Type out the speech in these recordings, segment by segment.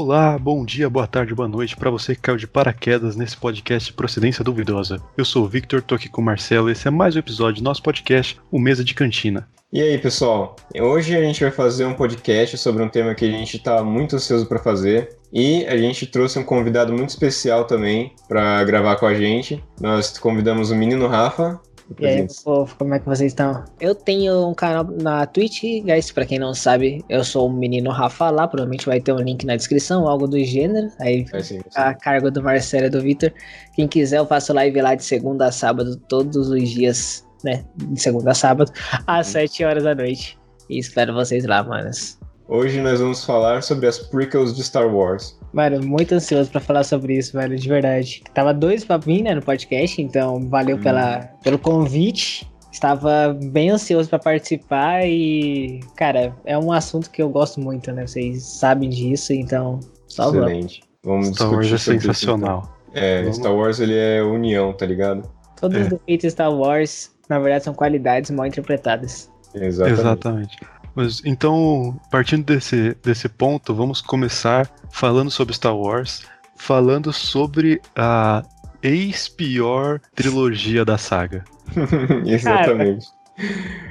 Olá, bom dia, boa tarde, boa noite para você que caiu de paraquedas nesse podcast Procedência Duvidosa. Eu sou o Victor, tô aqui com o Marcelo esse é mais um episódio do nosso podcast, o Mesa de Cantina. E aí, pessoal? Hoje a gente vai fazer um podcast sobre um tema que a gente está muito ansioso para fazer e a gente trouxe um convidado muito especial também para gravar com a gente. Nós convidamos o menino Rafa. E aí, povo, como é que vocês estão? Eu tenho um canal na Twitch, guys, pra quem não sabe, eu sou o menino Rafa lá, provavelmente vai ter um link na descrição, algo do gênero, aí É sim, sim. a cargo do Marcelo e do Vitor. Quem quiser, eu faço live lá de segunda a sábado, todos os dias, né, de segunda a sábado, às 7 horas da noite. E espero vocês lá, manos. Hoje nós vamos falar sobre as prequels de Star Wars. Mano, muito ansioso pra falar sobre isso, velho, de verdade. Tava dois pra mim, né, no podcast, então valeu Hum. pela, pelo convite. Estava bem ansioso pra participar e, cara, é um assunto que eu gosto muito, né? Vocês sabem disso, então só. Excelente. Vamos Star Wars é isso, sensacional. então. É, Vamos. Star Wars ele é união, tá ligado? Todos É. os defeitos de Star Wars, na verdade, são qualidades mal interpretadas. Exatamente. Exatamente. Mas, então, partindo desse, desse ponto, vamos começar falando sobre Star Wars, falando sobre a ex-pior trilogia da saga. Exatamente.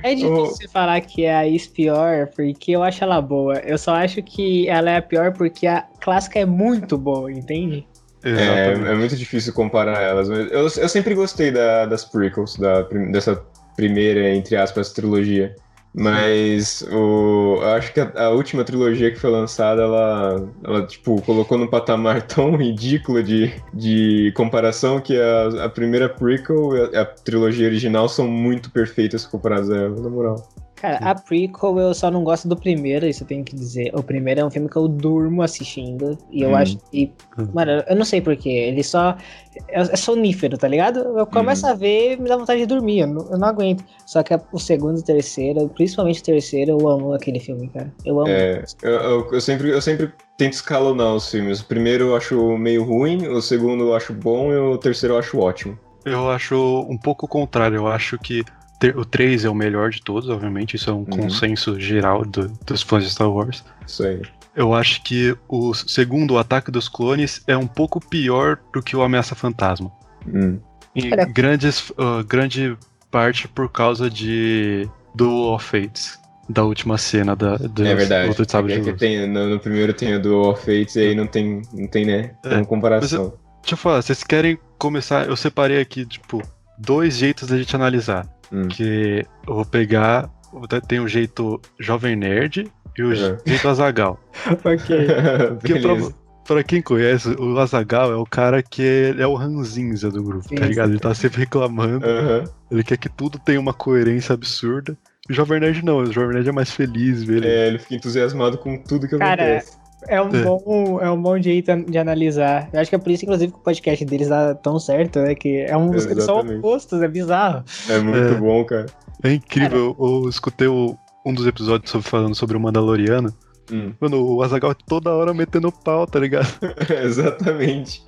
É difícil falar que é a ex-pior, porque eu acho ela boa. Eu só acho que ela é a pior porque a clássica é muito boa, entende? É, Exatamente. é muito difícil comparar elas, mas eu, eu sempre gostei da- das prequels, da, dessa primeira, entre aspas, trilogia. Mas o, acho que a, a última trilogia que foi lançada, ela, ela tipo, colocou num patamar tão ridículo de, de comparação que a, a primeira prequel e a, a trilogia original são muito perfeitas comparadas a ela, na moral. Cara, a prequel eu só não gosto do primeiro, isso eu tenho que dizer. O primeiro é um filme que eu durmo assistindo. E eu Hum. acho que. Mano, eu não sei porquê. Ele só. É, é sonífero, tá ligado? Eu começo a ver e me dá vontade de dormir. Eu não, eu não aguento. Só que o segundo e o terceiro, principalmente o terceiro, eu amo aquele filme, cara. Eu amo. É, eu, eu- eu sempre, eu sempre tento escalonar os filmes. O primeiro eu acho meio ruim, o segundo eu acho bom e o terceiro eu acho ótimo. Eu acho um pouco o contrário. Eu acho que o 3 é o melhor de todos, obviamente. Isso é um consenso geral do- dos fãs de Star Wars. Isso aí. Eu acho que o segundo, o Ataque dos Clones, é um pouco pior do que o Ameaça Fantasma. Hum. Em grandes, ah, grande parte por causa de Duel of Fates. Da última cena da, do É verdade. Luta de Sabre É de que Luz. tem, no, no primeiro tem o do All Fates e aí não tem, não tem né? É, Tem comparação. Deixa eu falar, vocês querem começar? Eu separei aqui, tipo, dois jeitos da gente analisar. Hum. Que eu vou pegar. Tem o jeito Jovem Nerd e o Uhum. jeito Azagal. ok. Porque pra, pra quem conhece, o Azagal é o cara que é o ranzinza do grupo, Sim, tá ligado? Ele tá sempre reclamando, Aham. ele quer que tudo tenha uma coerência absurda. O Jovem Nerd não, o Jovem Nerd é mais feliz, velho. É, ele fica entusiasmado com tudo que Cara, acontece. É um, É. bom, é um bom jeito de analisar. Eu acho que é por isso, inclusive, que o podcast deles dá tão certo, né? Que é um, eles são opostos, é bizarro. É muito É. bom, cara. É incrível, eu, eu escutei o- um dos episódios sobre, falando sobre o Mandaloriano. Hum. Mano, o Azagal toda hora metendo pau, tá ligado? Exatamente.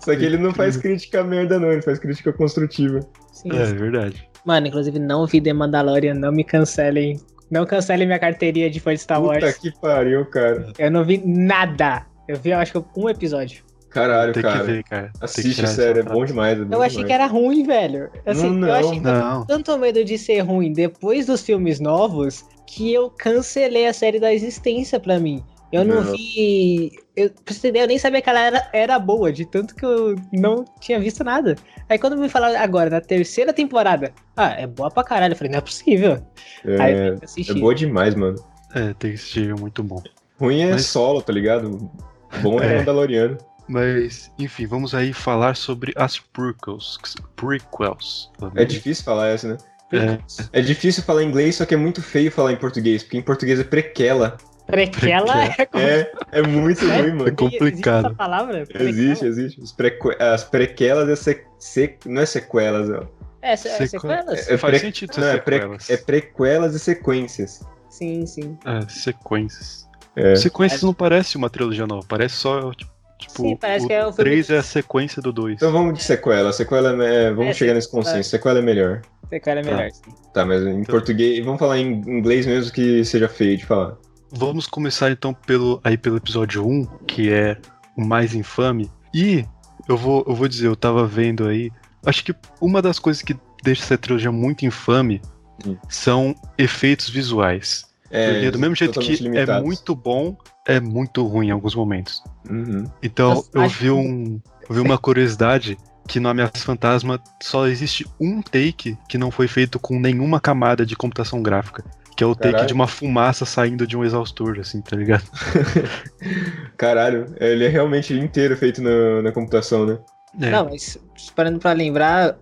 Só que ele não faz crítica merda, não, ele faz crítica construtiva. Sim. É, é verdade. Mano, inclusive, não vi The Mandalorian, não me cancelem. Não cancelem minha carteirinha de fã de Star Puta Wars. que pariu, cara. Eu não vi nada. Eu vi, eu acho que um episódio. Caralho, Tem cara. que ver, cara. Tem que Assiste, tirar sério, é bom demais. É bom Eu achei demais. que era ruim, velho. Assim, Não, eu não. achei Não, tanto medo de ser ruim depois dos filmes novos que eu cancelei a série da existência pra mim. Eu não, Não. vi. Eu, pra você entender, eu nem sabia que ela era, era boa, de tanto que eu não tinha visto nada. Aí quando me falaram agora, na terceira temporada, ah, é boa pra caralho. Eu falei, não é possível. Aí eu É, é boa demais, mano. é, tem que assistir, é muito bom. Ruim é Mas- solo, tá ligado? Bom é, É. Mandaloriano. Mas, enfim, vamos aí falar sobre as prequels. Prequels. É difícil falar essa, né? É, É difícil falar em inglês, só que é muito feio falar em português, porque em português é prequela. Prequela é, como- É, é muito Sério? ruim, mano. É complicado. Existe essa palavra? Prequela? Existe, existe. Preque- As prequelas é se... se- não é sequelas, ó. É, é Sequ- sequelas? É Faz pre- sentido Não, é, pre- sequelas. é prequelas e sequências. Sim, sim. É, sequências. É. Sequências não parece uma trilogia nova, parece só, tipo, Sim, parece o que é o filme 3 é a sequência do 2. Então vamos de sequela. Sequela é. Vamos É, chegar nesse consenso. Sequela é melhor. Sequela é melhor, sim. Tá, mas em Então- português. Vamos falar em inglês mesmo que seja feio de falar. Vamos começar então pelo, aí pelo episódio 1, que é o mais infame. E eu vou, eu vou dizer, eu tava vendo aí. Acho que uma das coisas que deixa essa trilogia muito infame Hum. são efeitos visuais. Porque do mesmo jeito que totalmente limitados. é muito bom, é muito ruim em alguns momentos. Uhum. Então eu vi um. Eu vi uma curiosidade que no Ameaça Fantasma só existe um take que não foi feito com nenhuma camada de computação gráfica. Que é o take Caralho. de uma fumaça saindo de um exaustor, assim, tá ligado? Caralho, ele é realmente inteiro feito na, na computação, né? É. Não, mas parando pra lembrar,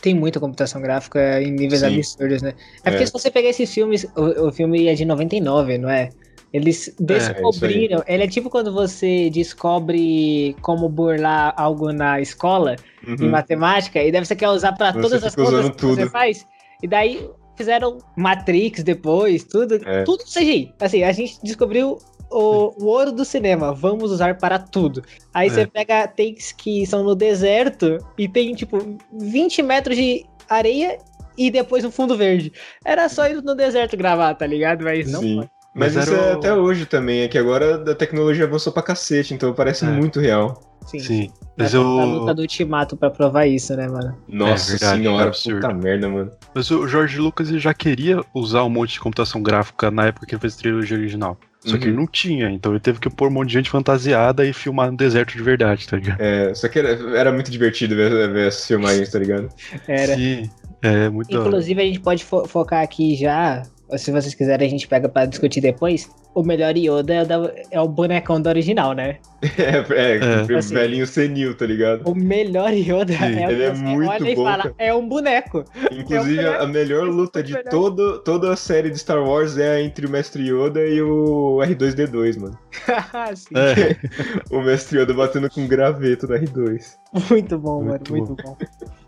tem muita computação gráfica em níveis Sim. absurdos, né? É porque É. se você pegar esses filmes, o, o filme é de 99, não é? Eles descobriram. ele é tipo quando você descobre como burlar algo na escola, em Uhum. matemática, e daí você quer usar pra Você todas as coisas que você tudo. faz. E daí fizeram Matrix depois, tudo, É. tudo CGI. Assim, a gente descobriu o, o ouro do cinema, vamos usar para tudo. Aí É. você pega takes que são no deserto e tem tipo 20 metros de areia e depois um fundo verde. Era só ir no deserto gravar, tá ligado? Mas não. Sim. foi. Mas, Mas isso é o- até hoje também, é que agora a tecnologia avançou pra cacete, então parece É. muito real. Sim. Sim. Mas Mas a eu. luta do Ultimato pra provar isso, né, mano? Nossa verdade, senhora, é absurdo. puta merda, mano. Mas o George Lucas já queria usar um monte de computação gráfica na época que ele fez a trilogia original. Só que Uhum. ele não tinha, então ele teve que pôr um monte de gente fantasiada e filmar no deserto de verdade, tá ligado? É, só que era, era muito divertido ver, ver essas filmagens, tá ligado? Era. Sim, é muito. Inclusive, a gente pode fo- focar aqui já. Ou Se vocês quiserem, a gente pega pra discutir depois. O melhor Yoda é o, da- é o bonecão do original, né? É, é, É. Assim. velhinho senil, tá ligado? O melhor Yoda Sim, é o ele que é você muito olha e bom, fala, cara. é um boneco. Inclusive, É o a melhor luta de melhor. todo, toda a série de Star Wars é entre o Mestre Yoda e o R2D2, mano. Sim, É, O Mestre Yoda batendo com graveto da R2. Muito bom, Muito mano, muito bom.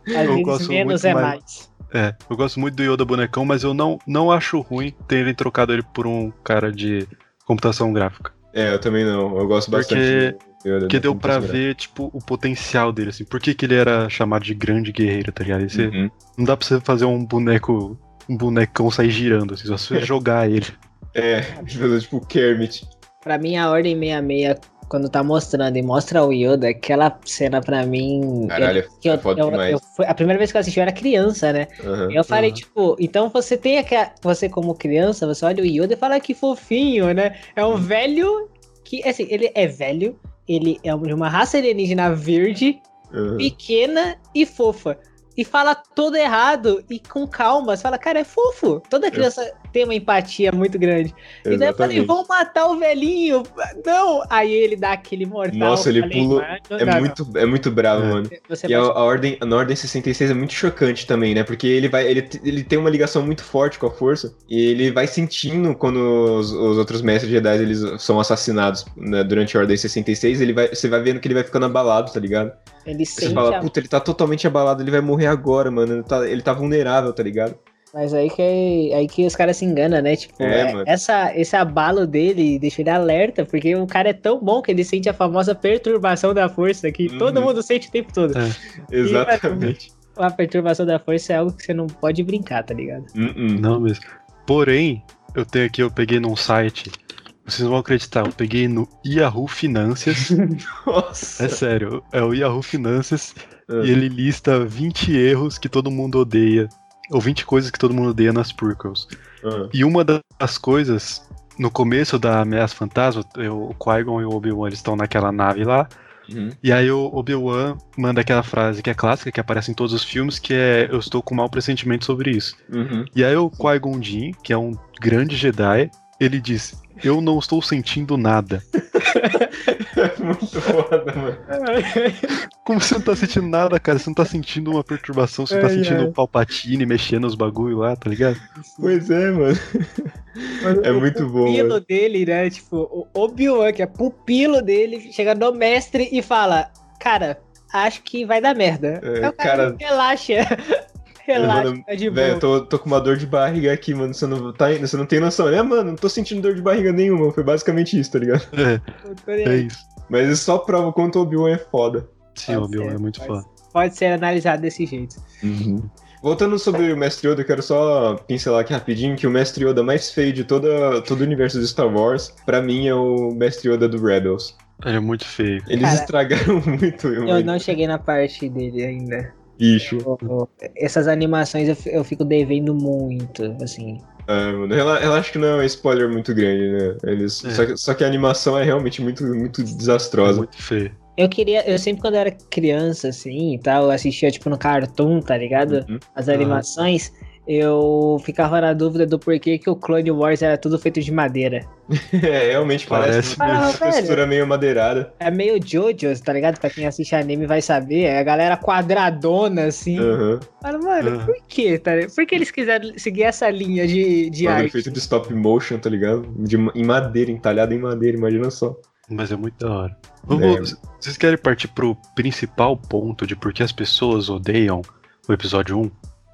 Às vezes menos muito é mais- mais. É, eu gosto muito do Yoda bonecão, mas eu não, não acho ruim terem trocado ele por um cara de computação gráfica. É, eu também não. Eu gosto Porque- bastante do Yoda. Porque da deu pra ver, tipo, o potencial dele, assim. Por que, que ele era chamado de grande guerreiro, tá ligado? Você-. Uhum. Não dá pra você fazer um boneco, um bonecão sair girando, assim, só se você jogar ele. É, tipo o Kermit. Pra mim, a Ordem 66, quando tá mostrando e mostra o Yoda, aquela cena pra mim. Caralho, eu, que eu, é foda eu- demais. eu- a primeira vez que eu assisti eu era criança, né? Aham. Eu falei, Uhum. tipo, então você tem aquela. Você, como criança, você olha o Yoda e fala que fofinho, né? É Uhum. um velho que, assim, ele é velho, ele é de uma raça alienígena verde, aham. pequena e fofa. E fala todo errado e com calma. Você fala, cara, é fofo. Toda criança tem uma empatia muito grande. E daí eu falei, Exatamente. vão matar o velhinho. Não! Aí ele dá aquele mortal. Nossa, ele falei, pula- "Mano, É não, não. muito, é muito bravo, É. mano. Você E a, a ordem, na ordem 66 é muito chocante também, né? Porque ele vai, ele, ele tem uma ligação muito forte com a força e ele vai sentindo quando os, os outros mestres Jedi eles são assassinados né, durante a ordem 66, ele vai, você vai vendo que ele vai ficando abalado, tá ligado? Ele Você sente fala, a puta, ele tá totalmente abalado, ele vai morrer agora, mano. Ele tá, ele tá vulnerável, tá ligado? Mas aí que, aí que os caras se enganam, né? Tipo, É, é- essa, esse abalo dele deixa ele alerta, porque o cara é tão bom que ele sente a famosa perturbação da força, que Uhum. todo mundo sente o tempo todo. É. Exatamente. A perturbação da força é algo que você não pode brincar, tá ligado? Uh-uh. Não mesmo. Porém, eu tenho aqui, eu peguei num site. Vocês não vão acreditar, eu peguei no Yahoo Finanças. Nossa. é sério, é o Yahoo Finanças e ele lista 20 erros que todo mundo odeia. Ou 20 coisas que todo mundo odeia nas prequels. Ah. E uma das coisas, no começo da Ameaça Fantasma, eu- o Qui-Gon e o Obi-Wan estão naquela nave lá. Uhum. E aí o Obi-Wan manda aquela frase que é clássica, que aparece em todos os filmes, que é Eu estou com mau pressentimento sobre isso. Uhum. E aí o Qui-Gon Jinn, que é um grande Jedi, ele diz: Eu não estou sentindo nada. Muito foda, mano. Como você não tá sentindo nada, cara? Você não tá sentindo uma perturbação, você tá Ai, sentindo o Palpatine mexendo os bagulho lá, tá ligado? Pois é, mano. É o muito bom, pupilo mano. dele, né? Tipo, o Obi-Wan, que é pupilo dele, chega no mestre e fala: Cara, acho que vai dar merda. É, o cara, cara- relaxa. relaxa, Mano, tá de Velho, eu boa. tô, tô com uma dor de barriga aqui, mano. Você não, tá, você não tem noção. É, mano, não tô sentindo dor de barriga nenhuma. Foi basicamente isso, tá ligado? É, é isso. Mas isso só prova o quanto o Obi-Wan é foda. Sim, o Obi-Wan é muito pode foda. Pode ser analisado desse jeito. Voltando sobre o Mestre Yoda, eu quero só pincelar aqui rapidinho que o Mestre Yoda mais feio de toda, todo o universo de Star Wars, pra mim é o Mestre Yoda do Rebels. Ele é muito feio. Eles Cara, estragaram muito. Eu não cheguei na parte dele ainda. Bicho. Eu- Essas animações eu, fi- eu fico devendo muito, assim. Ah, mano, rela- relaxa que não é um spoiler muito grande, né? Eles, É. só, que, só que a animação é realmente muito, muito É desastrosa. muito feio. Eu queria, eu sempre quando eu era criança, assim, e tal, eu assistia, tipo, no Cartoon, tá ligado? Uhum. As animações, eu ficava na dúvida do porquê que o Clone Wars era tudo feito de madeira. É, realmente parece, Parece. Ah, textura meio madeirada. É meio JoJo's, tá ligado? Pra quem assiste anime vai saber, é a galera quadradona, assim. Aham. Mas, mano, Uhum. por quê, tá ligado? Por que eles quiseram seguir essa linha de, de Bagulho arte? feito de stop motion, tá ligado? De, em madeira, entalhado em madeira, imagina só. Mas é muito da hora. É. Vamos, Vocês querem partir pro principal ponto de por que as pessoas odeiam o episódio 1?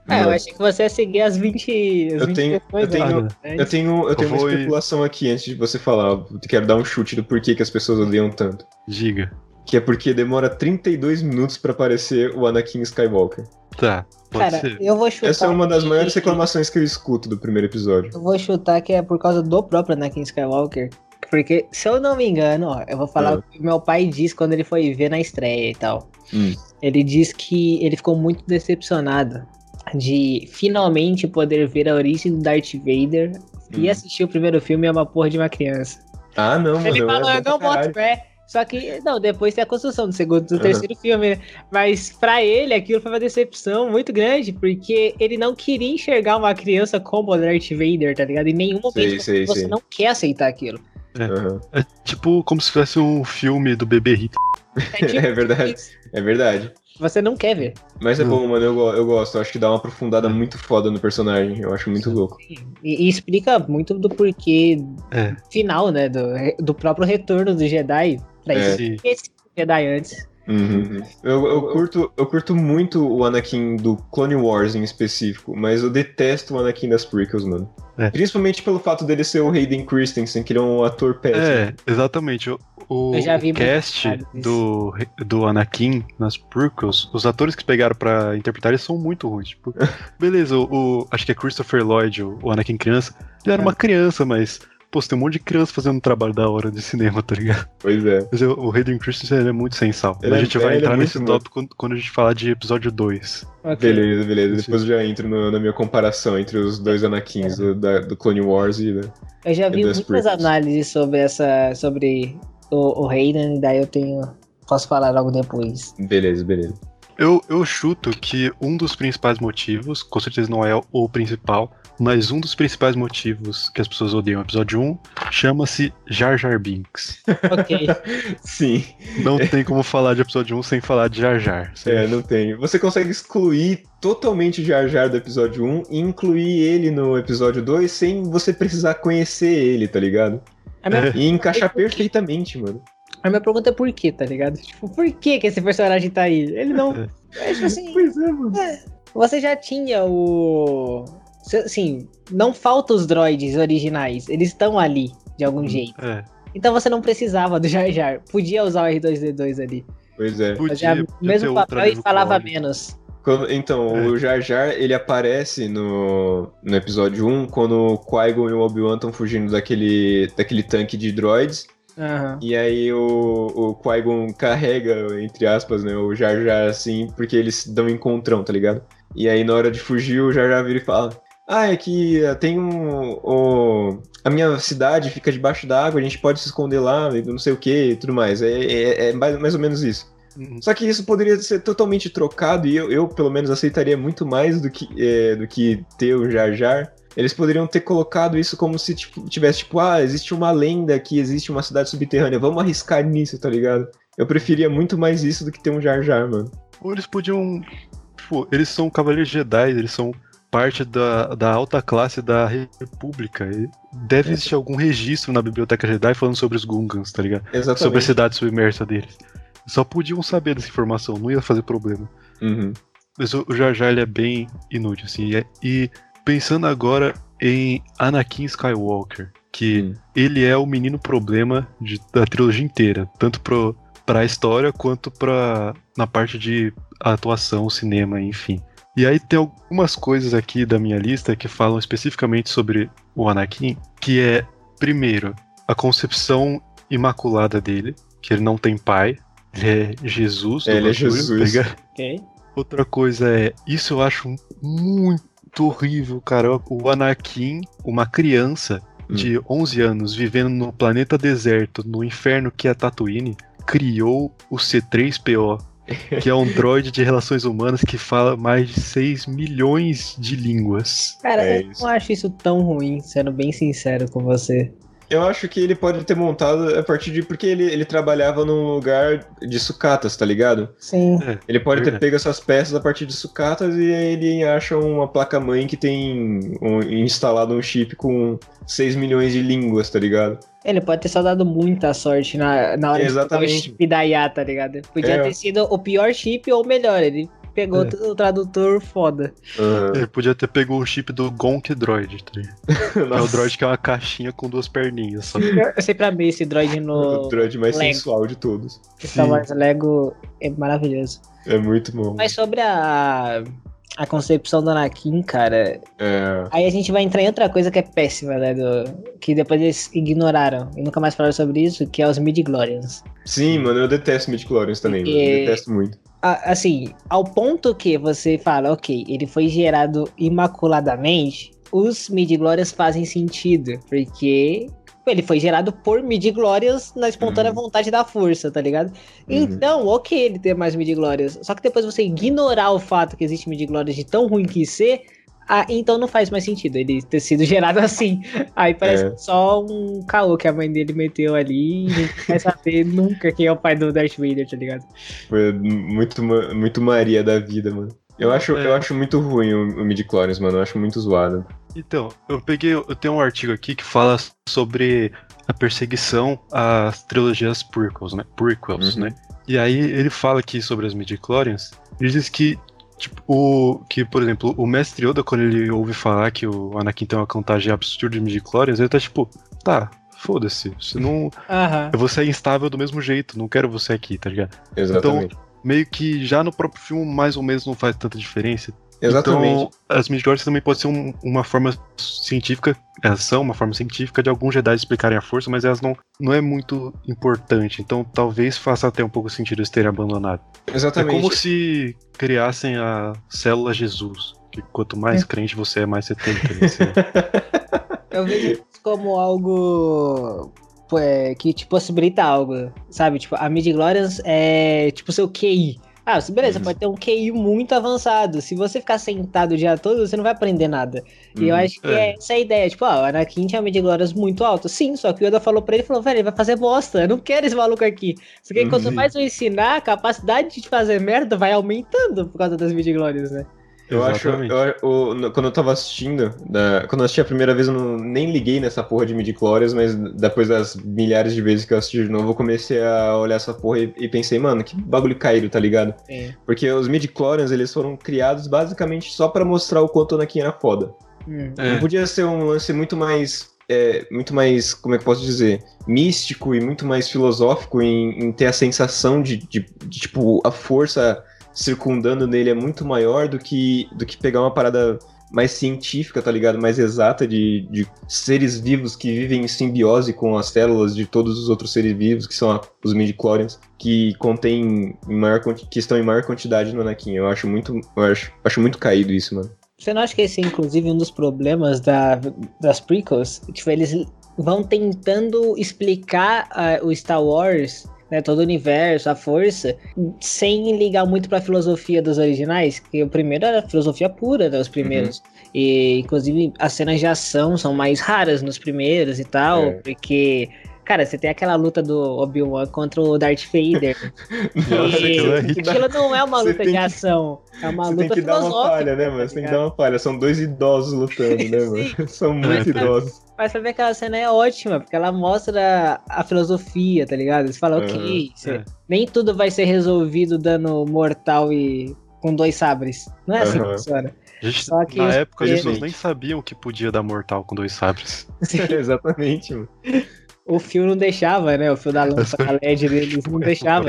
É, eu achei que você ia seguir as 20. As Eu 20 tenho- eu tenho- aí, Eu tenho, eu tenho uma Foi- especulação aqui antes de você falar. Eu quero dar um chute do porquê que as pessoas odeiam tanto. Diga. Que é porque demora 32 minutos pra aparecer o Anakin Skywalker. Tá, pode Cara, ser. eu vou chutar. Essa é uma das maiores reclamações que eu escuto do primeiro episódio. Eu vou chutar que é por causa do próprio Anakin Skywalker. Porque, se eu não me engano, ó, eu vou falar Ah. o que meu pai disse quando ele foi ver na estreia e tal. Hum. Ele disse que ele ficou muito decepcionado de finalmente poder ver a origem do Darth Vader e Hum. assistir o primeiro filme é uma porra de uma criança. Ah, não, mano. Ele é falou, bom eu não boto caralho." fé. Só que, não, depois tem a construção do segundo, do Aham. terceiro filme. Mas pra ele aquilo foi uma decepção muito grande, porque ele não queria enxergar uma criança como o Darth Vader, tá ligado? Em nenhum momento Sei, sei, você sei. não quer aceitar aquilo. Aham. É tipo como se fosse um filme do bebê Hitler. É, tipo É verdade. isso. É verdade. Você não quer ver. Mas é bom, mano. Eu, eu gosto. Eu acho que dá uma aprofundada muito foda no personagem. Eu acho muito louco. E, e explica muito do porquê É. final, né? Do, do próprio retorno do Jedi pra É. isso. Sim. Esse Jedi antes. Uhum. Eu, eu, curto, eu curto muito o Anakin do Clone Wars em específico, mas eu detesto o Anakin das prequels, mano. É. Principalmente pelo fato dele ser o Hayden Christensen, que ele é um ator péssimo. É, exatamente. O, o, Eu já vi o cast do, do Anakin nas prequels, os atores que pegaram pra interpretar eles são muito ruins. Tipo, beleza, o, o- acho que é Christopher Lloyd, o, o Anakin criança. Ele era É. uma criança, mas. Pô, tem um monte de criança fazendo um trabalho da hora de cinema, tá ligado? Pois é. Mas o, o Hayden Christensen é muito sensal. Ele a é- gente vai é entrar muito nesse tópico quando, quando a gente falar de episódio 2. Ok. Beleza, beleza. Sim. Depois eu já entro no- na minha comparação entre os dois Anakins do, da- do Clone Wars e da. Eu já vi muitas prequels. análises sobre essa. sobre o, o Hayden, e daí eu tenho. Posso falar logo depois. Beleza, beleza. Eu, eu chuto que um dos principais motivos, com certeza não é o principal, mas um dos principais motivos que as pessoas odeiam o episódio 1 chama-se Jar Jar Binks. Ok. Sim, Não tem como falar de episódio 1 sem falar de Jar Jar. é, não tem. Você consegue excluir totalmente o Jar Jar do episódio 1 e incluir ele no episódio 2 sem você precisar conhecer ele, tá ligado? Minha, E encaixar perfeitamente, mano. a minha pergunta é por quê, tá ligado? Tipo, por que que esse personagem tá aí? Ele não. É, tipo assim, Pois é, mano. você já tinha o. Assim, não falta os droids originais. Eles estão ali, de algum jeito. É, Então você não precisava do Jar Jar. Podia usar o R2D2 ali. Pois é. podia, o podia ter mesmo papel e falava clone. menos. Quando- então, É. o Jar Jar, ele aparece no, no episódio 1 quando o Qui-Gon e o Obi-Wan estão fugindo daquele, daquele tanque de droids. Aham. E aí o, o Qui-Gon carrega, entre aspas, né, o Jar Jar assim, porque eles dão um encontrão, tá ligado? E aí na hora de fugir, o Jar Jar vira e fala: Ah, é que tem um. o- a minha cidade fica debaixo d'água, a gente pode se esconder lá, não sei o que e tudo mais. É, é- é mais, mais ou menos isso. Uhum. Só que isso poderia ser totalmente trocado e eu, eu pelo menos, aceitaria muito mais do que, é, do que ter o Jar Jar. Eles poderiam ter colocado isso como se tipo, tivesse, tipo, ah, existe uma lenda que existe uma cidade subterrânea, vamos arriscar nisso, tá ligado? Eu preferia muito mais isso do que ter um Jar Jar, mano. Ou eles podiam. Tipo, eles são cavaleiros Jedi, eles são parte da, da alta classe da República. E deve existir algum registro na Biblioteca Jedi falando sobre os Gungans, tá ligado? Sobre a Exatamente. cidade submersa deles. Só podiam saber dessa informação, não ia fazer problema. Uhum. Mas o Jar Jar ele é bem inútil, assim. E, é- e pensando agora em Anakin Skywalker, que Hum. ele é o menino problema de- da trilogia inteira, tanto pro, pra história quanto pra, na parte de atuação, cinema, enfim. E aí tem algumas coisas aqui da minha lista que falam especificamente sobre o Anakin, que é, primeiro, a concepção imaculada dele, que ele não tem pai, ele é Jesus. Ele é Jesus. Ok. Outra coisa é, isso eu acho muito horrível, cara. O Anakin, uma criança de 11 anos vivendo no planeta deserto, no inferno que é Tatooine, criou o C3PO, que é um droid de relações humanas que fala mais de 6 milhões de línguas. Cara, É eu isso. não acho isso tão ruim, sendo bem sincero com você. Eu acho que ele pode ter montado a partir de. Porque ele, ele trabalhava num lugar de sucatas, tá ligado? Sim. Ele pode ter Verdade. pego essas peças a partir de sucatas e aí ele acha uma placa-mãe que tem um- instalado um chip com 6 milhões de línguas, tá ligado? Ele pode ter só dado muita sorte na, na hora Exatamente. de o chip da IA, tá ligado? Podia É. ter sido o pior chip ou o melhor. Ele pegou É. o tradutor foda. Ele podia ter pego o chip do Gonk Droid, tá ligado? É o droid que é uma caixinha com duas perninhas só. Eu sempre amei esse droid o no droid mais Lego. sensual de todos. Star. Wars Lego. É maravilhoso. É muito bom. Mas sobre a, a concepção do Anakin, cara, É, aí a gente vai entrar em outra coisa que é péssima, né? Do, que depois eles ignoraram e nunca mais falaram sobre isso, que é os midi-glorians. Sim, mano, eu detesto Midichlorians também, mano. Eu detesto muito. Assim, ao ponto que você fala, ok, ele foi gerado imaculadamente, os midi-glorians fazem sentido, porque ele foi gerado por midi-glorians na espontânea Uhum. vontade da força, tá ligado? Uhum. Então, ok ele ter mais midi-glorians, só que depois você ignorar o fato que existe midi-glorians de tão ruim que ser, ah, então não faz mais sentido ele ter sido gerado assim. Aí parece É. só um caô que a mãe dele meteu ali e ninguém vai saber nunca quem é o pai do Darth Vader, tá ligado? Foi muito, muito Maria da vida, mano. Eu acho, É. eu acho muito ruim o, o Midichlorians, mano. Eu acho muito zoado. Então, eu peguei. Eu tenho um artigo aqui que fala sobre a perseguição às trilogias prequels, né? Prequels, Uhum. né? E aí ele fala aqui sobre as midichlorians. Ele diz que, tipo, o, que, por exemplo, o mestre Yoda, quando ele ouve falar que o Anakin tem uma contagem absurda de midichlorians, ele tá tipo, tá, foda-se, você não. Aham. Eu vou ser instável do mesmo jeito, não quero você aqui, tá ligado? Exatamente. Meio que já no próprio filme, mais ou menos, não faz tanta diferença. Exatamente. Então, as midichlorians também pode ser um- uma forma científica, elas são uma forma científica de alguns Jedi explicarem a força, mas elas não, não é muito importante. Então, talvez faça até um pouco sentido eles terem abandonado. Exatamente. É como se criassem a célula Jesus. Que quanto mais crente você é, mais você tem. ligado? Você- Eu vejo isso como algo é, que te possibilita algo, sabe? Tipo, a midi-glorians é tipo seu QI. Ah, beleza, Uhum. pode ter um QI muito avançado. Se você ficar sentado o dia todo, você não vai aprender nada. E eu Uhum. acho que É. é essa a ideia. Tipo, ah, o Anakin tinha midi-glorians muito alto. Sim, só que o Yoda falou pra ele, falou, velho, ele vai fazer bosta. Eu não quero esse maluco aqui. Só que aí, quanto Uhum. mais eu ensinar, a capacidade de fazer merda vai aumentando por causa das midi-glorians, né? Eu acho, Exatamente. eu, o- no- quando eu tava assistindo, da- quando eu assisti a primeira vez, eu não, nem liguei nessa porra de midi-chlorians, mas depois das milhares de vezes que eu assisti de novo, eu comecei a olhar essa porra e, e pensei, mano, que bagulho caído, tá ligado? Sim. Porque os midi-chlorians, eles foram criados basicamente só pra mostrar o quanto o Anakin era foda. Hum. É. Não podia ser um lance muito mais. é, muito mais, como é que eu posso dizer? Místico e muito mais filosófico em, em ter a sensação de, de- de, tipo, a força circundando nele é muito maior do que, do que pegar uma parada mais científica, tá ligado? Mais exata de, de seres vivos que vivem em simbiose com as células de todos os outros seres vivos, que são a- os midichlorians, que contêm em maior, que estão em maior quantidade no Anakin. Eu acho muito, eu acho, acho muito caído isso, mano. Você não acha que esse é inclusive um dos problemas da, das prequels? Tipo, eles vão tentando explicar ah, o Star Wars, né, todo o universo, a força, sem ligar muito pra filosofia dos originais, que o primeiro era filosofia pura, né, os primeiros. E inclusive as cenas de ação são mais raras nos primeiros e tal, É. porque Cara, você tem aquela luta do Obi-Wan contra o Darth Vader. Nossa, e aquilo é que aquilo não é uma luta de que- ação. É uma Você luta tem que dar uma falha, né, mano? Você tem que dar uma falha. São dois idosos lutando, né, mano? São muito É, idosos. Mas pra ver aquela cena é ótima, porque ela mostra a filosofia, tá ligado? Você fala, ok, Aham, você- é. nem tudo vai ser resolvido dando mortal e com dois sabres. Não é assim que Aham. funciona. Gente- Só que na época as pessoas nem sabiam que podia dar mortal com dois sabres. Exatamente, mano. O fio não deixava, né? O fio da lâmpada LED deles não deixava.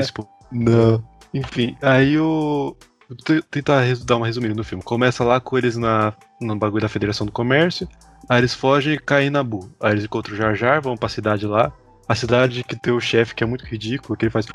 Não. Enfim, aí o. t- tentar dar uma resumida no filme. Começa lá com eles na, no bagulho da Federação do Comércio. Aí eles fogem e caem em Nabu. Aí eles encontram o Jar Jar, vão pra cidade lá. A cidade que tem o chefe que é muito ridículo, que ele faz.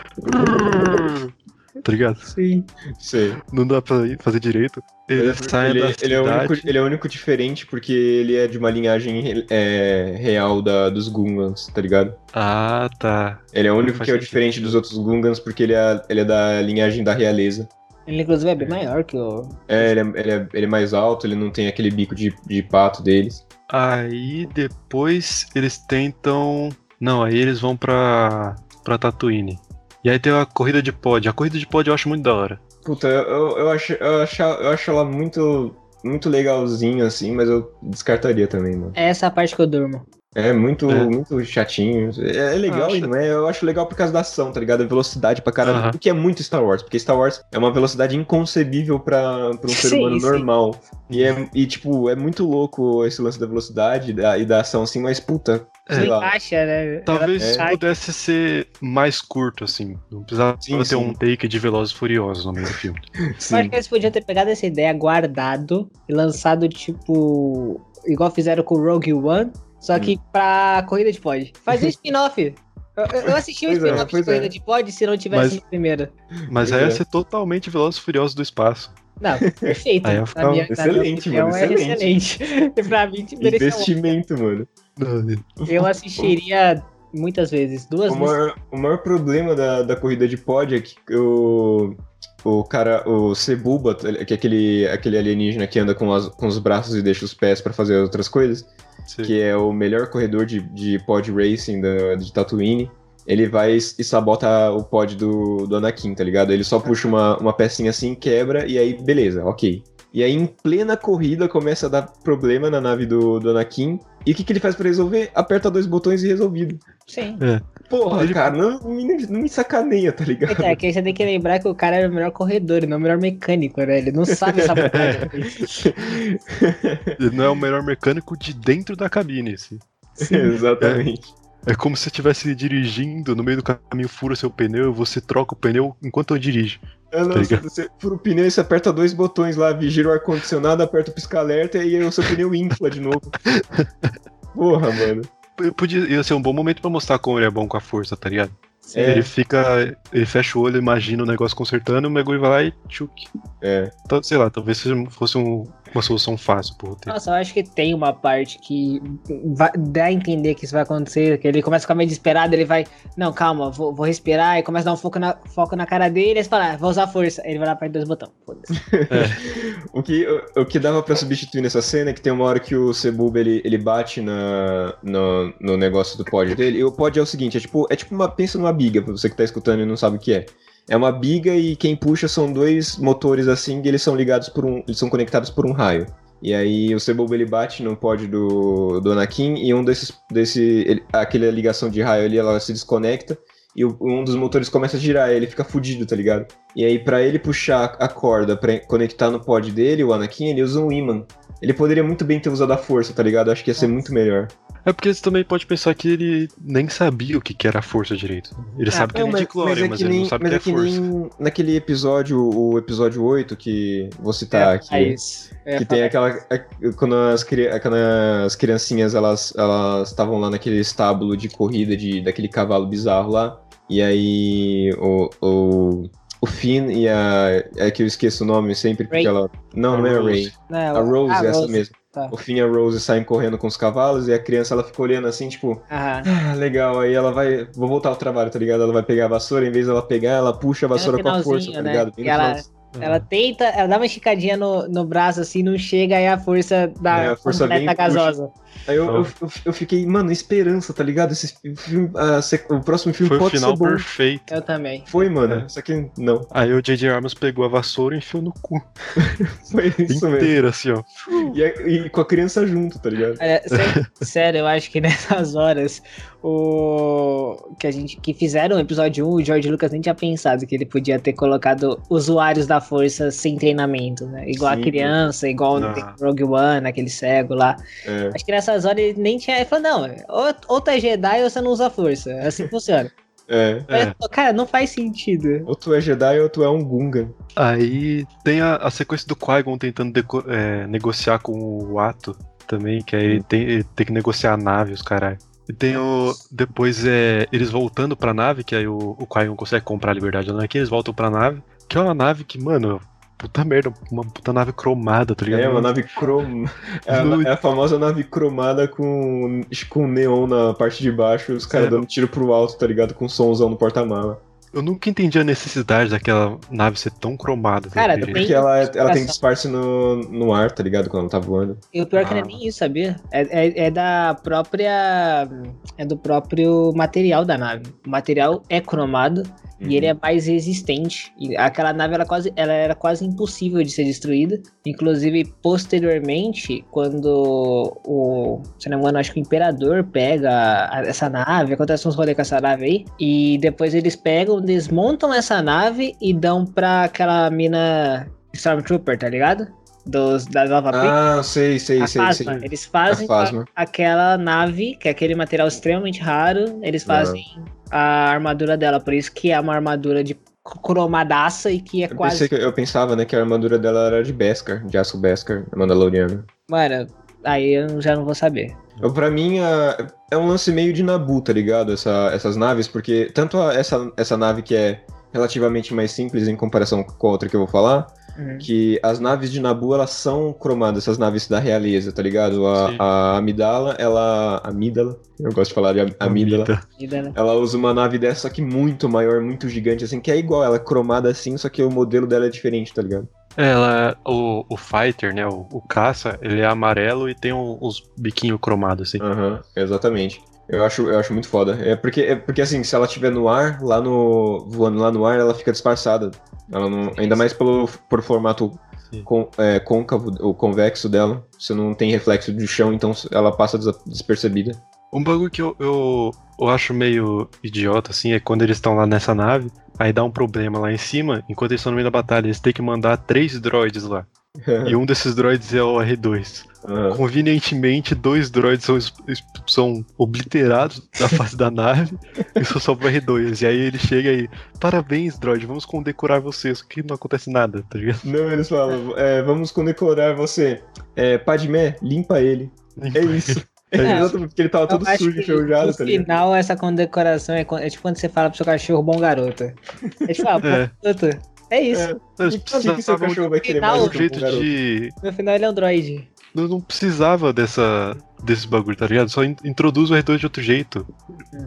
Tá ligado? Sim. Sei. Não dá pra fazer direito. Ele, sai ele, da ele cidade. é o único, ele é o único diferente porque ele é de uma linhagem é, real da, dos Gungans, tá ligado? Ah, tá. Ele é o único que é sentido. diferente dos outros Gungans porque ele é, ele é da linhagem da realeza. Ele, inclusive, é bem maior que o. É, ele é, ele é, ele é mais alto, ele não tem aquele bico de, de pato deles. Aí depois eles tentam. Não, aí eles vão pra. pra Tatooine. E aí tem a corrida de pod. A corrida de pod eu acho muito da hora. Puta, eu, eu, acho, eu, acho, eu acho ela muito, muito legalzinho, assim, mas eu descartaria também, mano. É essa a parte que eu durmo. É muito, É. muito chatinho. É, é legal Acho- e não é. Eu acho legal por causa da ação, tá ligado? A velocidade pra caralho. Aham. O que é muito Star Wars, porque Star Wars é uma velocidade inconcebível pra, pra um ser Sim, humano sim. normal. E, é, e, tipo, é muito louco esse lance da velocidade e da, e da ação, assim, mas, puta, sei É. lá. Encaixa, né? Talvez Ai, pudesse ser mais curto, assim. Não precisava Sim, ter sim. um take de Velozes e Furiosos no meio do filme. Eu acho Sim. que eles podiam ter pegado essa ideia, guardado e lançado, tipo, igual fizeram com o Rogue One, só que pra corrida de pod. Faz um spin-off. Eu, eu- eu assisti um Pois é, spin-off de pois corrida é. de pod se não tivesse Mas- no primeiro. Mas Pois aí ia é. ser totalmente Velozes e Furiosos do espaço. Não, perfeito. Aí minha- excelente, opinião, mano, é excelente. excelente. pra mim, merecia Investimento, mano. Eu assistiria muitas vezes, duas O vezes. maior, o maior problema da, da corrida de pod é que o, o cara, o Cebuba, que é aquele, aquele alienígena que anda com, as- com os braços e deixa os pés pra fazer outras coisas, Sim. que é o melhor corredor de, de pod racing da, de Tatooine, ele vai e sabota o pod do, do Anakin, tá ligado? Ele só puxa uma, uma pecinha assim, quebra, e aí beleza, ok. E aí, em plena corrida, começa a dar problema na nave do, do Anakin. E o que, que ele faz pra resolver? Aperta dois botões e resolvido. Sim. Porra, Ele- cara, não, não me, não me sacaneia, tá ligado? Então, é que aí você tem que lembrar que o cara era o melhor corredor, e não o melhor mecânico, né? Ele não sabe sabotar. Ele não é o melhor mecânico de dentro da cabine, assim. Exatamente. É como se você estivesse dirigindo, no meio do caminho fura seu pneu e você troca o pneu enquanto eu dirijo. Ah, não, Tá você fura o pneu e você aperta dois botões lá, gira o ar-condicionado, aperta o pisca-alerta e aí o seu pneu infla de novo. Porra, mano. Podia ia ser um bom momento pra mostrar como ele é bom com a força, tá ligado? É. Ele fica. Ele fecha o olho, imagina o negócio consertando, o Megumi vai lá e tchuk. É. Então, sei lá, talvez fosse um- uma solução fácil pro roteiro. Nossa, eu acho que tem uma parte que vai, dá a entender que isso vai acontecer, que ele começa a ficar meio desesperado, ele vai, não, calma, vou, vou respirar, e começa a dar um foco na, foco na cara dele, e ele fala, ah, vou usar força. Aí ele vai lá pra dois botões. Foda-se. O que, o, o que dava pra substituir nessa cena é que tem uma hora que o Cebuba ele, ele bate na, no, no negócio do pod dele. E o pod é o seguinte: é tipo, é tipo uma. Pensa numa biga, pra você que tá escutando e não sabe o que é. É uma biga e quem puxa são dois motores assim, e eles são ligados por um. Eles são conectados por um raio. E aí o Cebuba ele bate no pod do, do Anakin e um desses. Desse, ele- aquela ligação de raio ali, ela se desconecta. E o- um dos motores começa a girar, ele fica fudido, tá ligado? E aí, pra ele puxar a corda pra conectar no pod dele, o Anakin, ele usa um imã. Ele poderia muito bem ter usado a força, tá ligado? Acho que ia ser muito melhor. É porque você também pode pensar que ele nem sabia o que, que era a força direito. Ele Ah, sabe que não, é mas, midi-chlorian, mas, ele não sabe o que é é que força. nem naquele episódio, o episódio 8, que vou citar É, aqui. é isso. Que tem aquela. a- Quando as, cri- quando as criancinhas elas elas estavam lá naquele estábulo de corrida de, daquele cavalo bizarro lá. E aí o, o, o Finn e a. É que eu esqueço o nome sempre, porque Ray. ela. Não, não é a Rose. Ray. Não, A Rose, ah, essa Rose. mesmo. Tá. O Finn e a Rose saem correndo com os cavalos e a criança ela fica olhando assim, tipo, ah, legal. Aí ela vai. Vou voltar ao trabalho, tá ligado? Ela vai pegar a vassoura, em vez dela pegar, ela puxa a vassoura com a força, tá né? ligado? No ela-. Ela tenta, ela dá uma esticadinha no, no braço assim, não chega, aí a força da É, a força completa e puxa. Aí eu, eu, Então. eu, eu fiquei, mano, esperança, tá ligado? Esse filme, a sec- o próximo filme Foi o pode final ser bom. perfeito. Eu também. Foi, mano. É. Só que não. Aí o J.J. Abrams pegou a vassoura e enfiou no cu. Foi isso mesmo. inteiro, assim, ó. E, a- e com a criança junto, tá ligado? Olha, sé- sério, eu acho que nessas horas o que a gente que fizeram o episódio 1, o George Lucas nem tinha pensado que ele podia ter colocado usuários da força sem treinamento, né? Igual Sim. a criança, igual Não. no Rogue One, aquele cego lá. É. Acho que nessas horas ele nem tinha. Ele falou, não, ou, ou tá Jedi ou você não usa força. É assim que funciona. É. É. Cara, não faz sentido. Ou tu é Jedi ou tu é um Gungan. Aí tem a, a sequência do Qui-Gon tentando deco- é, negociar com o Ato também, que aí ele tem, ele tem que negociar a nave, os caralho. E tem o. Depois é. Eles voltando pra nave, que aí o, o Qui-Gon consegue comprar a liberdade da Anakin, eles voltam pra nave, que é uma nave que, mano, puta merda, uma puta nave cromada, tá ligado? É uma nave crom... é, No- é a famosa nave cromada com, com neon na parte de baixo, os caras É. dando tiro pro alto, tá ligado? Com somzão no porta-mala. Eu nunca entendi a necessidade daquela nave ser tão cromada. Cara, tem-. Porque ela, ela tem disfarce no, no ar, tá ligado? Quando ela tá voando. E o pior é que não é Ah. nem isso, sabia? É, é, é da própria. É do próprio material da nave. O material é cromado e ele é mais resistente. E aquela nave ela quase, ela era quase impossível de ser destruída. Inclusive, posteriormente, quando o. Se não me engano, acho que o Imperador pega a- essa nave, acontece uns rolês com essa nave aí. E depois eles pegam, desmontam essa nave e dão pra aquela mina Stormtrooper, tá ligado? Dos, da Nova Pick. Ah, sei, sei, A sei, sei. Eles fazem A aquela nave, que é aquele material extremamente raro, eles fazem a armadura dela, por isso que é uma armadura de cromadaça e que é Eu, quase. que, eu pensava, né, que a armadura dela era de Beskar, de aço Beskar, Mandaloriano. Mano, aí eu já não vou saber. Pra mim, a- é um lance meio de Nabu, tá ligado? Essa- essas naves, porque tanto a- essa, essa nave que é relativamente mais simples em comparação com a outra que eu vou falar, Uhum. que as naves de Nabu, elas são cromadas, essas naves da realeza, tá ligado? A, a Amidala, ela... Amídala? Eu gosto de falar de am- Amídala. Vida, né? Ela usa uma nave dessa, só que muito maior, muito gigante, assim, que é igual, ela é cromada assim, só que o modelo dela é diferente, tá ligado? Ela, o, o Fighter, né? O, o caça, ele é amarelo e tem um- uns biquinhos cromados, assim. Aham, exatamente. Eu acho, eu acho muito foda. É porque, é porque assim, se ela estiver no ar, lá no. voando lá no ar, ela fica disfarçada. Ela não, ainda mais pelo por formato con- é, côncavo, o convexo dela. Você não tem reflexo do chão, então ela passa des- despercebida. Um bagulho que eu, eu, eu acho meio idiota, assim, é quando eles estão lá nessa nave, aí dá um problema lá em cima, enquanto eles estão no meio da batalha, eles têm que mandar três droids lá. e um desses droids é o R2. Aham. Convenientemente, dois droids são, são obliterados da face da nave e só sobra o R2. E aí ele chega aí, parabéns, droid, vamos condecorar você, só que não acontece nada, tá ligado? Não, eles falam, é, vamos condecorar você. É, Padmé, limpa ele. É isso. É, É. exatamente, porque ele tava todo sujo, enferrujado, no tá ligado? final, essa condecoração é, é tipo quando você fala pro seu cachorro bom garoto. É tipo, ah, É. É isso. É. Eles que, seu cachorro vai querer final, mais um jeito de. No final ele é um droid. Não, não precisava dessa, desse bagulho, tá ligado? Só in- introduz o R2 de outro jeito.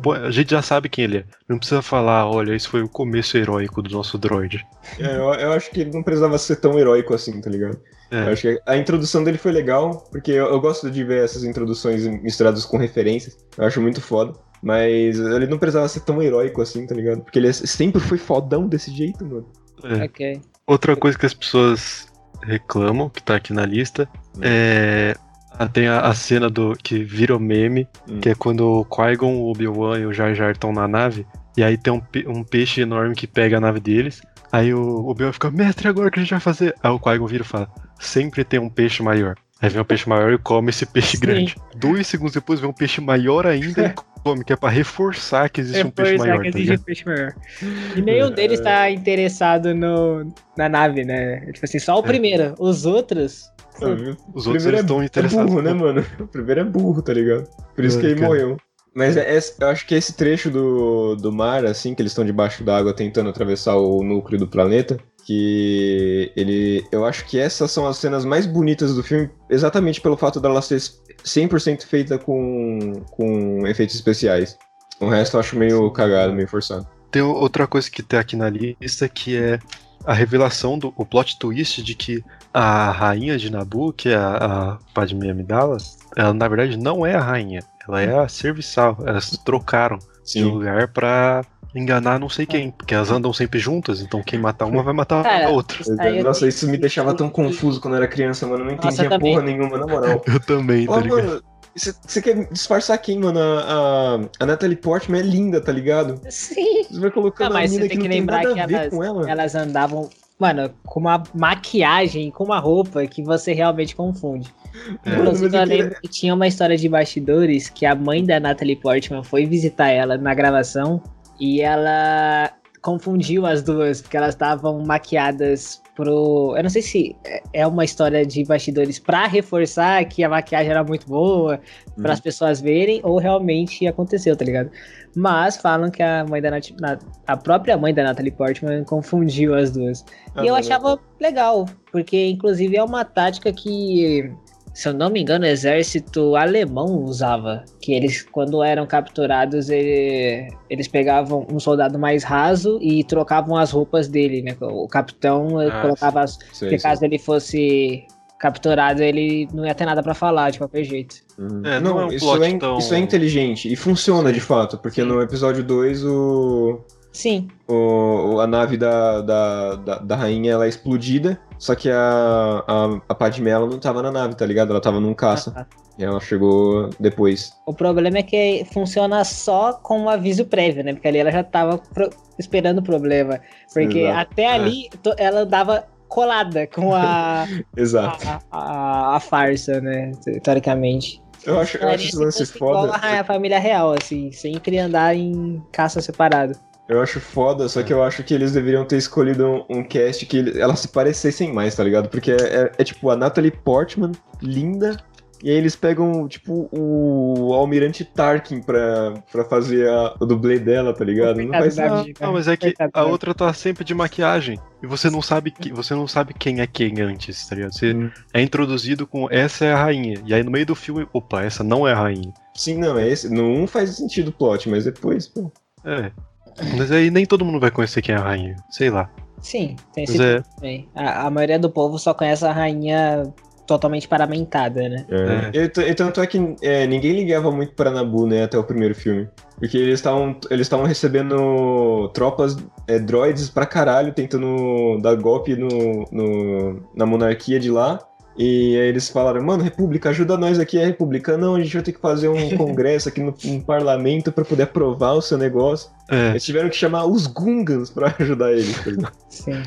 Pô, a gente já sabe quem ele é. Não precisa falar, olha, esse foi o começo heróico do nosso droid. É, eu, eu acho que ele não precisava ser tão heróico assim, tá ligado? É. Eu acho que a introdução dele foi legal, porque eu, eu gosto de ver essas introduções misturadas com referências. Eu acho muito foda. Mas ele não precisava ser tão heróico assim, tá ligado? Porque ele é- sempre foi fodão desse jeito, mano. É. Ok. Outra coisa que as pessoas reclamam, que tá aqui na lista. É. ah, Tem a, a cena do que vira o meme, Hum. que é quando o Qui-Gon, o Obi-Wan e o Jar Jar estão na nave, e aí tem um, um peixe enorme que pega a nave deles. Aí o Obi-Wan fica, mestre, agora o que a gente vai fazer? Aí o Qui-Gon vira e fala, sempre tem um peixe maior. Aí vem um peixe maior e come esse peixe Sim. grande. Dois segundos depois vem um peixe maior ainda e come, que é pra reforçar que existe um peixe Reforçar maior. que tá existe ligado? um peixe maior. E nenhum deles tá interessado no, na nave, né? Tipo assim, só o primeiro. Os outros. Os O outros eles é- estão É interessados. burro, né, no- mano? O primeiro é burro, tá ligado? Por isso É, que ele cara. morreu. Mas é, é- eu acho que esse trecho do, do mar, assim, que eles estão debaixo d'água tentando atravessar o núcleo do planeta, que ele. Eu acho que essas são as cenas mais bonitas do filme, exatamente pelo fato dela ser 100% feita com, com efeitos especiais. O resto eu acho meio cagado, meio forçado. Tem outra coisa que tem aqui na lista que é a revelação do o plot twist de que a rainha de Nabu, que é a, a Padmé Amidala, ela na verdade não é a rainha, ela é a serviçal. Elas trocaram de lugar pra enganar não sei quem, porque elas andam sempre juntas, então quem matar uma vai matar Cara, a outra. Nossa, isso me deixava tão confuso quando eu era criança, mano. Eu não Nossa, entendia eu também. porra nenhuma, na moral. Eu também, tá ligado? mano, você quer disfarçar quem, mano? A, a, a Natalie Portman é linda, tá ligado? Sim. Você vai colocando Não, a mas mina você que tem não que tem lembrar nada que a ver elas, com ela. elas andavam, mano, com uma maquiagem, com uma roupa que você realmente confunde. É. Inclusive, eu lembro que tinha uma história de bastidores que a mãe da Natalie Portman foi visitar ela na gravação E ela confundiu as duas, porque elas estavam maquiadas pro. Eu não sei se é uma história de bastidores pra reforçar que a maquiagem era muito boa, Uhum. para as pessoas verem, ou realmente aconteceu, tá ligado? Mas falam que a mãe da Nat... na- a própria mãe da Natalie Portman confundiu as duas. Ah, e eu achava legal, porque inclusive é uma tática que, se eu não me engano, o exército alemão usava. Que eles, quando eram capturados, ele- eles pegavam um soldado mais raso e trocavam as roupas dele, né? O capitão Ah, colocava as. Sei, Porque sei. caso ele fosse capturado, ele não ia ter nada pra falar de qualquer jeito. Uhum. É, não é um isso, plot é, tão- isso é inteligente e funciona de fato, porque Sim. no episódio 2 o, Sim, o, a nave da, da, da, da rainha ela é explodida, só que a, a, a Padmé ela não tava na nave, tá ligado? Ela tava num caça. E ela chegou depois. O problema é que funciona só com um aviso prévio, né? Porque ali ela já tava pro- esperando o problema. Porque Exato. até ali to- ela dava colada com a, Exato. a, a, a farsa, né? Teoricamente. Eu acho, eu acho esse lance foda. a, a família real, assim, sempre andar em caça separado. Eu acho foda, só que eu acho que eles deveriam ter escolhido um, um cast que elas se parecessem mais, tá ligado? Porque é, é- é tipo a Natalie Portman, linda, e aí eles pegam, tipo, o Almirante Tarkin pra, pra fazer a- o dublê dela, tá ligado? Não faz da sentido. vida. Não, mas é que a outra tá sempre de maquiagem. E você não sabe que, você não sabe quem é quem antes, tá ligado? Você Hum. é introduzido com essa é a rainha. E aí no meio do filme, opa, essa não é a rainha. Sim, não, é esse. 1 faz sentido o plot, mas depois, pô. É. Mas aí nem todo mundo vai conhecer quem é a rainha. Sei lá. Sim, tem esse é. também. A, a maioria do povo só conhece a rainha totalmente paramentada, né? É. E, t- e tanto é que é, ninguém ligava muito pra Nabu, né, até o primeiro filme. Porque eles estavam eles estavam recebendo tropas, é, droids pra caralho, tentando dar golpe no, no- na monarquia de lá. E aí eles falaram, mano, República, ajuda nós aqui, a República. Não, a gente vai ter que fazer um congresso aqui no, no parlamento pra poder aprovar o seu negócio. É, Eles tiveram que chamar os Gungans pra ajudar eles. tá ligado? Sim.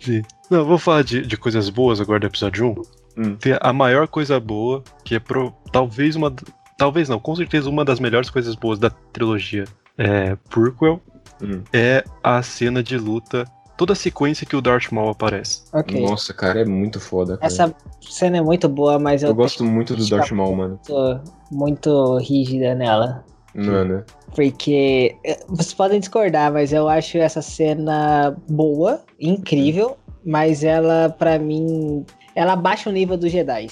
sim. Não, eu vou falar de, de coisas boas agora do episódio 1. Hum. Tem a maior coisa boa, que é pro, talvez uma. Talvez não, com certeza uma das melhores coisas boas da trilogia é, Prequel Hum. é a cena de luta, toda a sequência que o Darth Maul aparece. Ok. Nossa, cara, é muito foda. cara. Essa cena é muito boa, mas eu, Eu gosto muito do Darth Maul, mano. tô muito rígida nela. Mano. Porque eh, vocês podem discordar, mas eu acho essa cena boa, incrível, mas ela, pra mim, ela baixa o nível dos Jedi.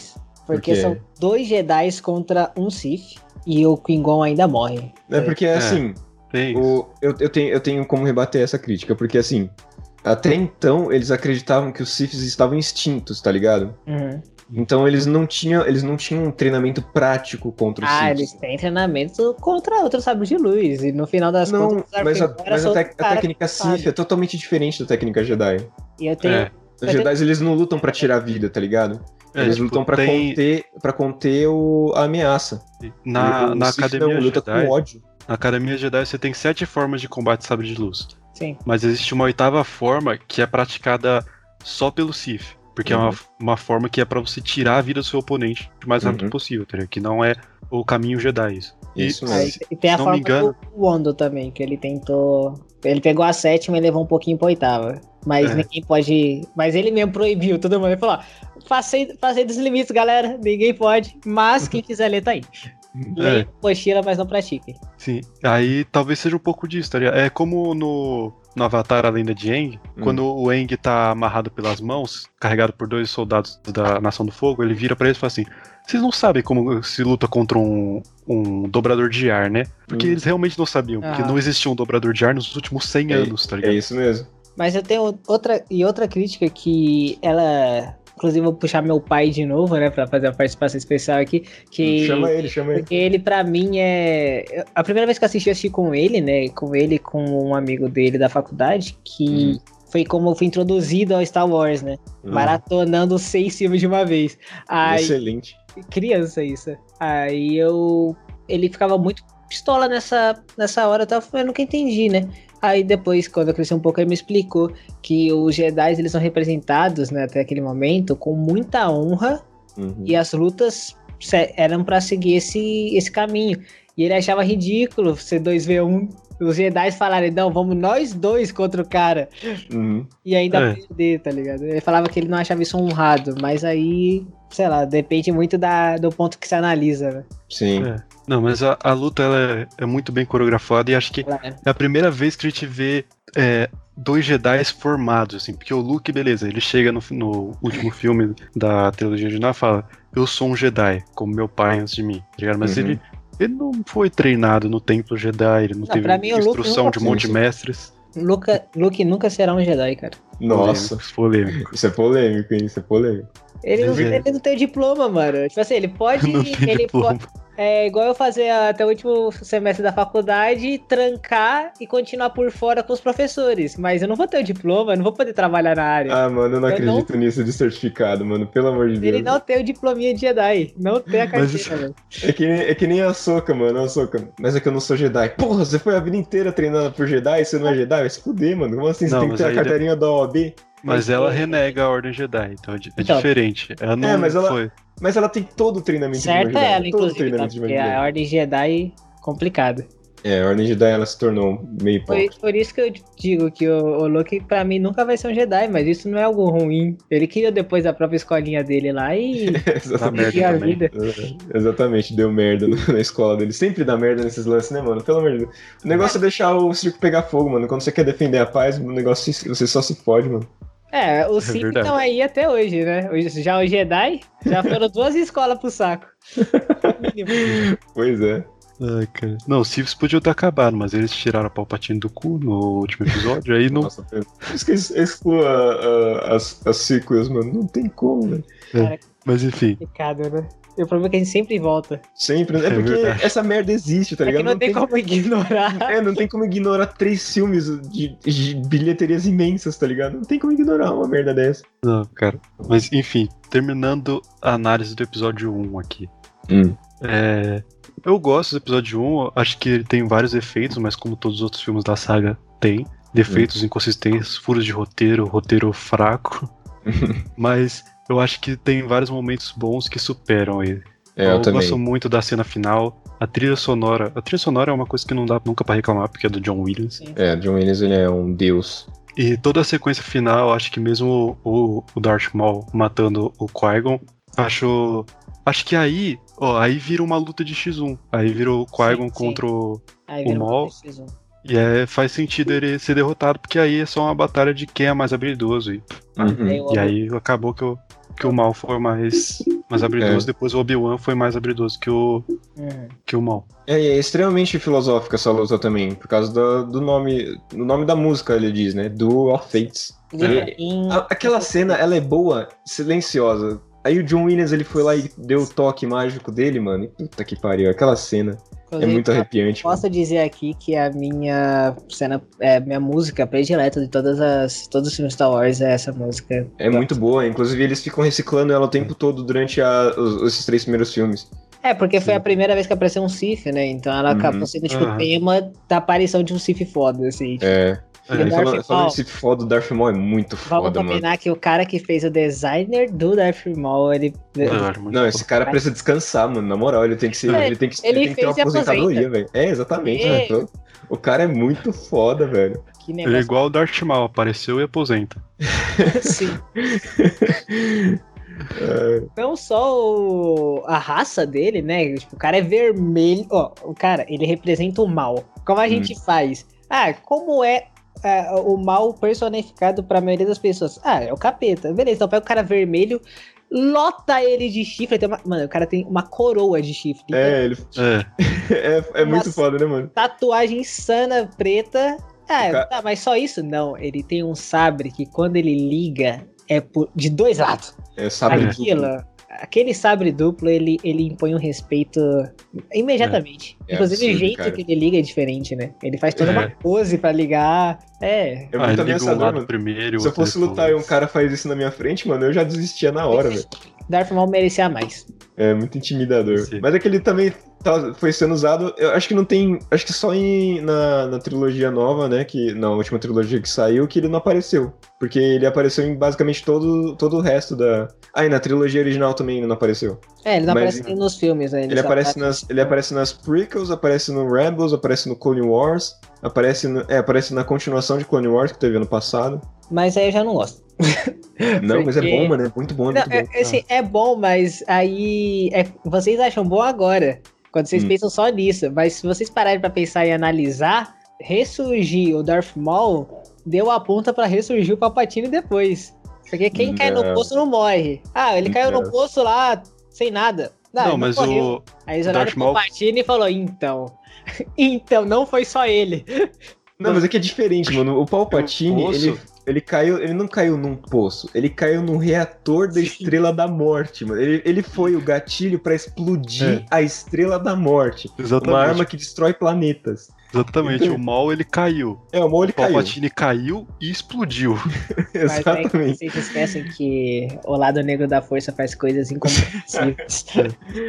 Porque quê? são dois Jedi contra um Sith e o Qui-Gon ainda morre. É porque, assim, Tem isso. o, eu, eu, tenho, eu tenho como rebater essa crítica, porque, assim, até então eles acreditavam que os Siths estavam extintos, tá ligado? Uhum. Então eles não tinham, eles não tinham um treinamento prático contra os Ah, Siths. eles têm treinamento contra outros sabres de luz. E no final das Não, contas, mas a, mas a, outro a técnica. Sith é totalmente diferente da técnica Jedi. E eu tenho. É, Os Mas Jedi, eles não lutam pra tirar a vida, tá ligado? é, eles tipo, lutam pra tem- conter, pra conter o, a ameaça. Na, O na Sith Academia não, luta Jedi. com ódio. Na Academia Jedi você tem sete formas de combate sabre de luz. Sim. Mas existe uma oitava forma que é praticada só pelo Sith. Porque é Uhum. uma, uma forma que é pra você tirar a vida do seu oponente o mais rápido Uhum. possível, tá ligado? Que não é o caminho Jedi. Isso. Isso Aí, mesmo. e tem a não forma engano- do Wondo também, que ele tentou. Ele pegou a sétima e levou um pouquinho pra oitava. Mas É. ninguém pode. Mas ele mesmo proibiu, todo mundo. Ele falou: passei, passei dos limites, galera. Ninguém pode. Mas quem quiser ler, tá aí. Leia É. apostila, mas não pratiquem. Sim. Aí talvez seja um pouco disso, tá ligado? É como no, no Avatar A Lenda de Aang, Hum. quando o Aang tá amarrado pelas mãos, carregado por dois soldados da Nação do Fogo, ele vira pra eles e fala assim: Vocês não sabem como se luta contra um, um dobrador de ar, né? Porque Hum. eles realmente não sabiam, porque Ah. não existia um dobrador de ar nos últimos 100 É- anos, tá É ligado? isso mesmo. Mas eu tenho outra. E outra crítica que ela. Inclusive, vou puxar meu pai de novo, né? Pra fazer a participação especial aqui. Que Chama ele, chama ele. Porque ele, pra mim, é. A primeira vez que eu assisti, eu assisti com ele, né? Com ele, e com um amigo dele da faculdade, que Uhum. foi como eu fui introduzido ao Star Wars, né? Hum, Maratonando seis filmes de uma vez. Aí, Excelente. criança isso. Aí eu. Ele ficava muito pistola nessa, nessa hora, eu tava eu nunca entendi, né? Aí depois, quando eu cresci um pouco, ele me explicou que os Jedi eles são representados, né, até aquele momento, com muita honra Uhum. e as lutas eram pra seguir esse, esse caminho. E ele achava ridículo ser 2v1. Os Jedi falarem, não, vamos nós dois contra o cara. Uhum. E ainda É. perder, tá ligado? Ele falava que ele não achava isso honrado, mas aí, sei lá, depende muito da, do ponto que se analisa, né? Sim. É. Não, mas a, a luta ela é, é muito bem coreografada e acho que Claro. é a primeira vez que a gente vê é, dois Jedi formados, assim, porque o Luke, beleza, ele chega no, no último filme da trilogia original e fala: Eu sou um Jedi, como meu pai antes de mim, tá ligado? Mas Uhum. ele, ele não foi treinado no templo Jedi, ele não, Não, teve pra mim, instrução de um monte de mestres. Luca, Luke nunca será um Jedi, cara. Nossa. Polêmicos, polêmico. Isso é polêmico, hein? Isso é polêmico. Ele não, é. ele não tem diploma, mano. Tipo assim, ele pode. Não tem ele diploma. po- é igual eu fazer até o último semestre da faculdade, trancar e continuar por fora com os professores. Mas eu não vou ter o diploma, eu não vou poder trabalhar na área. Ah, mano, eu não Eu acredito nisso de certificado, mano. Pelo amor de Deus. Ele não tem o diplominha de Jedi. Não tem a carteira, velho. É que, nem- é que nem a Soca, mano. A Soca. Mas é que eu não sou Jedi. Porra, você foi a vida inteira treinando por Jedi e você não é Jedi? Vai se fuder, mano. Como assim? Você Não, tem que ter a carteirinha da OAB? Mas ela é- renega a Ordem Jedi, então é, é Então. diferente. Ela não mas ela- foi. Mas ela tem todo o treinamento de Certo uma é Jedi. ela, todo o inclusive, tá? treinamento de uma Porque a Jedi. Ordem Jedi complicada. É, a Ordem Jedi ela se tornou meio Por, hipócrita. por isso que eu digo que o, o Luke, pra mim, nunca vai ser um Jedi, mas isso não é algo ruim. Ele criou depois a própria escolinha dele lá e Exatamente. a vida. É, Exatamente, deu merda na escola dele. Sempre dá merda nesses lances, né, mano? Pelo amor de Deus. O negócio é deixar o circo pegar fogo, mano. Quando você quer defender a paz, o negócio você só se fode, mano. É, os Sith verdade. estão aí até hoje, né? Já o Jedi, já foram duas escolas pro saco. Pois é. Ai, cara. Não, os Siths podiam ter acabado, mas eles tiraram a Palpatine do cu no último episódio, aí não. Nossa, Pedro. Por isso que eles excluam a- a- as, as sequels, mano. Não tem como, velho. Mas enfim. Complicado, né? O problema é que a gente sempre volta. Sempre. É É porque verdade. essa merda existe, tá é que ligado? não, tem, como ignorar. É, não tem como ignorar três filmes de, de bilheterias imensas, tá ligado? Não tem como ignorar uma merda dessa. Não, cara. Mas enfim, terminando a análise do episódio 1 aqui. Hum. É, eu gosto do episódio 1, acho que ele tem vários efeitos, mas como todos os outros filmes da saga tem, defeitos, inconsistências, furos de roteiro, roteiro fraco. mas eu acho que tem vários momentos bons que superam ele. É, eu, também. gosto muito da cena final. A trilha sonora. A trilha sonora é uma coisa que não dá nunca pra reclamar, porque é do John Williams. É, John Williams, ele é um deus. E toda a sequência final, acho que mesmo o, o Darth Maul matando o Qui-Gon, acho. Acho que aí, ó, aí vira uma luta de X1. Aí vira o Qui-Gon Sim, sim. contra o. Aí O Maul-. E é, faz sentido ele ser derrotado, porque aí é só uma batalha de quem é mais habilidoso. E, Uhum. Aí o e aí acabou que o, que o Maul foi mais, mais habilidoso, É. depois o Obi-Wan foi mais habilidoso que o, Uhum. que o Maul. É, e é extremamente filosófica essa luta também, por causa do, do nome. Do nome da música, ele diz, né? Duel of Fates. Inclusive, É, A- aquela cena, ela é boa, silenciosa. Aí o John Williams, ele foi lá e deu o toque mágico dele, mano. E puta que pariu, aquela cena é inclusive, muito arrepiante. mano. Posso dizer aqui que a minha cena, é, minha música predileta de todas as, todos os filmes Star Wars é essa música. É muito boa, inclusive eles ficam reciclando ela o tempo todo durante a- os- esses três primeiros filmes. É, porque foi Sim. a primeira vez que apareceu um Sith, né? Então ela Uhum. acabou sendo tipo o Aham. tema da aparição de um Sith foda, assim. É. É, o Darth falando, falando desse foda, o Darth Maul é muito Vamos foda, mano. combinar que o cara que fez o designer do Darth Maul, ele. Muito Não, esse cara precisa descansar, mano. Na moral, ele tem que ser. É, ele tem que, ele ele tem que ter uma aposentadoria, velho. É, exatamente, né? O cara é muito foda, velho. Ele é igual o Darth Maul, apareceu e aposenta. assim. É, Não só o- a raça dele, né? Tipo, o cara é vermelho. Ó, o cara, ele representa o mal. Como a Hum. gente faz? Ah, como é ah, o mal personificado pra maioria das pessoas? Ah, é o capeta. Beleza, então pega o cara vermelho, lota ele de chifre. Tem uma- mano, o cara tem uma coroa de chifre. Então, é, ele, É, é, é muito foda, né, mano? Tatuagem insana preta. Ah, tá, mas só isso? Não, ele tem um sabre que quando ele liga é por- de dois lados. É, sabe Aquilo, aquele sabre duplo, ele, ele impõe um respeito imediatamente. É Inclusive, o absurdo, jeito cara. que ele liga é diferente, né? Ele faz toda É. uma pose pra ligar. É. É ah, um ameaçador, lado mano. primeiro o Se eu fosse lutar e um cara faz isso na minha frente, mano, eu já desistia na hora, velho. Darth Maul merecia mais. É muito intimidador. Sim. Mas é que ele também tá- foi sendo usado. Eu acho que não tem. Acho que só em, na, na trilogia nova, né? Que, na última trilogia que saiu, que ele não apareceu. Porque ele apareceu em basicamente todo, todo o resto da. Ah, e na trilogia original também ele não apareceu. É, ele não Mas- aparece nem nos filmes, né? Ele só aparece, nas, ele aparece nas prequels, aparece no Rebels, aparece no Clone Wars, aparece, no- é, aparece na continuação de Clone Wars que teve ano passado. Mas aí eu já não gosto. Não, mas é Porque- bom, mano, é muito bom, é Não, muito bom. é, assim, é bom, mas aí. é- vocês acham bom agora. Quando vocês Hum. pensam só nisso. Mas se vocês pararem pra pensar e analisar, ressurgir o Darth Maul deu a ponta pra ressurgir o Palpatine depois. Porque quem cai no Não. poço não morre. Ah, ele caiu no Não. poço lá sem nada. Não, Não, ele mas morreu. o. Aí eles o olharam Maul- Palpatine e falou: então. então, não foi só ele. Não, mas é que é diferente, mano. O Palpatine, poço? ele, ele caiu. Ele não caiu num poço, ele caiu num reator da Sim. Estrela da Morte, mano. Ele, ele foi o gatilho pra explodir É. a Estrela da Morte. Exatamente. Uma arma que destrói planetas. Exatamente. Então- O mal ele caiu. É, o Maul ele O caiu. Palpatine caiu e explodiu. Mas aí Exatamente. vocês esquecem que o lado negro da força faz coisas incompreensíveis.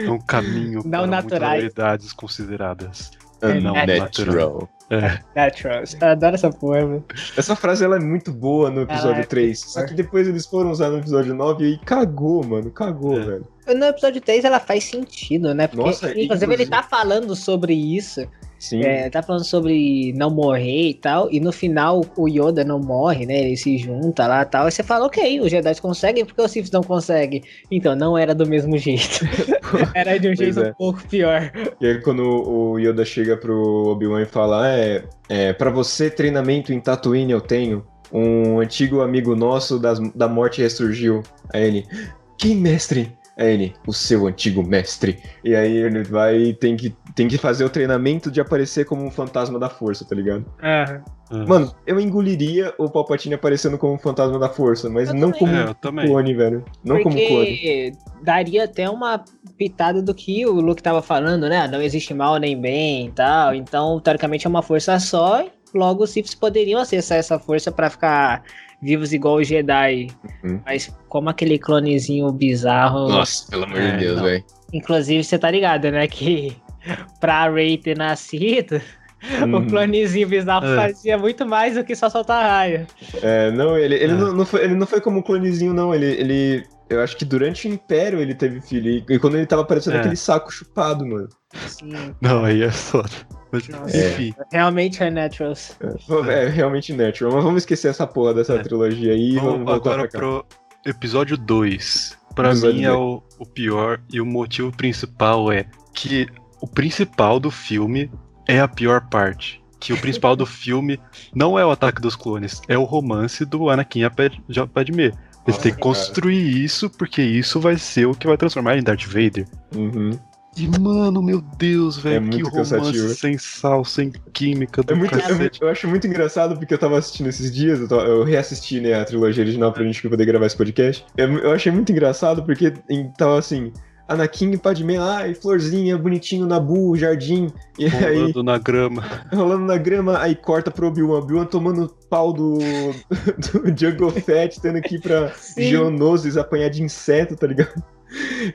É um caminho Não para muitas naturais. realidades consideradas. É não Unnatural. É. Natural. Eu adoro essa porra, mano. Essa frase ela é muito boa no episódio é 3. Só que depois eles foram usar no episódio 9 e cagou, mano. Cagou, É. velho. No episódio 3 ela faz sentido, né? Porque, Nossa, inclusive, inclusive- ele tá falando sobre isso. Sim. É, tá falando sobre não morrer e tal. E no final o Yoda não morre, né? Ele se junta lá e tal. E você fala, ok, os Jedi conseguem, porque os Sith não conseguem. Então, não era do mesmo jeito. era de um jeito é. um pouco pior. E aí quando o Yoda chega pro Obi-Wan e fala, é, é, pra você treinamento em Tatooine eu tenho, um antigo amigo nosso das, da morte ressurgiu. Aí ele, quem mestre? Aí ele, o seu antigo mestre. E aí ele vai e tem que, tem que fazer o treinamento de aparecer como um fantasma da força, tá ligado? É. Mano, eu engoliria o Palpatine aparecendo como um fantasma da força, mas Eu não também. como É, um clone, velho. Não como clone. Porque daria até uma pitada do que o Luke tava falando, né? Não existe mal nem bem e tal. Então, teoricamente, é uma força só. e Logo, os Siths poderiam acessar essa força pra ficar vivos igual os Jedi. Uhum. Mas como aquele clonezinho bizarro. Nossa, pelo amor É, de Deus, velho. Inclusive, você tá ligado, né? Que pra Rey ter nascido, Uhum. o clonezinho bizarro É. fazia muito mais do que só soltar raio. É, não, ele, ele, É. não, não foi, ele não foi como um clonezinho, não. Ele, ele. Eu acho que durante o Império ele teve filho. E, e quando ele tava parecendo É. aquele saco chupado, mano. Assim, Não, aí é foda. Mas, Nossa. enfim. realmente é Naturals. É, realmente natural. Mas vamos esquecer essa porra dessa É. trilogia aí e vamos, Vamos voltar agora pro episódio 2. Pra Episódio mim é o, o pior e o motivo principal é que o principal do filme é a pior parte. Que o principal do filme não é o ataque dos clones, é o romance do Anakin e a Pad- a Padmé. Eles têm que cara. construir isso, porque isso vai ser o que vai transformar ele em Darth Vader. Uhum. E, mano, meu Deus, velho, que muito romance cansativo. sem sal, sem química do É muito, é muito- eu acho muito engraçado porque eu tava assistindo esses dias, eu, tava- eu reassisti né, a trilogia original pra gente poder gravar esse podcast. Eu, eu achei muito engraçado porque em- tava assim, Anakin e Padmé, ai, florzinha, bonitinho, Nabu, jardim, e aí Rolando na grama. rolando na grama, aí corta pro Obi-Wan, Obi-Wan tomando pau do, do Jungle Fett, tendo que ir pra Sim. Geonosis apanhar de inseto, tá ligado?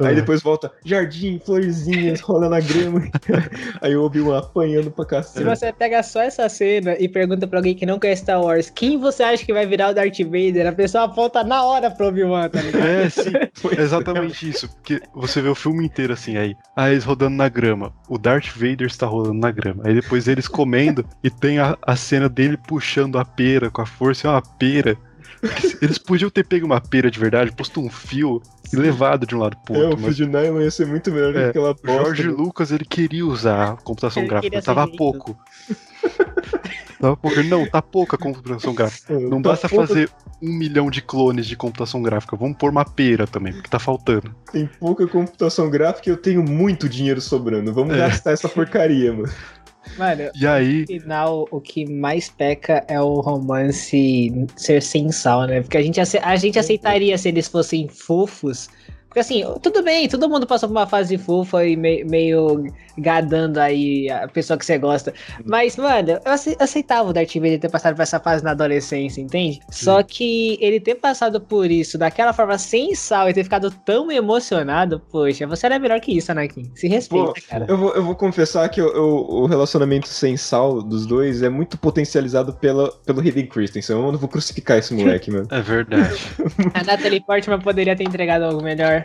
Aí É. depois volta, jardim, florzinhas, rola na grama. Aí o Obi-Wan apanhando pra Se cacete. você pega só essa cena e pergunta pra alguém que não conhece Star Wars, quem você acha que vai virar o Darth Vader? A pessoa aponta na hora pro Obi-Wan, tá ligado? É, sim. Foi É exatamente isso. Porque você vê o filme inteiro assim, aí. Ah, eles rodando na grama. O Darth Vader está rolando na grama. Aí depois eles comendo e tem a, a cena dele puxando a pera com a força. É uma pera. Eles podiam ter pego uma pera de verdade, posto um fio e levado de um lado pro É, o outro. fio mas de nylon ia ser muito melhor do É, que aquela o bosta. Jorge? Lucas, ele queria usar a computação Ele gráfica, tava pouco. tava pouco. Não, tá pouca a computação gráfica. Não Tá basta pouco- fazer um milhão de clones de computação gráfica. Vamos pôr uma pera também, porque tá faltando. Tem pouca computação gráfica e eu tenho muito dinheiro sobrando. Vamos É. gastar essa porcaria, mano. Mano, E aí, no final, o que mais peca é o romance ser sem sal, né? Porque a gente, a gente aceitaria se eles fossem fofos. Porque assim, tudo bem, todo mundo passou por uma fase fofa e meio, meio gadando aí a pessoa que você gosta. Mas, mano, eu aceitava o Darth Vader ter passado por essa fase na adolescência, entende? Só que ele ter passado por isso daquela forma sem sal e ter ficado tão emocionado, poxa, você era melhor que isso, Anakin. Se respeita, Pô, cara. Eu vou, eu vou confessar que eu- eu- o relacionamento sem sal dos dois é muito potencializado pela, pelo Hayden Christensen. Eu não vou crucificar esse moleque, mano. É verdade. A Natalie Portman poderia ter entregado algo melhor.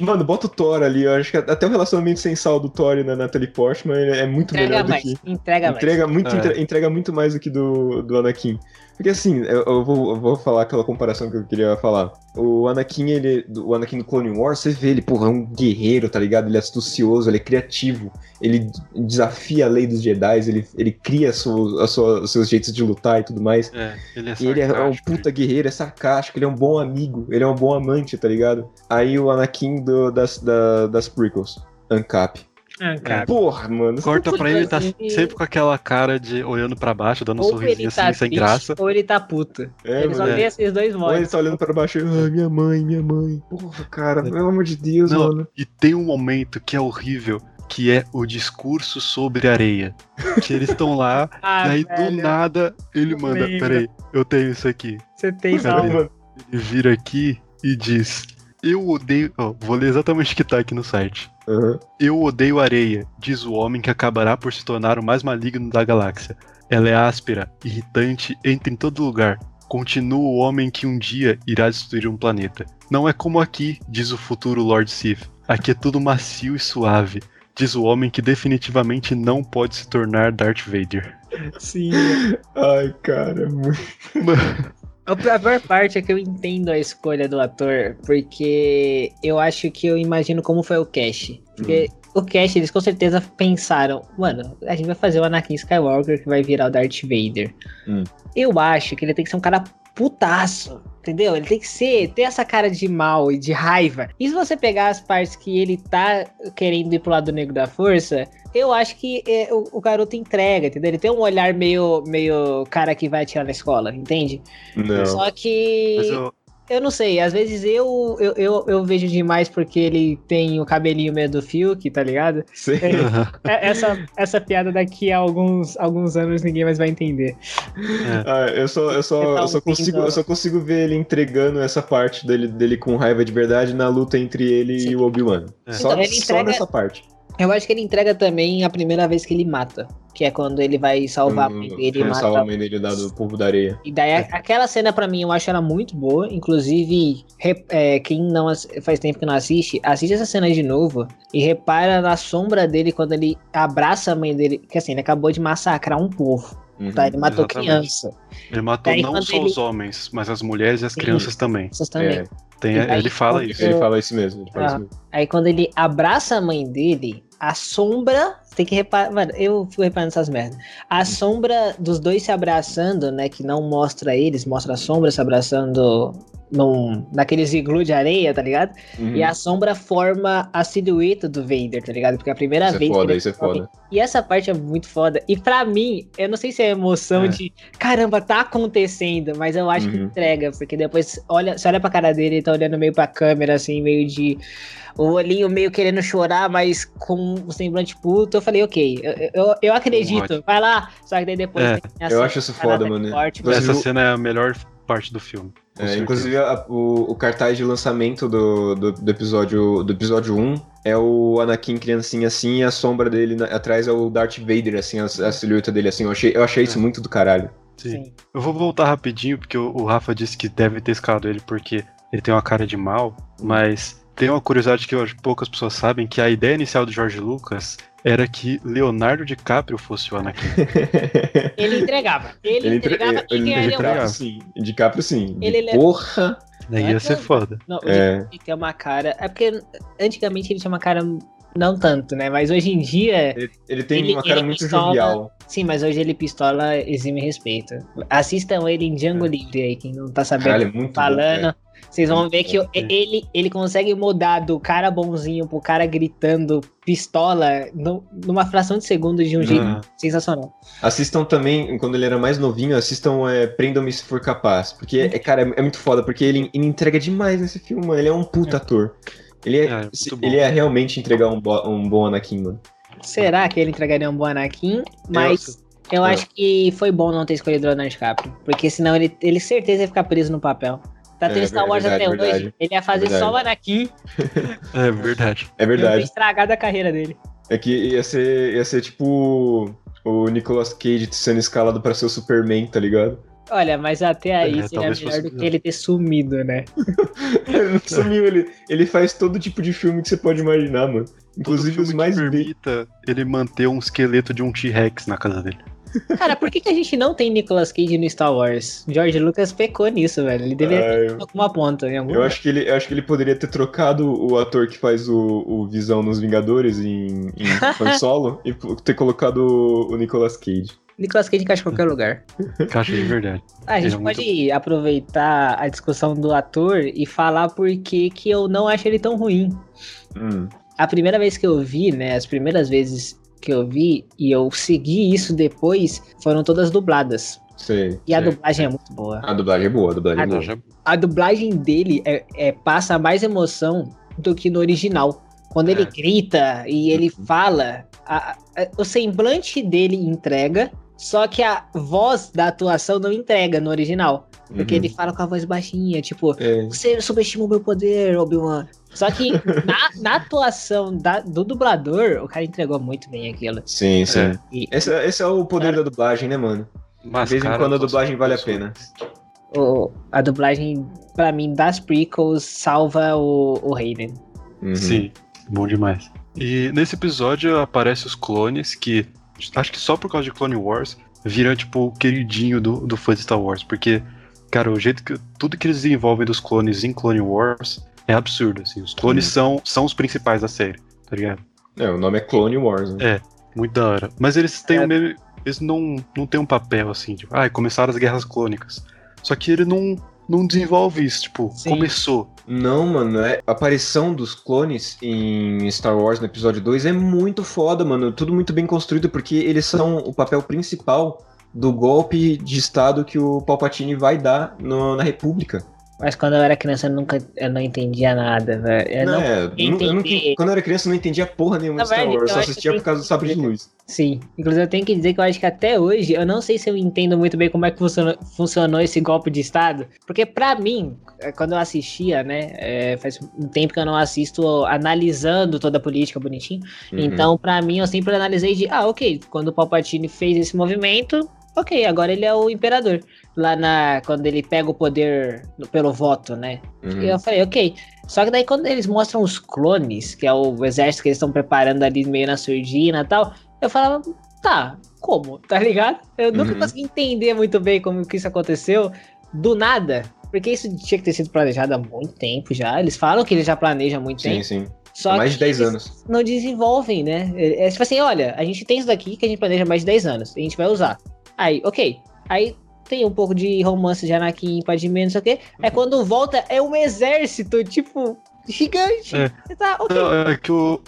Mano, bota o Thor ali. Eu acho que até o relacionamento sem sal do Thor e da Natalie Portman é muito Entrega melhor do mais, que. entrega mais. Entrega muito, É. entre- entrega muito mais do que do, do Anakin. Porque assim, eu, eu vou, eu vou falar aquela comparação que eu queria falar. O Anakin, ele. O Anakin do Clone Wars, você vê ele, porra, é um guerreiro, tá ligado? Ele é astucioso, ele é criativo, ele desafia a lei dos Jedi, ele, ele cria a sua- os seus jeitos de lutar e tudo mais. É, ele é E ele é um puta guerreiro, é sarcástico, ele é um bom amigo, ele é um bom amante, tá ligado? Aí o Anakin do- das, da- das prequels, Ancap. Cara. Porra, mano. Corta pra ele, ele tá sempre com aquela cara de olhando pra baixo, dando um Ou sorrisinho assim, tá sem graça. ou ele tá puto. É, ele só mano. tem esses dois Ou ele modos. tá olhando pra baixo, ah, minha mãe, minha mãe. Porra, cara, pelo amor de Deus, Não, mano. E tem um momento que é horrível, que é o discurso sobre areia. Que eles estão lá, Ah, e aí do velho, nada ele manda, peraí, eu tenho isso aqui. Você tem. Não, mano. Ele vira aqui e diz: Eu odeio. ó, vou ler exatamente o que tá aqui no site. Aham. Eu odeio areia, diz o homem que acabará por se tornar o mais maligno da galáxia. Ela é áspera, irritante, entra em todo lugar. Continua o homem que um dia irá destruir um planeta. Não é como aqui, diz o futuro Lord Sith. Aqui é tudo macio e suave. Diz o homem que definitivamente não pode se tornar Darth Vader. Sim. Ai, cara, é muito. A pior parte é que eu entendo a escolha do ator, porque eu acho que eu imagino como foi o Cash. Porque o Cash, eles com certeza pensaram, mano, a gente vai fazer o Anakin Skywalker que vai virar o Darth Vader. Hum. Eu acho que ele tem que ser um cara putaço, entendeu? Ele tem que ser, ter essa cara de mal e de raiva. E se você pegar as partes que ele tá querendo ir pro lado negro da força, eu acho que é, o, o garoto entrega, entendeu? Ele tem um olhar meio, meio cara que vai atirar na escola, entende? Não. Só que. Mas Eu... eu, não sei, às vezes eu, eu, eu, eu vejo demais porque ele tem o cabelinho meio do Fiuk, tá ligado? Sei. É- Essa, essa piada daqui a alguns, alguns anos ninguém mais vai entender. Ah, eu só, eu só, Tá eu só consigo, eu só consigo ver ele entregando essa parte dele, dele com raiva de verdade na luta entre ele Sim. e o Obi-Wan. É. Só, Então, só entrega- nessa parte. Eu acho que ele entrega também a primeira vez que ele mata. Que é quando ele vai salvar a mãe dele e mata a mãe dele da- do povo da areia. E daí aquela cena pra mim eu acho ela muito boa. Inclusive, re- é, quem não faz tempo que não assiste, assiste essa cena de novo e repara na sombra dele quando ele abraça a mãe dele. Que assim, ele acabou de massacrar um povo. Uhum. Tá? Ele matou exatamente. criança. ele matou Daí não só ele- os homens, mas as mulheres e as Sim. crianças também. Vocês também. É, Tem, ele fala isso. ele fala isso mesmo. Ele fala Ah. isso mesmo. Aí quando ele abraça a mãe dele, a sombra. Tem que reparar. Mano, eu fui reparando essas merdas. A sombra dos dois se abraçando, né? Que não mostra eles, mostra a sombra se abraçando num, naqueles iglu de areia, tá ligado? Uhum. E a sombra forma a silhueta do Vader, tá ligado? Porque é a primeira Isso é vez. que foda, isso é foda. E essa parte é muito foda. E pra mim, eu não sei se é a emoção É. de caramba, tá acontecendo, mas eu acho que Uhum. entrega, porque depois olha, você olha pra cara dele, ele tá olhando meio pra câmera, assim, meio de. O olhinho meio querendo chorar, mas com o semblante puto. Eu falei, ok, eu, eu, eu acredito, vai lá. Só que daí depois. É. Eu acho isso da foda, mano. Inclusive, Essa cena é a melhor parte do filme. É, inclusive, a- o, o cartaz de lançamento do, do, do episódio, do episódio 1 é o Anakin criancinha assim e a sombra dele na- atrás é o Darth Vader, assim, a, a silhueta dele, assim. Eu achei, eu achei isso É. muito do caralho. Sim. Sim. Eu vou voltar rapidinho, porque o, o Rafa disse que deve ter escalado ele porque ele tem uma cara de mal, mas tem uma curiosidade que eu acho que poucas pessoas sabem, que a ideia inicial do George Lucas era que Leonardo DiCaprio fosse o Anakin. Ele entregava. Ele, Ele, entre... entregava e ele ganharia o entregava. Sim. DiCaprio, sim. De Ele leva- Porra! Daí ia ser foda. Não, o É. DiCaprio tem uma cara. É porque antigamente ele tinha uma cara. Não tanto, né? Mas hoje em dia. Ele, ele tem Ele- uma cara muito pistola- jovial. Sim, mas hoje ele pistola exime respeito. Assistam ele em Django Livre aí, quem não tá sabendo Caralho, é muito falando. bom, é. Vocês vão ver que o- É. ele, ele consegue mudar do cara bonzinho pro cara gritando pistola no- numa fração de segundo de um jeito sensacional. Assistam também, quando ele era mais novinho, assistam é, Prendam-me se for capaz. Porque, é, cara, é, é muito foda, porque ele, ele entrega demais nesse filme, mano. Ele é um puta ator. Ele é, É, ele é realmente entregar um, bo- um bom Anakin, mano. Será que ele entregaria um bom Anakin? Mas eu É. acho que foi bom não ter escolhido o Leonardo DiCaprio. Porque senão ele, ele certeza ia ficar preso no papel. Tá tendo É, Star Wars verdade, até verdade. hoje. Ele ia fazer Verdade. só o Anakin. É verdade. É Ia ter verdade. estragado a carreira dele. É que ia ser, ia ser tipo o Nicolas Cage sendo escalado pra ser o Superman, tá ligado? Olha, mas até aí É, seria melhor fosse do que ele ter sumido, né? Ele não sumiu, ele, ele faz todo tipo de filme que você pode imaginar, mano. Todo Inclusive filme os mais que bem. permita ele manter um esqueleto de um T-Rex na casa dele. Cara, por que, que a gente não tem Nicolas Cage no Star Wars? George Lucas pecou nisso, velho. Ele deveria Ah, ter eu- alguma ponta em algum Eu acho, que ele, eu acho que ele poderia ter trocado o ator que faz o, o Visão nos Vingadores em, em Han Solo e ter colocado o, o Nicolas Cage. Nicolas Cage encaixa em qualquer lugar. Caixa de verdade. Ah, a gente Ele é muito pode aproveitar a discussão do ator e falar por que que eu não acho ele tão ruim. Hum, A primeira vez que eu vi, né, as primeiras vezes que eu vi e eu segui isso depois, foram todas dubladas. sei. E a sei. dublagem é muito boa. A dublagem é boa, a dublagem é A boa. Já- A dublagem dele é, é- passa mais emoção do que no original. Quando ele É. grita e ele Uhum. fala, a- a- o semblante dele entrega, só que a voz da atuação não entrega no original. Porque Uhum. ele fala com a voz baixinha, tipo, É, você subestima o meu poder, Obi-Wan. Só que na, na atuação da- do dublador, o cara entregou muito bem aquilo. sim, sim. É. E Esse, esse é o poder da dublagem, né, mano? Mas, De vez em cara, quando a dublagem vale a pena. o- a dublagem, pra mim, das prequels, salva o, o Hayden. Uhum. Sim, bom demais. E nesse episódio aparecem os clones que, acho que só por causa de Clone Wars, viram tipo o queridinho do, do fã de Star Wars. Porque, cara, o jeito que. Tudo que eles desenvolvem dos clones em Clone Wars é absurdo, assim. Os clones são, são os principais da série, tá ligado? É, o nome é Clone Wars, né? É. Muito da hora. Mas eles têm É. um meio. Eles não, não têm um papel assim, tipo, ah, começaram as guerras clônicas. Só que ele não, não desenvolve isso, tipo, Sim. começou. Não, mano, é... a aparição dos clones em Star Wars no episódio 2 é muito foda, mano. Tudo muito bem construído, porque eles são o papel principal do golpe de estado que o Palpatine vai dar no- na República. Mas quando eu era criança, eu nunca eu não entendia nada, velho. Eu não, é, não- eu não- entendi. quando eu era criança eu não entendia porra nenhuma de Star Wars, eu só assistia por causa do sabre de luz. Sim. Inclusive, eu tenho que dizer que eu acho que até hoje, eu não sei se eu entendo muito bem como é que funcionou, funcionou esse golpe de Estado. Porque, pra mim, é, quando eu assistia, né? é, faz um tempo que eu não assisto analisando toda a política bonitinho. Uhum. Então, pra mim, eu sempre analisei de, ah, ok, quando o Palpatine fez esse movimento, ok, agora ele é o imperador. Lá na. Quando ele pega o poder pelo voto, né? Uhum. Eu falei, ok. Só que daí quando eles mostram os clones, que é o exército que eles estão preparando ali meio na surdina e tal, eu falava, tá, como? Tá ligado? Eu nunca Uhum. consegui entender muito bem como que isso aconteceu do nada. Porque isso tinha que ter sido planejado há muito tempo já. Eles falam que eles já planejam há muito Sim, tempo. sim. Só Há mais de que 10 eles anos. Não desenvolvem, né? É, é tipo assim, olha, a gente tem isso daqui que a gente planeja há mais de 10 anos. A gente vai usar. Aí, ok. Aí tem um pouco de romance de Anakin, Padmé, não sei o quê. Aí quando volta, é um exército, tipo, gigante. É. Tá, ok, Não, é que o,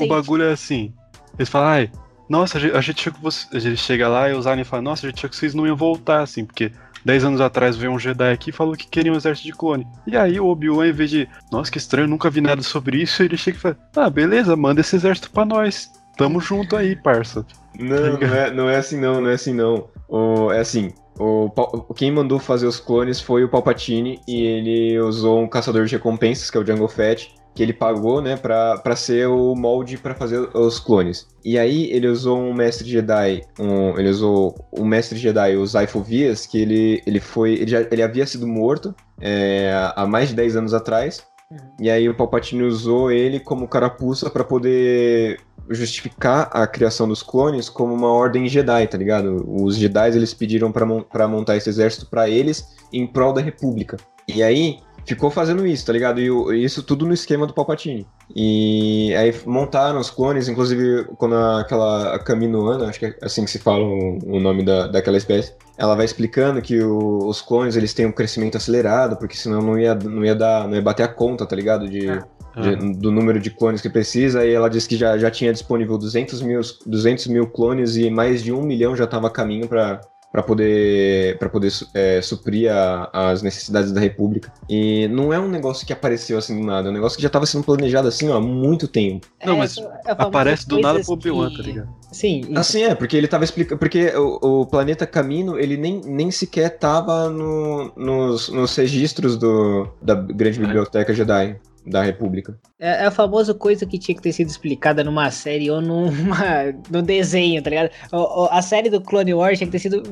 o bagulho é assim. Eles falam, ai, nossa, a gente, a gente achou que você. Ele chega lá e os aliens falam, nossa, a gente achou que vocês não iam voltar, assim, porque 10 anos atrás veio um Jedi aqui e falou que queria um exército de clone. E aí o Obi-Wan, em vez de, nossa, que estranho, nunca vi nada sobre isso, ele chega e fala, ah, beleza, manda esse exército pra nós. Tamo junto aí, parça. Não, não é, não é assim não, não é assim não. O, é assim, o, quem mandou fazer os clones foi o Palpatine e ele usou um caçador de recompensas, que é o Jungle Fett, que ele pagou, né, pra, pra ser o molde pra fazer os clones. E aí ele usou um mestre Jedi, um, ele usou um mestre Jedi, o Zypho Vias, que ele, ele foi, ele, já, ele havia sido morto é, há mais de 10 anos atrás, Uhum. e aí o Palpatine usou ele como carapuça pra poder justificar a criação dos clones como uma ordem Jedi, tá ligado? Os Jedi eles pediram pra mon- montar esse exército pra eles em prol da República. E aí ficou fazendo isso, tá ligado? E o- isso tudo no esquema do Palpatine. E aí montaram os clones, inclusive quando a- aquela a Kaminoana, acho que é assim que se fala o, o nome da, daquela espécie, ela vai explicando que o- os clones eles têm um crescimento acelerado, porque senão não ia, não ia dar, não ia bater a conta, tá ligado? De, Ah. de- do número de clones que precisa, e ela disse que já, já tinha disponível 200 mil, 200 mil clones e mais de um milhão já estava a caminho para para poder para poder é, suprir a, as necessidades da República. E não é um negócio que apareceu assim do nada, é um negócio que já estava sendo planejado assim ó, há muito tempo. Não, é, mas é aparece do nada pro Obi-Wan, que... tá ligado? Sim. Isso. Assim é, porque ele tava explicando. Porque o, o, planeta Camino, ele nem, nem sequer tava no, nos, nos registros do, da grande biblioteca Jedi da República. É, é a famosa coisa que tinha que ter sido explicada numa série ou numa, no desenho, tá ligado? a série do Clone Wars tinha que ter sido.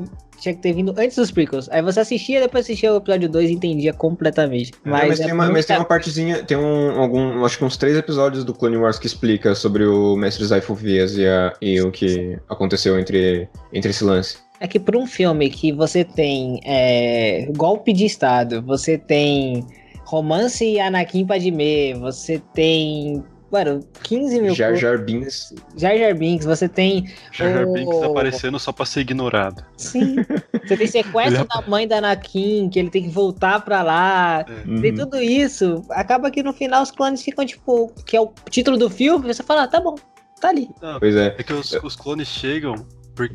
Tinha que ter vindo antes dos prequels. Aí você assistia, depois assistia o episódio 2 e entendia completamente. Mas, é, mas, é tem, uma, mas tem uma partezinha, tem um, algum, acho que uns três episódios do Clone Wars que explica sobre o Mestre Zypho Vias e, a, e o que aconteceu entre, entre esse lance. É que por um filme que você tem é, golpe de Estado, você tem Romance e Anakin Padmé, você tem Mano, 15 mil. Jar Jar Binks. Jar Jar Binks, você tem. Jar Jar o... Binks aparecendo só pra ser ignorado. Sim. Você tem sequestro é da mãe da Anakin, que ele tem que voltar pra lá. É. Tem uhum. tudo isso. Acaba que no final os clones ficam, tipo, que é o título do filme, você fala, ah, tá bom, tá ali. Não, pois é. É que os, os clones chegam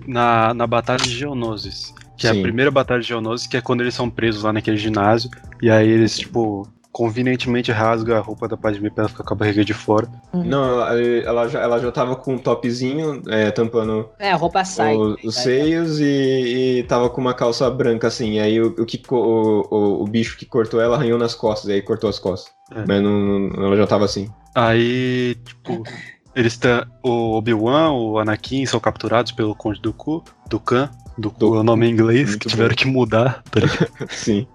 na, na Batalha de Geonosis. Que Sim. é a primeira batalha de Geonosis, que é quando eles são presos lá naquele ginásio. E aí eles, tipo, convenientemente rasga a roupa da Padme pra ela ficar com a barriga de fora. Uhum. Não, ela, ela, já, ela já tava com um topzinho, é, tampando é, a roupa sai, o, os seios e, e tava com uma calça branca, assim. Aí o, o, que, o, o, o, bicho que cortou ela arranhou nas costas, aí cortou as costas. É. Mas não, não, ela já tava assim. Aí, tipo, eles estão. O Obi-Wan, o Anakin são capturados pelo Conde do Ku, do Khan, do, do é o nome em inglês, que tiveram bom. que mudar, tá ligado? Sim.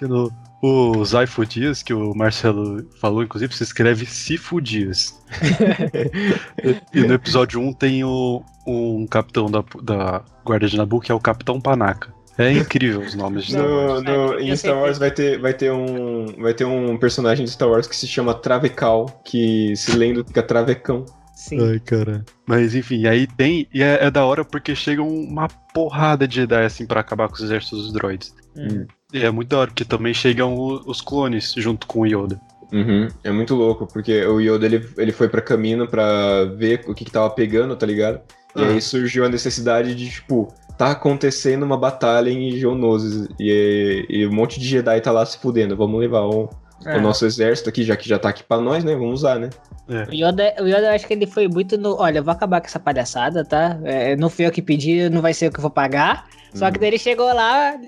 No, o Zaifo Dias, que o Marcelo falou, inclusive, se escreve Sifo Dias. e no episódio 1 tem o, um capitão da, da Guarda de Nabu, que é o Capitão Panaca. É incrível os nomes de Star Wars. No, no, em Star Wars vai ter, vai, ter um, vai ter um personagem de Star Wars que se chama Travecal, que se lendo fica Travecão. Sim. Ai, cara. Mas enfim, aí tem. E é, é, da hora porque chega uma porrada de Jedi assim para acabar com os exércitos dos droids. Hum. E é muito da hora, porque também chegam os clones junto com o Yoda. Uhum. É muito louco, porque o Yoda ele, ele foi para caminho para ver o que, que tava pegando, tá ligado? E ah. aí surgiu a necessidade de, tipo, tá acontecendo uma batalha em Geonosis e, e um monte de Jedi tá lá se fudendo. Vamos levar o, é. o nosso exército aqui, já que já tá aqui pra nós, né? Vamos usar, né? É. O, Yoda, o Yoda, eu acho que ele foi muito no. Olha, eu vou acabar com essa palhaçada, tá? É, não fui eu que pedi, não vai ser eu que vou pagar. Só que daí ele chegou lá,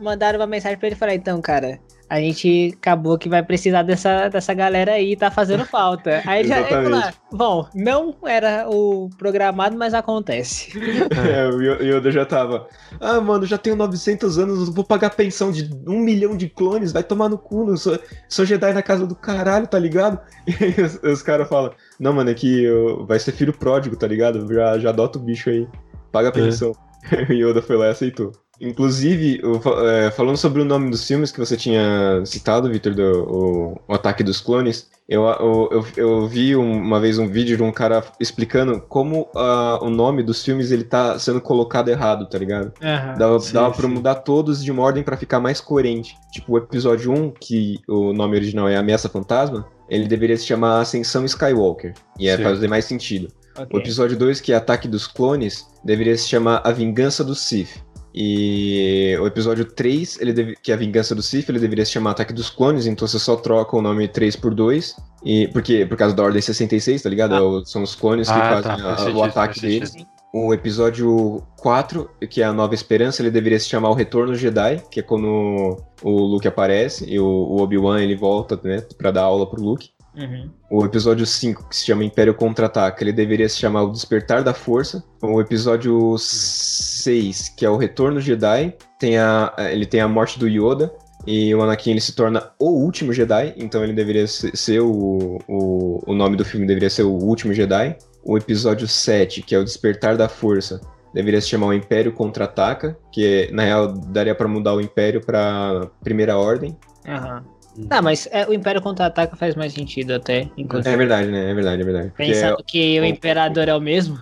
mandaram uma mensagem pra ele e falaram: então, cara, a gente acabou que vai precisar dessa, dessa galera aí, tá fazendo falta. Aí já ele lá, bom, não era o programado, mas acontece. É, o Yoda já tava, ah, mano, já tenho 900 anos, vou pagar pensão de um milhão de clones, vai tomar no cu, não sou, sou Jedi na casa do caralho, tá ligado? E aí os, os caras falam, não, mano, é que eu, vai ser filho pródigo, tá ligado? Já, já adota o bicho aí, paga a é. pensão. É. o Yoda foi lá e aceitou. Inclusive, é, falando sobre o nome dos filmes que você tinha citado, Victor, do o, o, Ataque dos Clones, eu, eu, eu, eu, vi uma vez um vídeo de um cara explicando como uh, o nome dos filmes ele tá sendo colocado errado, tá ligado? Uhum, dava, sim, dava pra mudar todos de uma ordem para ficar mais coerente. Tipo, o episódio 1, que o nome original é Ameaça Fantasma, ele deveria se chamar Ascensão Skywalker. E é fazer mais sentido. Okay. O episódio 2, que é Ataque dos Clones, deveria se chamar A Vingança do Sith. E o episódio 3, ele deve, que é a vingança do Sith, ele deveria se chamar Ataque dos Clones, então você só troca o nome 3 por 2. E, porque, por causa da Ordem 66, tá ligado? Ah. São os clones que ah, fazem tá. a, o ataque deles. O episódio 4, que é a Nova Esperança, ele deveria se chamar O Retorno Jedi, que é quando o Luke aparece e o, o Obi-Wan ele volta, né, pra dar aula pro Luke. Uhum. O episódio 5, que se chama Império Contra-Ataca, ele deveria se chamar O Despertar da Força. O episódio 6, que é o Retorno Jedi, tem a, ele tem a morte do Yoda. E o Anakin ele se torna o último Jedi, então ele deveria ser o, o, o nome do filme deveria ser o último Jedi. O episódio 7, que é o Despertar da Força, deveria se chamar o Império Contra-Ataca, que na real daria para mudar o Império para Primeira Ordem. Aham. Uhum. Tá, mas é, o Império Contra-Ataca faz mais sentido até. Enquanto... É verdade, né? É verdade, é verdade. Pensando é... que o Imperador é o mesmo.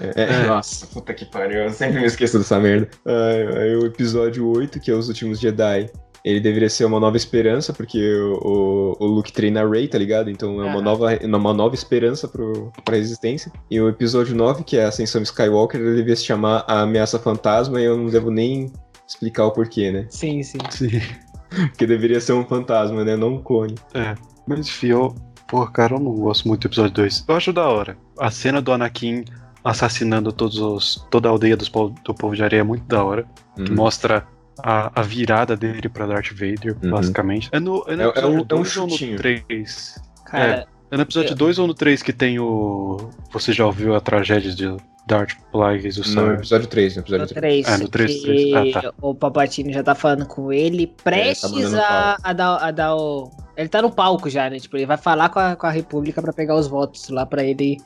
É, é, nossa, puta que pariu, eu sempre me esqueço dessa merda. Aí, aí o episódio 8, que é Os Últimos Jedi, ele deveria ser uma nova esperança, porque o, o, o Luke treina a Rey, tá ligado? Então é uma, Aham. nova, uma nova esperança pro, pra resistência. E o episódio 9, que é a Ascensão Skywalker, ele devia se chamar A Ameaça Fantasma, e eu não devo nem explicar o porquê, né? Sim, sim. Sim. Porque deveria ser um fantasma, né? Não um clone. É. Mas enfim, eu. Pô, cara, eu não gosto muito do episódio 2. Eu acho da hora. A cena do Anakin assassinando todos os, toda a aldeia dos do povo de areia é muito da hora. Que Uhum. mostra a, a virada dele pra Darth Vader, Uhum. basicamente. É no, é no É- é um- é um 2 ou no chutinho. 3? Cara, É no episódio Eu- 2 ou no 3 que tem o. Você já ouviu a tragédia de Darth Plagueis, o No Sarah? episódio 3, no no episódio 3. 3, Ah, no três, que três. Ah, tá. o Papatini já tá falando com ele, prestes mandando a, a dar, a dar o... Ele tá no palco já, né? Tipo, ele vai falar com a, com a República pra pegar os votos lá pra ele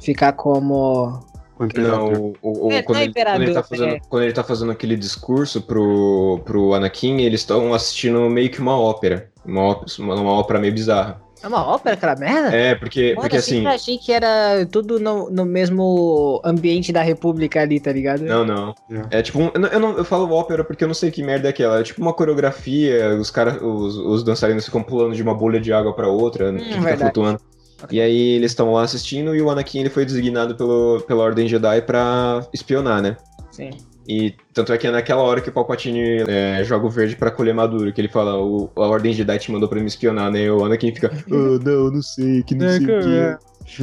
ficar como... O Imperador. Não, o, o- É, quando, não é ele, quando, ele tá imperador, fazendo, é. quando ele tá fazendo aquele discurso pro, pro Anakin, eles estão assistindo meio que uma ópera. Uma, ópera. uma ópera meio bizarra. É uma ópera aquela merda? É, porque, Mano, porque eu assim. sempre achei que era tudo no, no mesmo ambiente da República ali, tá ligado? Não, não. É. É tipo, um, eu, não- eu, eu falo ópera porque eu não sei que merda é aquela. É tipo uma coreografia, os caras, os, os dançarinos ficam pulando de uma bolha de água pra outra, que fica verdade. flutuando. E aí eles estão lá assistindo e o Anakin ele foi designado pelo, pela Ordem Jedi pra espionar, né? Sim. E tanto é que é naquela hora que o Palpatine é, joga o verde pra colher maduro, que ele fala, o, a Ordem Jedi te mandou pra me espionar, né? E o Anakin fica, oh, não, não sei, que não sei o que.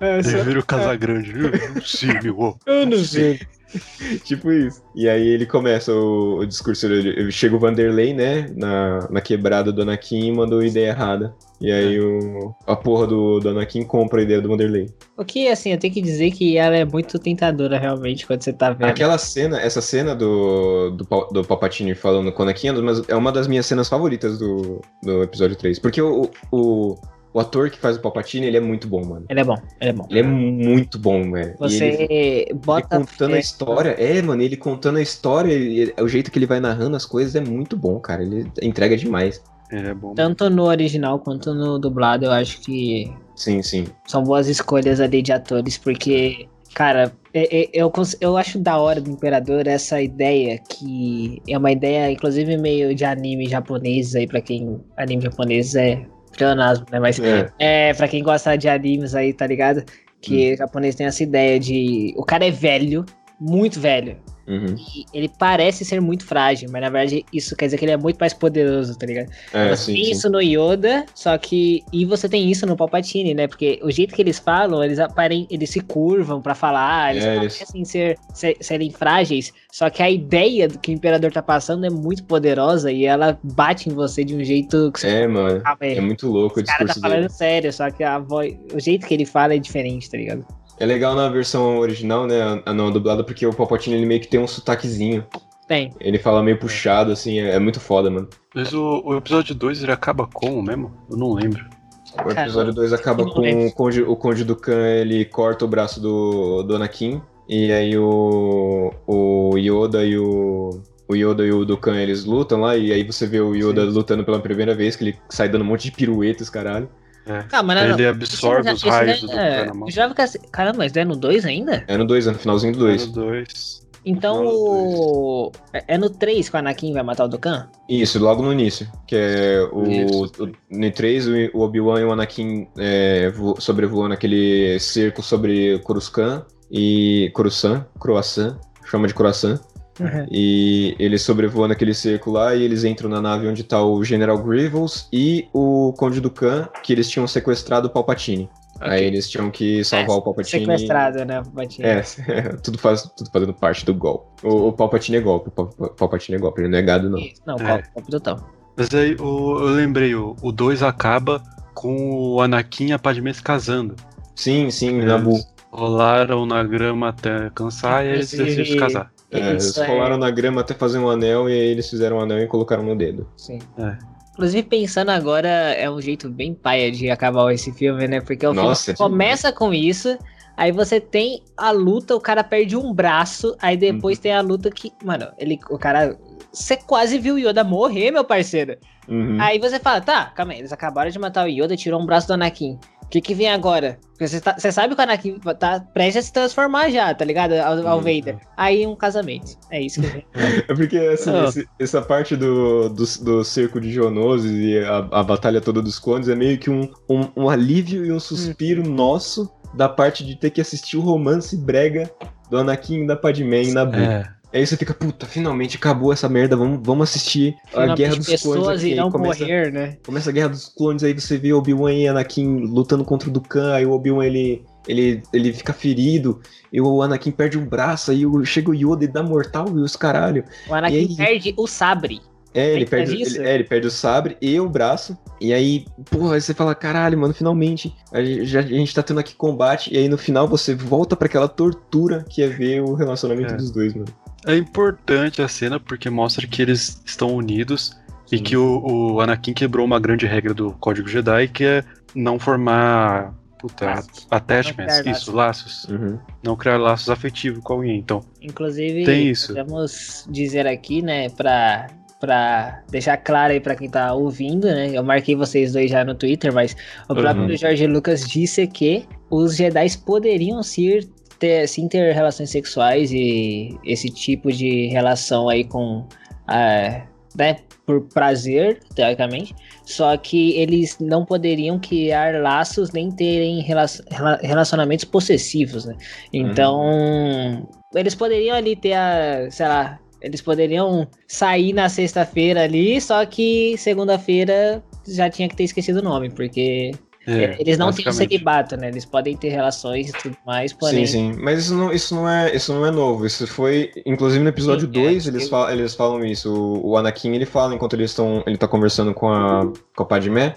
É assim, Ele vira o Casagrande. Eu- Sim, meu. ó. Eu não sei. tipo isso. E aí ele começa o, o discurso, ele, chega o Vanderlei, né, na, na quebrada do Anakin e mandou ideia errada. E aí o, a porra do, do Anakin compra a ideia do Vanderlei. O que, assim, eu tenho que dizer que ela é muito tentadora, realmente, quando você tá vendo. Aquela cena, essa cena do, do, do Palpatine falando com o Anakin é uma das- é minhas cenas favoritas do, do episódio 3. Porque o, o, o ator que faz o Palpatine, ele é muito bom, mano. Ele é bom, ele é bom. Ele é muito bom, velho. Você ele, ele bota. contando a história. É, mano, ele contando a história, e o jeito que ele vai narrando as coisas é muito bom, cara. Ele entrega demais. Ele é bom. Tanto no original quanto no dublado, eu acho que Sim, sim. são boas escolhas ali de atores, porque, cara, é- é- eu, cons- eu acho da hora do Imperador essa ideia que é uma ideia, inclusive, meio de anime japonês aí, pra quem. Anime japonês é pleonasmo, né? Mas É, é, pra quem gosta de animes aí, tá ligado? Que o japonês tem essa ideia de. O cara é velho, muito velho. Uhum. E ele parece ser muito frágil, mas na verdade isso quer dizer que ele é muito mais poderoso, tá ligado? é você sim, tem sim. isso no Yoda, só que. E você tem isso no Palpatine, né? Porque o jeito que eles falam, eles aparem, eles se curvam pra falar, eles É, eles- parecem ser, ser- serem frágeis. Só que a ideia do que o Imperador tá passando é muito poderosa e ela bate em você de um jeito que você. É, mano. Ah, É muito louco o o cara tá discurso falando dele. sério, só que a voz, o jeito que ele fala é diferente, tá ligado? É legal na versão original, né? A não dublada, porque o Palpatine ele meio que tem um sotaquezinho. Tem. Ele fala meio puxado, assim, é, é muito foda, mano. Mas o, o episódio 2 ele acaba como mesmo? Eu não lembro. O episódio 2 acaba com o Conde, o Conde do Khan, ele corta o braço do, do Anakin. E aí o, o Yoda e o. O Yoda e o Dukan, eles lutam lá, e aí você vê o Yoda lutando pela primeira vez, que ele sai dando um monte de piruetas, caralho. Ah, mas não, ele absorve Esse os já- raios já- do é, eu jurava que essa- Caramba, mas é no 2 ainda? É no 2, é no finalzinho do 2. No 2. Então o. É é no 3 que o Anakin vai matar o Dokkan? Isso, logo no início. Que é o. Isso. o no 3, o Obi-Wan e o Anakin é, vo- sobrevoando aquele cerco sobre Coruscant e. Coruscant? Croissant. Chama de Croissant. E eles sobrevoando aquele cerco lá e eles entram na nave onde tá o General Grievous e o Conde Dukan, que eles tinham sequestrado o Palpatine. Aí eles tinham que salvar É, o Palpatine. Sequestrado, né? Palpatine. É, tudo, faz, tudo fazendo parte do golpe. O, o Palpatine é golpe, o Pal- Palpatine é golpe, ele não é gado, não. Isso, Não, É. golpe, total. Mas aí o, eu lembrei, o 2 acaba com o Anakin e a Padmé se casando. Sim, sim, Nabu. Eles rolaram na grama até cansar e eles decidiram se casar. É, eles é- rolaram na grama até fazer um anel e aí eles fizeram um anel e colocaram no dedo. Sim. É. Inclusive, pensando agora, é um jeito bem paia de acabar esse filme, né? Porque o Nossa, filme começa com isso, aí você tem a luta, o cara perde um braço, aí depois Uhum. tem a luta que. Mano, ele, o cara. Você quase viu o Yoda morrer, meu parceiro. Uhum. Aí você fala, tá, calma aí, eles acabaram de matar o Yoda, tirou um braço do Anakin. Que, que vem agora? Porque você, tá, você sabe que o Anakin tá prestes a se transformar já, tá ligado? Ao, ao Vader. Aí um casamento. É isso que vem. É porque assim, Não. esse- essa parte do, do, do cerco de Geonosis e a, a batalha toda dos clones é meio que um, um, um alívio e um suspiro nosso da parte de ter que assistir o romance brega do Anakin e da Padmé em Naboo. É. Aí você fica, puta, finalmente acabou essa merda, vamos, vamos assistir a Guerra dos Clones pessoas aqui. Aí irão começa, morrer, né? começa a Guerra dos Clones, aí você vê Obi-Wan e Anakin lutando contra o Dukan, aí o Obi-Wan ele, ele, ele fica ferido, e o Anakin perde um braço, aí chega o Yoda e dá mortal e os caralho. O Anakin aí? perde o sabre. É, ele perde, ele, é, ele perde o sabre e o braço. E aí, porra, aí você fala, caralho, mano, finalmente. A gente, já- a gente tá tendo aqui combate. E aí no final você volta pra aquela tortura que é ver o relacionamento É. dos dois, mano. É importante a cena porque mostra que eles estão unidos e Sim. que o, o Anakin quebrou uma grande regra do Código Jedi, que é não formar puta, Laços. attachments, Não isso, laços. Uhum. Não criar laços afetivos com alguém. Então, Inclusive, Tem isso. podemos dizer aqui, né, pra, pra deixar claro aí pra quem tá ouvindo, né? Eu marquei vocês dois já no Twitter, mas o próprio Uhum. Jorge Lucas disse que os Jedi poderiam ser, ter, sim ter relações sexuais e esse tipo de relação aí com. ah, né, por prazer, teoricamente, só que eles não poderiam criar laços nem terem rela- rela- relacionamentos possessivos, né? Então, eles poderiam ali ter a, sei lá, eles poderiam sair na sexta-feira ali, só que segunda-feira já tinha que ter esquecido o nome, porque é, eles não têm celibato, né? Eles podem ter relações e tudo mais, porém. Sim, sim. Mas isso não, isso, não é, isso não é novo. Isso foi. Inclusive no episódio Sim, 2 é, eles, eu- falam, eles falam isso. O, o Anakin ele fala enquanto eles estão. Ele tá conversando com a, com a Padmé.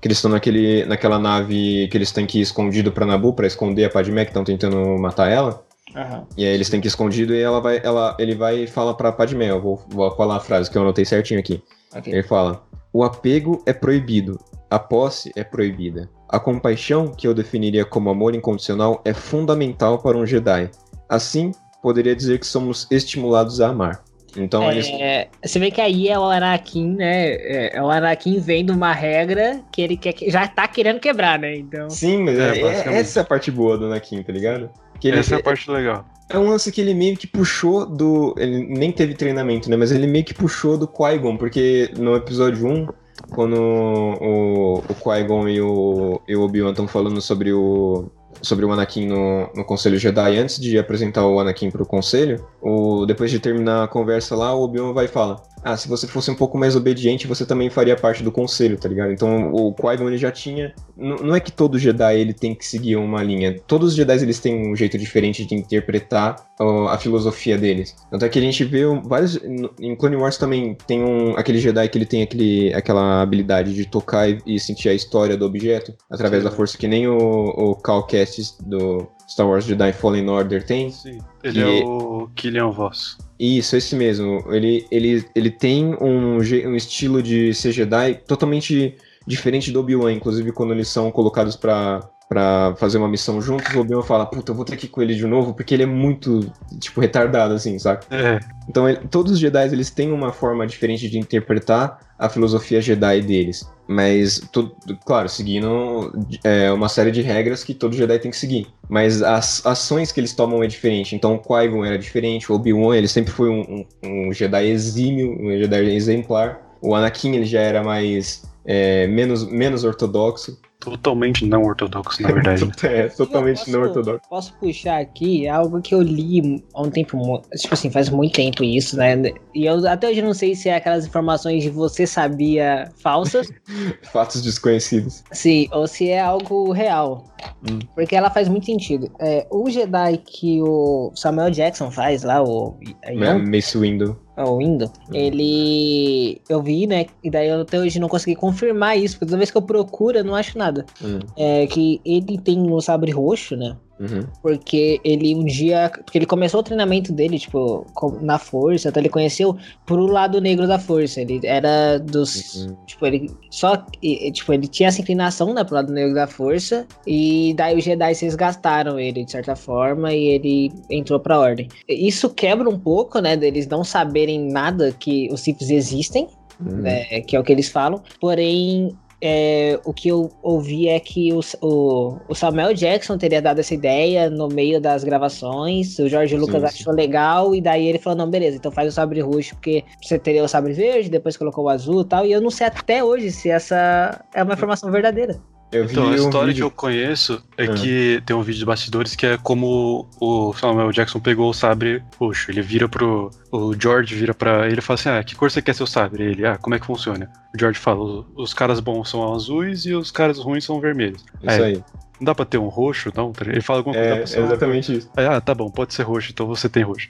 Que eles estão naquele, naquela nave que eles têm que ir escondido pra Nabu pra esconder a Padmé, que estão tentando matar ela. Aham. E aí eles têm que ir escondido e ela vai, ela, ele vai e fala pra Padmé. Eu vou, vou falar a frase que eu anotei certinho aqui. ok. Ele fala: O apego é proibido, a posse é proibida. A compaixão, que eu definiria como amor incondicional, é fundamental para um Jedi. Assim, poderia dizer que somos estimulados a amar. Então, eles. É, você vê que aí é o Anakin, né? É, é o Anakin vendo uma regra que ele quer, que- já tá querendo quebrar, né? Então. Sim, mas É, é- basicamente. essa é a parte boa do Anakin, tá ligado? Que ele, Essa é a parte legal. é um lance que ele meio que puxou do. Ele nem teve treinamento, né? Mas ele meio que puxou do Qui-Gon, porque no episódio 1, quando o, o Qui-Gon e o, e o Obi-Wan estão falando sobre o. Sobre o Anakin no, no Conselho Jedi, antes de apresentar o Anakin pro Conselho, o, depois de terminar a conversa lá, o Obi-Wan vai e fala: Ah, se você fosse um pouco mais obediente, você também faria parte do Conselho, tá ligado? Então o Qui-Gon já tinha. N- Não é que todo Jedi ele tem que seguir uma linha. Todos os Jedi eles têm um jeito diferente de interpretar ó, a filosofia deles. Tanto é que a gente vê vários. Em Clone Wars também tem um, aquele Jedi que ele tem aquele, aquela habilidade de tocar e, e sentir a história do objeto através Sim. da força, que nem o, o Cal Kestis do Star Wars Jedi Fallen Order tem. Sim. Ele Que- é o Killian Voss. Isso, esse mesmo. Ele, ele, ele tem um, um estilo de ser Jedi totalmente diferente do Obi-Wan. Inclusive, quando eles são colocados pra, pra fazer uma missão juntos, o Obi-Wan fala, puta, eu vou ter que ir com ele de novo, porque ele é muito, tipo, retardado, assim, saca? É, Então, ele- todos os Jedi, eles têm uma forma diferente de interpretar a filosofia Jedi deles. Mas, to- claro, seguindo é, uma série de regras que todo Jedi tem que seguir. Mas as ações que eles tomam é diferente. Então, o Qui-Gon era diferente, o Obi-Wan, ele sempre foi um, um- um Jedi exímio, um Jedi exemplar. O Anakin, ele já era mais... é, menos, menos ortodoxo. totalmente não ortodoxo, na verdade. É, totalmente Eu não posso- ortodoxo. Posso puxar aqui algo que eu li há um tempo, tipo assim, faz muito tempo isso, né? E eu até hoje não sei se é aquelas informações de você sabia falsas, Fatos desconhecidos. se, ou se é algo real. Hum. Porque ela faz muito sentido. É, o Jedi que o Samuel Jackson faz lá, o, Yoda, Mace Windu. O Windu, ele. Eu vi, né? E daí eu até hoje não consegui confirmar isso, porque toda vez que eu procuro, eu não acho nada. Hum, É que ele tem um sabre roxo, né? Uhum. Porque ele um dia. Porque ele começou o treinamento dele, tipo, na força, até ele conheceu pro lado negro da força. Ele era dos. Uhum. Tipo, ele só. e- Tipo, ele tinha essa inclinação, né, pro lado negro da força. E daí os Jedi se resgataram ele, de certa forma, e ele entrou pra ordem. Isso quebra um pouco, né, deles não saberem nada que os Siths existem Uhum. né, que é o que eles falam. Porém, é, o que eu ouvi é que o, o, o, Samuel Jackson teria dado essa ideia no meio das gravações, o Jorge Lucas sim, achou sim. legal, e daí ele falou, não, beleza, então faz o sabre roxo, porque você teria o sabre verde, depois colocou o azul e tal, e eu não sei até hoje se essa é uma informação verdadeira. Eu então, a história um que eu conheço é ah. que tem um vídeo de bastidores que é como o Samuel Jackson pegou o sabre roxo. Ele vira pro. O George vira pra ele e fala assim: Ah, que cor você quer seu sabre? Ele, ah, como é que funciona? O George fala: os caras bons são azuis e os caras ruins são vermelhos. Isso aí. aí. Não dá pra ter um roxo, não? Ele fala alguma coisa. É, é exatamente isso. Aí, ah, tá bom, pode ser roxo, então você tem roxo.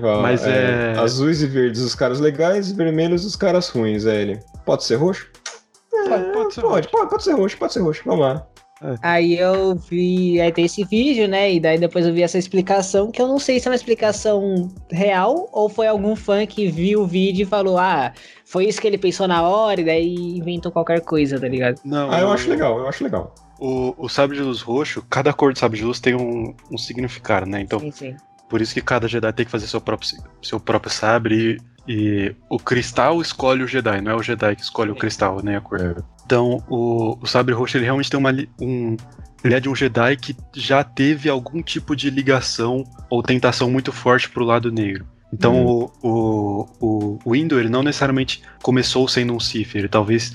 Fala, Mas é, é... Azuis e verdes os caras legais, vermelhos os caras ruins. É ele. Pode ser roxo? É, pode, ser pode, pode, pode ser roxo, pode ser roxo. Vamos lá. É. Aí eu vi, aí tem esse vídeo, né? E daí depois eu vi essa explicação, que eu não sei se é uma explicação real ou foi algum fã que viu o vídeo e falou, ah, foi isso que ele pensou na hora e daí inventou qualquer coisa, tá ligado? Não. Ah, eu acho legal, eu acho legal. O, o sabre de luz roxo, cada cor de sabre de luz tem um, um significado, né? Então, sim, sim. por isso que cada Jedi tem que fazer seu próprio, seu próprio sabre e, e o cristal escolhe o Jedi, não é o Jedi que escolhe sim. o cristal, nem a cor. É. Então, o, o Sabre Roxo ele realmente tem uma, um. Ele é de um Jedi que já teve algum tipo de ligação ou tentação muito forte pro lado negro. Então, uhum. o, o, o Indo, ele não necessariamente começou sendo um Sith, ele talvez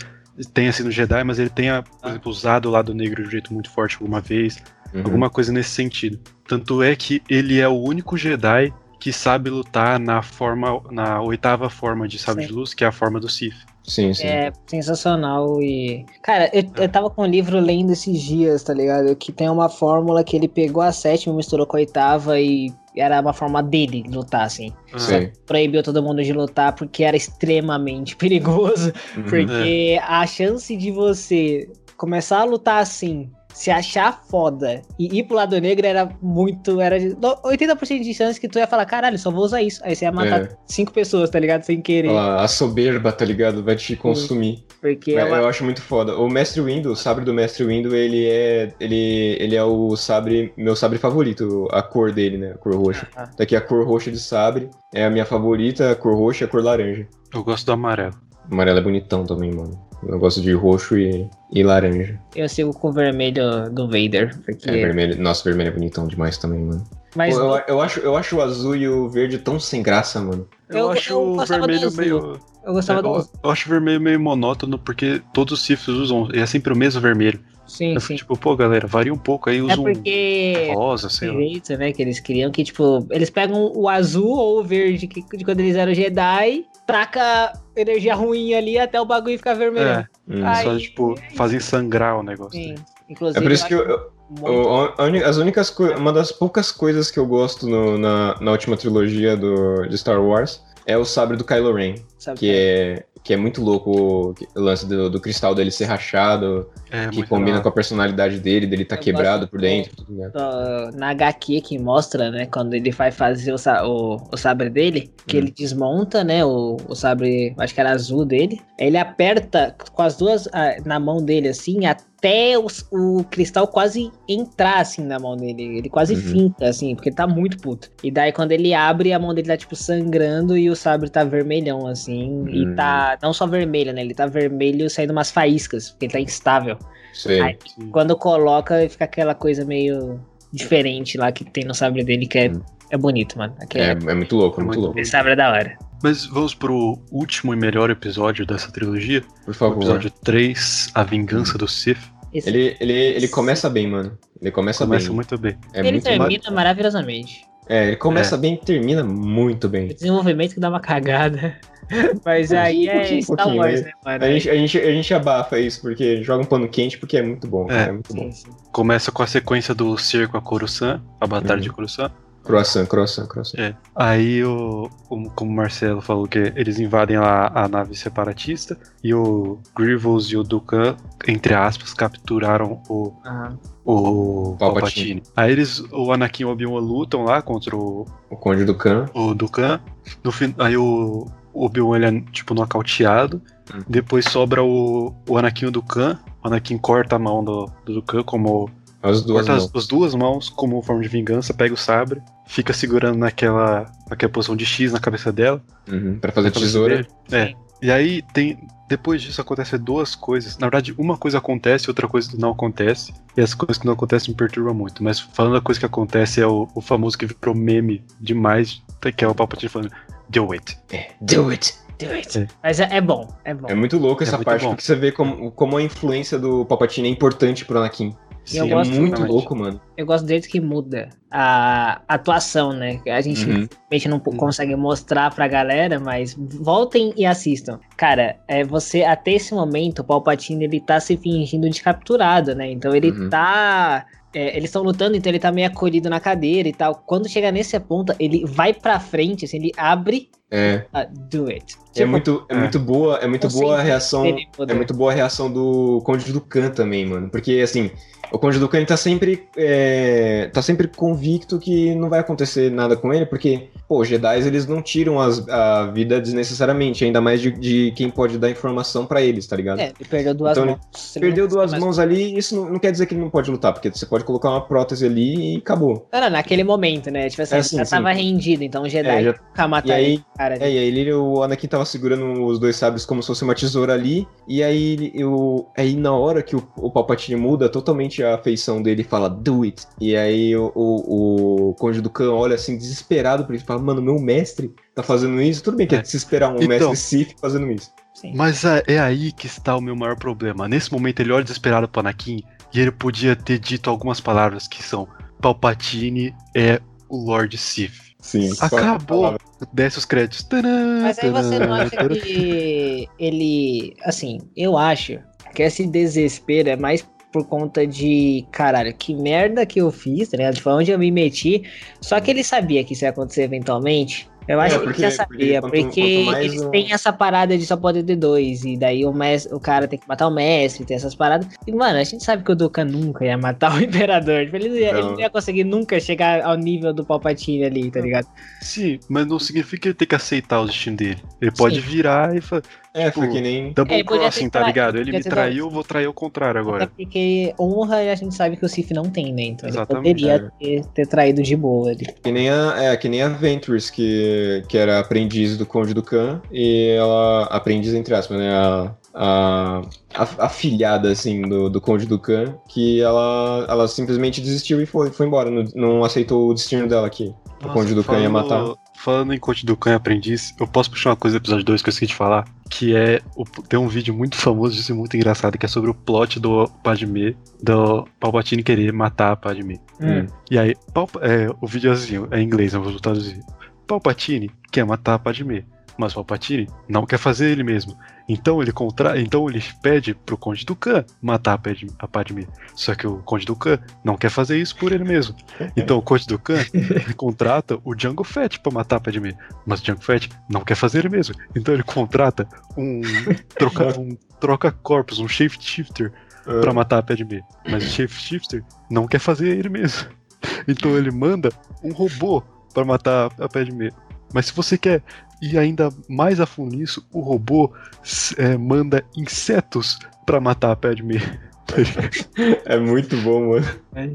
tenha sido um Jedi, mas ele tenha, por exemplo, usado o lado negro de um jeito muito forte alguma vez, uhum. alguma coisa nesse sentido. Tanto é que ele é o único Jedi que sabe lutar na forma, na oitava forma de sabre de luz, que é a forma do Sith. Sim, sim. É sensacional e. Cara, eu, eu tava com um livro lendo esses dias, tá ligado? Que tem uma fórmula que ele pegou a sétima, misturou com a oitava e era uma forma dele lutar, assim. Sim. Proibiu todo mundo de lutar porque era extremamente perigoso. Uhum. Porque a chance de você começar a lutar assim se achar foda e ir pro lado negro era muito. Era 80% de chance que tu ia falar, caralho, só vou usar isso. Aí você ia matar é. cinco pessoas, tá ligado? Sem querer. A, soberba, tá ligado? Vai te consumir. Porque é uma... Eu acho muito foda. O Mestre Windu, o sabre do Mestre Windu, ele é. Ele, ele é o sabre. Meu sabre favorito, a cor dele, né? A cor roxa. Ah, ah. Daqui a cor roxa de sabre é a minha favorita, a cor roxa e a cor laranja. Eu gosto do amarelo. O amarelo é bonitão também, mano. Eu gosto de roxo e, e laranja. Eu sigo com o vermelho do Vader. Porque... É, vermelho. Nossa, vermelho é bonitão demais também, mano. Mas Pô, eu, eu, acho, eu acho o azul e o verde tão sem graça, mano. Eu, eu acho o vermelho meio. Eu gostava é, do eu, eu acho o vermelho meio monótono, porque todos os Siths usam. É sempre o mesmo vermelho. Sim, eu sim. Tipo, pô, galera, varia um pouco aí, usa é porque... um rosa, sei lá. Jeito, né, que eles queriam que, tipo, eles pegam o azul ou o verde que, de quando eles eram Jedi, traca energia ruim ali até o bagulho ficar vermelho. É. Aí, só, tipo, fazem sangrar o negócio. Sim, inclusive. É por isso que eu, eu, as únicas uma das poucas coisas que eu gosto no, na, na última trilogia do, de Star Wars é o sabre do Kylo Ren, que é que é muito louco o lance do, do cristal dele ser rachado, é, que combina legal. com a personalidade dele, dele tá Eu quebrado por dentro. Tudo, né? Na HQ que mostra, né, quando ele vai fazer o, o, o sabre dele, que hum. ele desmonta, né, o, o sabre, acho que era azul dele, ele aperta com as duas ah, na mão dele, assim, até até o, o, cristal quase entrar, assim, na mão dele. Ele quase uhum. finta, assim, porque ele tá muito puto. E daí, quando ele abre, a mão dele tá, tipo, sangrando e o sabre tá vermelhão, assim. Uhum. E tá, não só vermelho, né? Ele tá vermelho saindo umas faíscas, porque ele tá instável. Sim. Aí, quando coloca, fica aquela coisa meio diferente lá que tem no sabre dele, que é, uhum. é bonito, mano. É, é, é, muito louco, é muito louco. Esse sabre é da hora. Mas vamos pro último e melhor episódio dessa trilogia. Por favor. O episódio 3, A Vingança do Sith. Esse... Ele, ele, ele começa bem, mano. Ele começa, começa bem. muito bem. É ele muito termina maravilhosamente. É, ele começa é. bem e termina muito bem. O desenvolvimento que dá uma cagada. Mas aí é Star Wars, né, mano? A gente, a, gente, a gente abafa isso, porque joga um pano quente, porque é muito bom. É, é muito sim, bom. Sim. Começa com a sequência do cerco a Coruscant, a batalha uhum. de Coruscant. Croissant, croissant, croissant. É. Aí, o, o, como o Marcelo falou, que eles invadem lá a nave separatista e o Grievous e o Dukan, entre aspas, capturaram o, uhum. o Palpatine. Palpatine. Aí eles, o Anakin e o Obi-Wan lutam lá contra o... O Conde Dukan. O Dukan. No fim, aí o, o Obi-Wan, ele é, tipo, nocauteado. Hum. Depois sobra o, o Anakin e o Dukan. O Anakin corta a mão do, do Dukan como as duas mãos. As, as, duas mãos como forma de vingança, pega o sabre, fica segurando naquela, naquela posição de X na cabeça dela. Uhum, pra fazer tesoura. É. E aí tem, depois disso acontecem duas coisas. Na verdade, uma coisa acontece, outra coisa não acontece. E as coisas que não acontecem me perturbam muito. Mas falando da coisa que acontece, é o, o famoso que virou meme demais, que é o Palpatine falando, do it. É, do it. Do it. É. Mas é, é, bom, é bom. É muito louco essa parte, bom. porque você vê como, como a influência do Palpatine é importante pro Anakin. Sim, é muito louco, mano. Eu gosto desde que muda a atuação, né? A gente uhum. não uhum. consegue mostrar pra galera, mas voltem e assistam. Cara, é você até esse momento, o Palpatine ele tá se fingindo de capturado, né? Então ele uhum. tá é, eles estão lutando, então ele tá meio acolhido na cadeira e tal. Quando chega nesse ponto, ele vai pra frente, assim, ele abre. É. Uh, do it. É tipo, é muito, é, é, muito boa, é muito boa a reação. É muito boa a reação do Conde do Khan também, mano. Porque assim, o Conde do Khan tá sempre, é, tá sempre convicto que não vai acontecer nada com ele, porque, pô, os Jedi eles não tiram as, a vida desnecessariamente, ainda mais de, de quem pode dar informação para eles, tá ligado? É, ele perdeu duas então, mãos. Perdeu duas mãos ali, isso não, não, quer dizer que ele não pode lutar, porque você pode colocar uma prótese ali e acabou. Não, não, naquele momento, né? Tipo assim, é, sim, já sim. tava rendido, então o Jedi é, já... nunca e aí, cara. É, e aí ele, o Anakin tava segurando os dois sabres como se fosse uma tesoura ali, e aí, eu, aí na hora que o, o Palpatine muda totalmente a feição dele fala, do it. E aí o, o, o Conde do Khan olha assim, desesperado pra ele e fala, mano, meu mestre tá fazendo isso. Tudo bem que é, é se esperar um então, mestre Sith fazendo isso. Sim. Mas é, é, aí que está o meu maior problema. Nesse momento ele olha desesperado pro Anakin e ele podia ter dito algumas palavras que são Palpatine é o Lord Sith. Sim. Acabou. Desce os créditos. Mas aí você não acha que ele. Assim, eu acho que esse desespero é mais por conta de, caralho, que merda que eu fiz, tá ligado? Tipo, onde eu me meti. Só que ele sabia que isso ia acontecer eventualmente. Eu acho é, porque, que ele já sabia, porque, porque quanto eles um... têm essa parada de só poder ter dois, e daí o, mestre, o cara tem que matar o mestre, tem essas paradas. E, mano, a gente sabe que o Dukan nunca ia matar o Imperador. Tipo, ele, não ia, ele não ia conseguir nunca chegar ao nível do Palpatine ali, tá ligado? Sim, mas não significa que ele tem que aceitar o destino dele. Ele pode Sim. virar e falar. É, tipo, foi que nem. Double é, crossing, tá ligado? Ele me traiu, vou trair o contrário agora. É porque honra a gente sabe que o Sif não tem, né? Então Exatamente, ele poderia é. ter, ter, traído de boa ali. Que nem a, é, que nem a Ventures, que, que era aprendiz do Conde do Khan, e ela. Aprendiz entre aspas, né? A, a, a, a filhada, assim, do, do Conde do Khan, que ela, ela simplesmente desistiu e foi, foi embora, não, não aceitou o destino dela aqui. Nossa, o Conde do Khan ia matar. Falando em Conde do Khan e Aprendiz, eu posso puxar uma coisa do episódio 2 que eu esqueci de falar, que é. O, tem um vídeo muito famoso disso muito engraçado, que é sobre o plot do Padme, do Palpatine querer matar a Padme. Hum. E aí, é, o vídeo é assim, é em inglês, eu vou traduzir. Palpatine quer matar a Padme, mas Palpatine não quer fazer ele mesmo. Então ele contra... então ele pede pro Conde Dukan matar a Padme. Só que o Conde Dukan não quer fazer isso por ele mesmo. Então o Conde Dukan contrata o Django Fett para matar a Padme. Mas o Django Fett não quer fazer ele mesmo. Então ele contrata um troca um troca corpos, um shapeshifter uh. para matar a Padme. Mas o shapeshifter não quer fazer ele mesmo. Então ele manda um robô para matar a Padme. Mas se você quer ir ainda mais a fundo nisso, o robô é, manda insetos para matar a Padme. é muito bom, mano. É.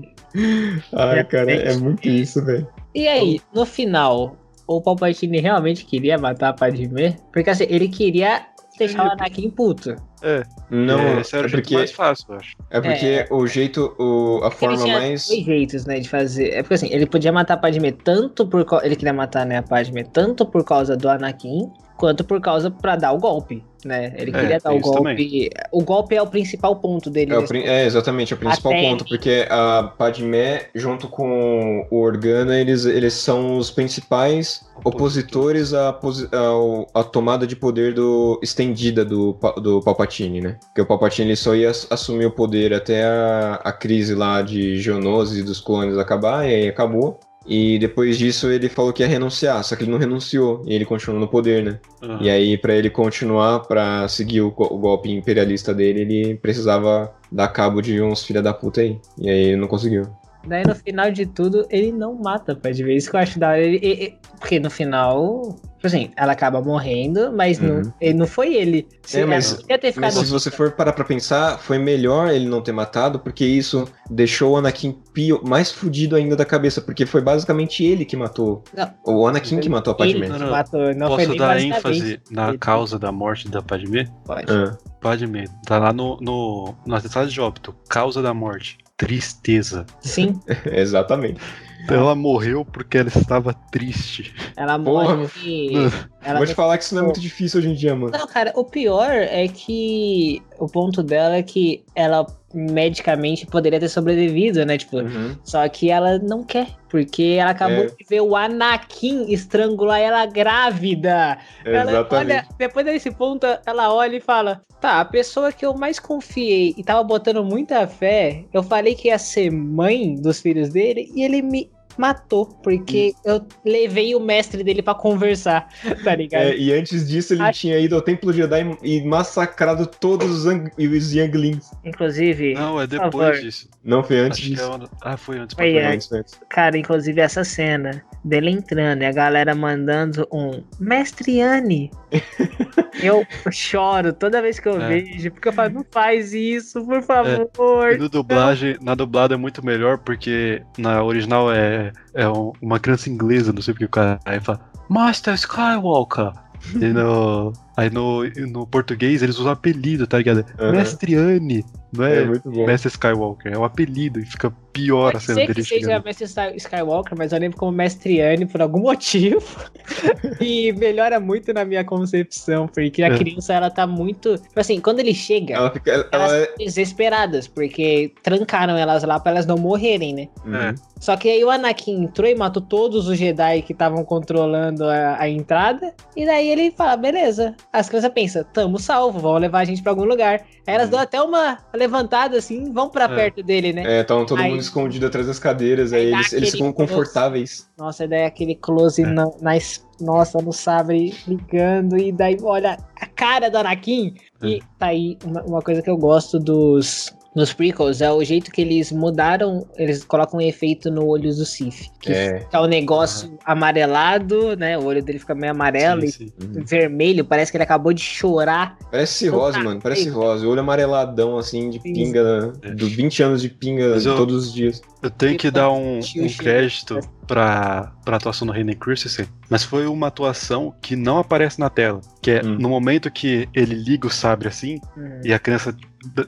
Ai, cara, é muito isso, velho. E aí, no final, o Palpatine realmente queria matar a Padme? Porque assim, ele queria deixar o Anakin puto. É. Não, é, esse era é o porque, mais fácil, eu acho. É porque é. o jeito, o, a forma ele mais. Dois jeitos, né, de fazer. É porque assim, ele podia matar a Padme tanto por. Ele queria matar, né, a Padme tanto por causa do Anakin, quanto por causa para dar o golpe né? Ele é, queria dar o golpe. Também. O golpe é o principal ponto dele. É, o, é exatamente, é o principal Até ponto, porque a Padmé, junto com o Organa, eles, eles são os principais opositores à, à, à tomada de poder do estendida do, do Palpatine, né? Porque o Palpatine ele só ia assumir o poder até a, a crise lá de Geonosis e dos clones acabar, e aí acabou. E depois disso ele falou que ia renunciar, só que ele não renunciou e ele continuou no poder, né? Uhum. E aí para ele continuar, para seguir o, o, golpe imperialista dele, ele precisava dar cabo de uns filha da puta aí. E aí ele não conseguiu. Daí no final de tudo, ele não mata, pode ver. Isso que eu acho da hora. Ele, ele, porque no final, Tipo assim, ela acaba morrendo, mas Uhum. não, ele, não foi ele. Se É, mas- ela. Mas se você for parar pra pensar, foi melhor ele não ter matado, porque isso deixou o Anakin pio, mais fudido ainda da cabeça, porque foi basicamente ele que matou. Não. O Anakin que matou a ele Padmé. que Não, não. matou, não foi Posso nem dar ênfase na Ele- causa da morte da Padmé? Pode. Ah, Padmé, tá lá no, no, no atestado de óbito. Causa da morte. Tristeza. Sim, exatamente. Então ela morreu porque ela estava triste. ela morre. e Ela Vou te falar que isso não é muito difícil hoje em dia, mano. Não, cara, o pior é que o ponto dela é que ela medicamente poderia ter sobrevivido, né? Tipo, Uhum. só que ela não quer, porque ela acabou É. de ver o Anakin estrangular ela grávida. Ela Exatamente. olha, depois desse ponto, ela olha e fala: Tá, a pessoa que eu mais confiei e tava botando muita fé, eu falei que ia ser mãe dos filhos dele e ele me matou, porque eu levei o mestre dele pra conversar, tá ligado? É, e antes disso, ele Acho- tinha ido ao Templo Jedi e massacrado todos os, Ang- e os Younglings. Inclusive, Não, é depois favor. disso. Não foi antes Acho que é disso. uma... Ah, foi antes. Foi É. falar. Antes, foi antes. cara, inclusive essa cena dele entrando e a galera mandando um Mestre Anne. eu choro toda vez que eu É. vejo, porque eu falo, não faz isso, por favor. E no dublagem, na dublada é muito melhor, porque na original é, é um- uma criança inglesa, não sei porque o cara aí fala Master Skywalker. E no, aí no, no português eles usam apelido, tá ligado? Aham. Mestre Anne, não é, É muito bom. Mestre Skywalker, é o apelido e fica pior a cena ser que dele seja chegando. Mestre Sky- Skywalker, mas eu lembro como Mestre Anne por algum motivo. e melhora muito na minha concepção, porque a É. criança ela tá muito. Tipo assim, quando ele chega, Ela fica. Ela, elas é- ficam desesperadas, porque trancaram elas lá pra elas não morrerem, né? Uhum. Só que aí o Anakin entrou e matou todos os Jedi que estavam controlando a, a entrada. E daí ele fala: beleza. As crianças pensam: tamo salvo, vão levar a gente pra algum lugar. Aí elas Uhum. dão até uma levantada assim, vão pra É. perto dele, né? É, estavam todo Aí- mundo escondido atrás das cadeiras, aí Aí eles, eles ficam confortáveis. Nossa, daí aquele close É. na, na es- nossa, no sabre ligando, e daí olha a cara do Anakin. É. E tá aí uma, uma coisa que eu gosto dos. Nos prequels é o jeito que eles mudaram, eles colocam um efeito no olho do Sif. Que É. fica o negócio amarelado, né? O olho dele fica meio amarelo Sim, e sim. Uhum. vermelho, parece que ele acabou de chorar. Parece cirrose, mano. Parece cirrose. Olho amareladão, assim, de Sim. pinga, É. do 20 anos de pinga eu- todos os dias. Eu tenho que dar um, Tio um Chico. crédito pra, pra atuação do Hayden Christensen, mas foi uma atuação que não aparece na tela. Que é Hum. no momento que ele liga o sabre assim, Hum. e a criança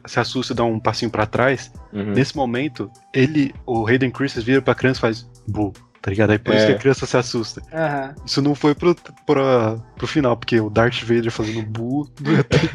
se assusta e dá um passinho pra trás, Uhum. nesse momento, ele, o Hayden Christensen vira pra criança e faz bu, tá ligado? Aí por isso É. que a criança se assusta. Aham. Isso não foi pro, pra, pro final, porque o Darth Vader fazendo bu não ia, ter,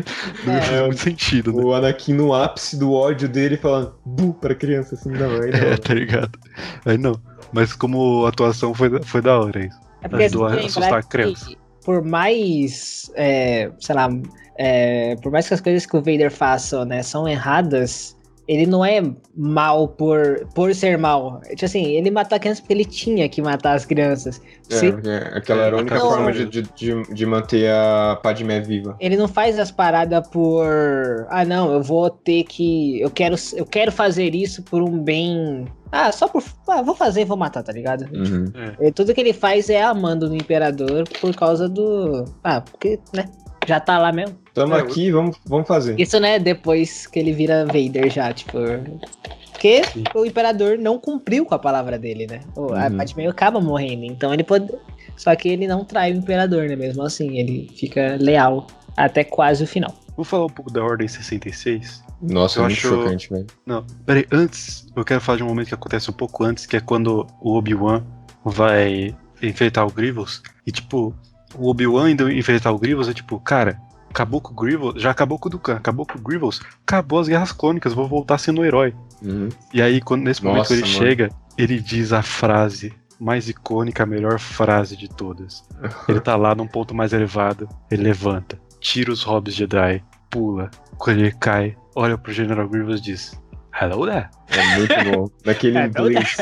não ia É. muito sentido, né? O Anakin no ápice do ódio dele falando bu pra criança, assim, não, aí É, não. tá ligado? Aí não. Mas como a atuação foi, da- foi da hora, é isso. É porque Ajudou a assustar a criança. por mais, é, sei lá, é, por mais que as coisas que o Vader faça, né, são erradas, ele não é mal por, por ser mal. Tipo assim, ele matou a criança porque ele tinha que matar as crianças. É, Se- porque aquela era a única Não. forma de, de, de, manter a Padmé viva. Ele não faz as paradas por. Ah, não, eu vou ter que. Eu quero, eu quero fazer isso por um bem. Ah, só por. Ah, vou fazer e vou matar, tá ligado? Uhum. É, Tudo que ele faz é amando do imperador por causa do. Ah, porque, né? Já tá lá mesmo. Tamo É, aqui, vamos, vamos fazer. Isso, né, depois que ele vira Vader já, tipo. Porque Sim. o imperador não cumpriu com a palavra dele, né? O, A Uhum. Padmé acaba morrendo, então ele pode. Só que ele não trai o imperador, né? Mesmo assim, ele fica leal até quase o final. Vou falar um pouco da Ordem 66. Nossa, Eu é muito acho- chocante, velho. Não, peraí, antes, eu quero falar de um momento que acontece um pouco antes, que é quando o Obi-Wan vai enfrentar o Grievous. E tipo, o Obi-Wan indo enfrentar o Grievous é tipo, cara, acabou com o Grievous, já acabou com o Dukan, acabou com o Grievous, acabou as guerras clônicas, vou voltar sendo o herói. Uhum. E aí, quando, nesse momento Nossa, ele mano. chega, ele diz a frase mais icônica, a melhor frase de todas. Ele tá lá num ponto mais elevado, ele levanta, tira os Hobbs Jedi, pula, quando ele cai, olha pro General Grievous e diz: Hello there. É muito bom. Naquele É, inglês,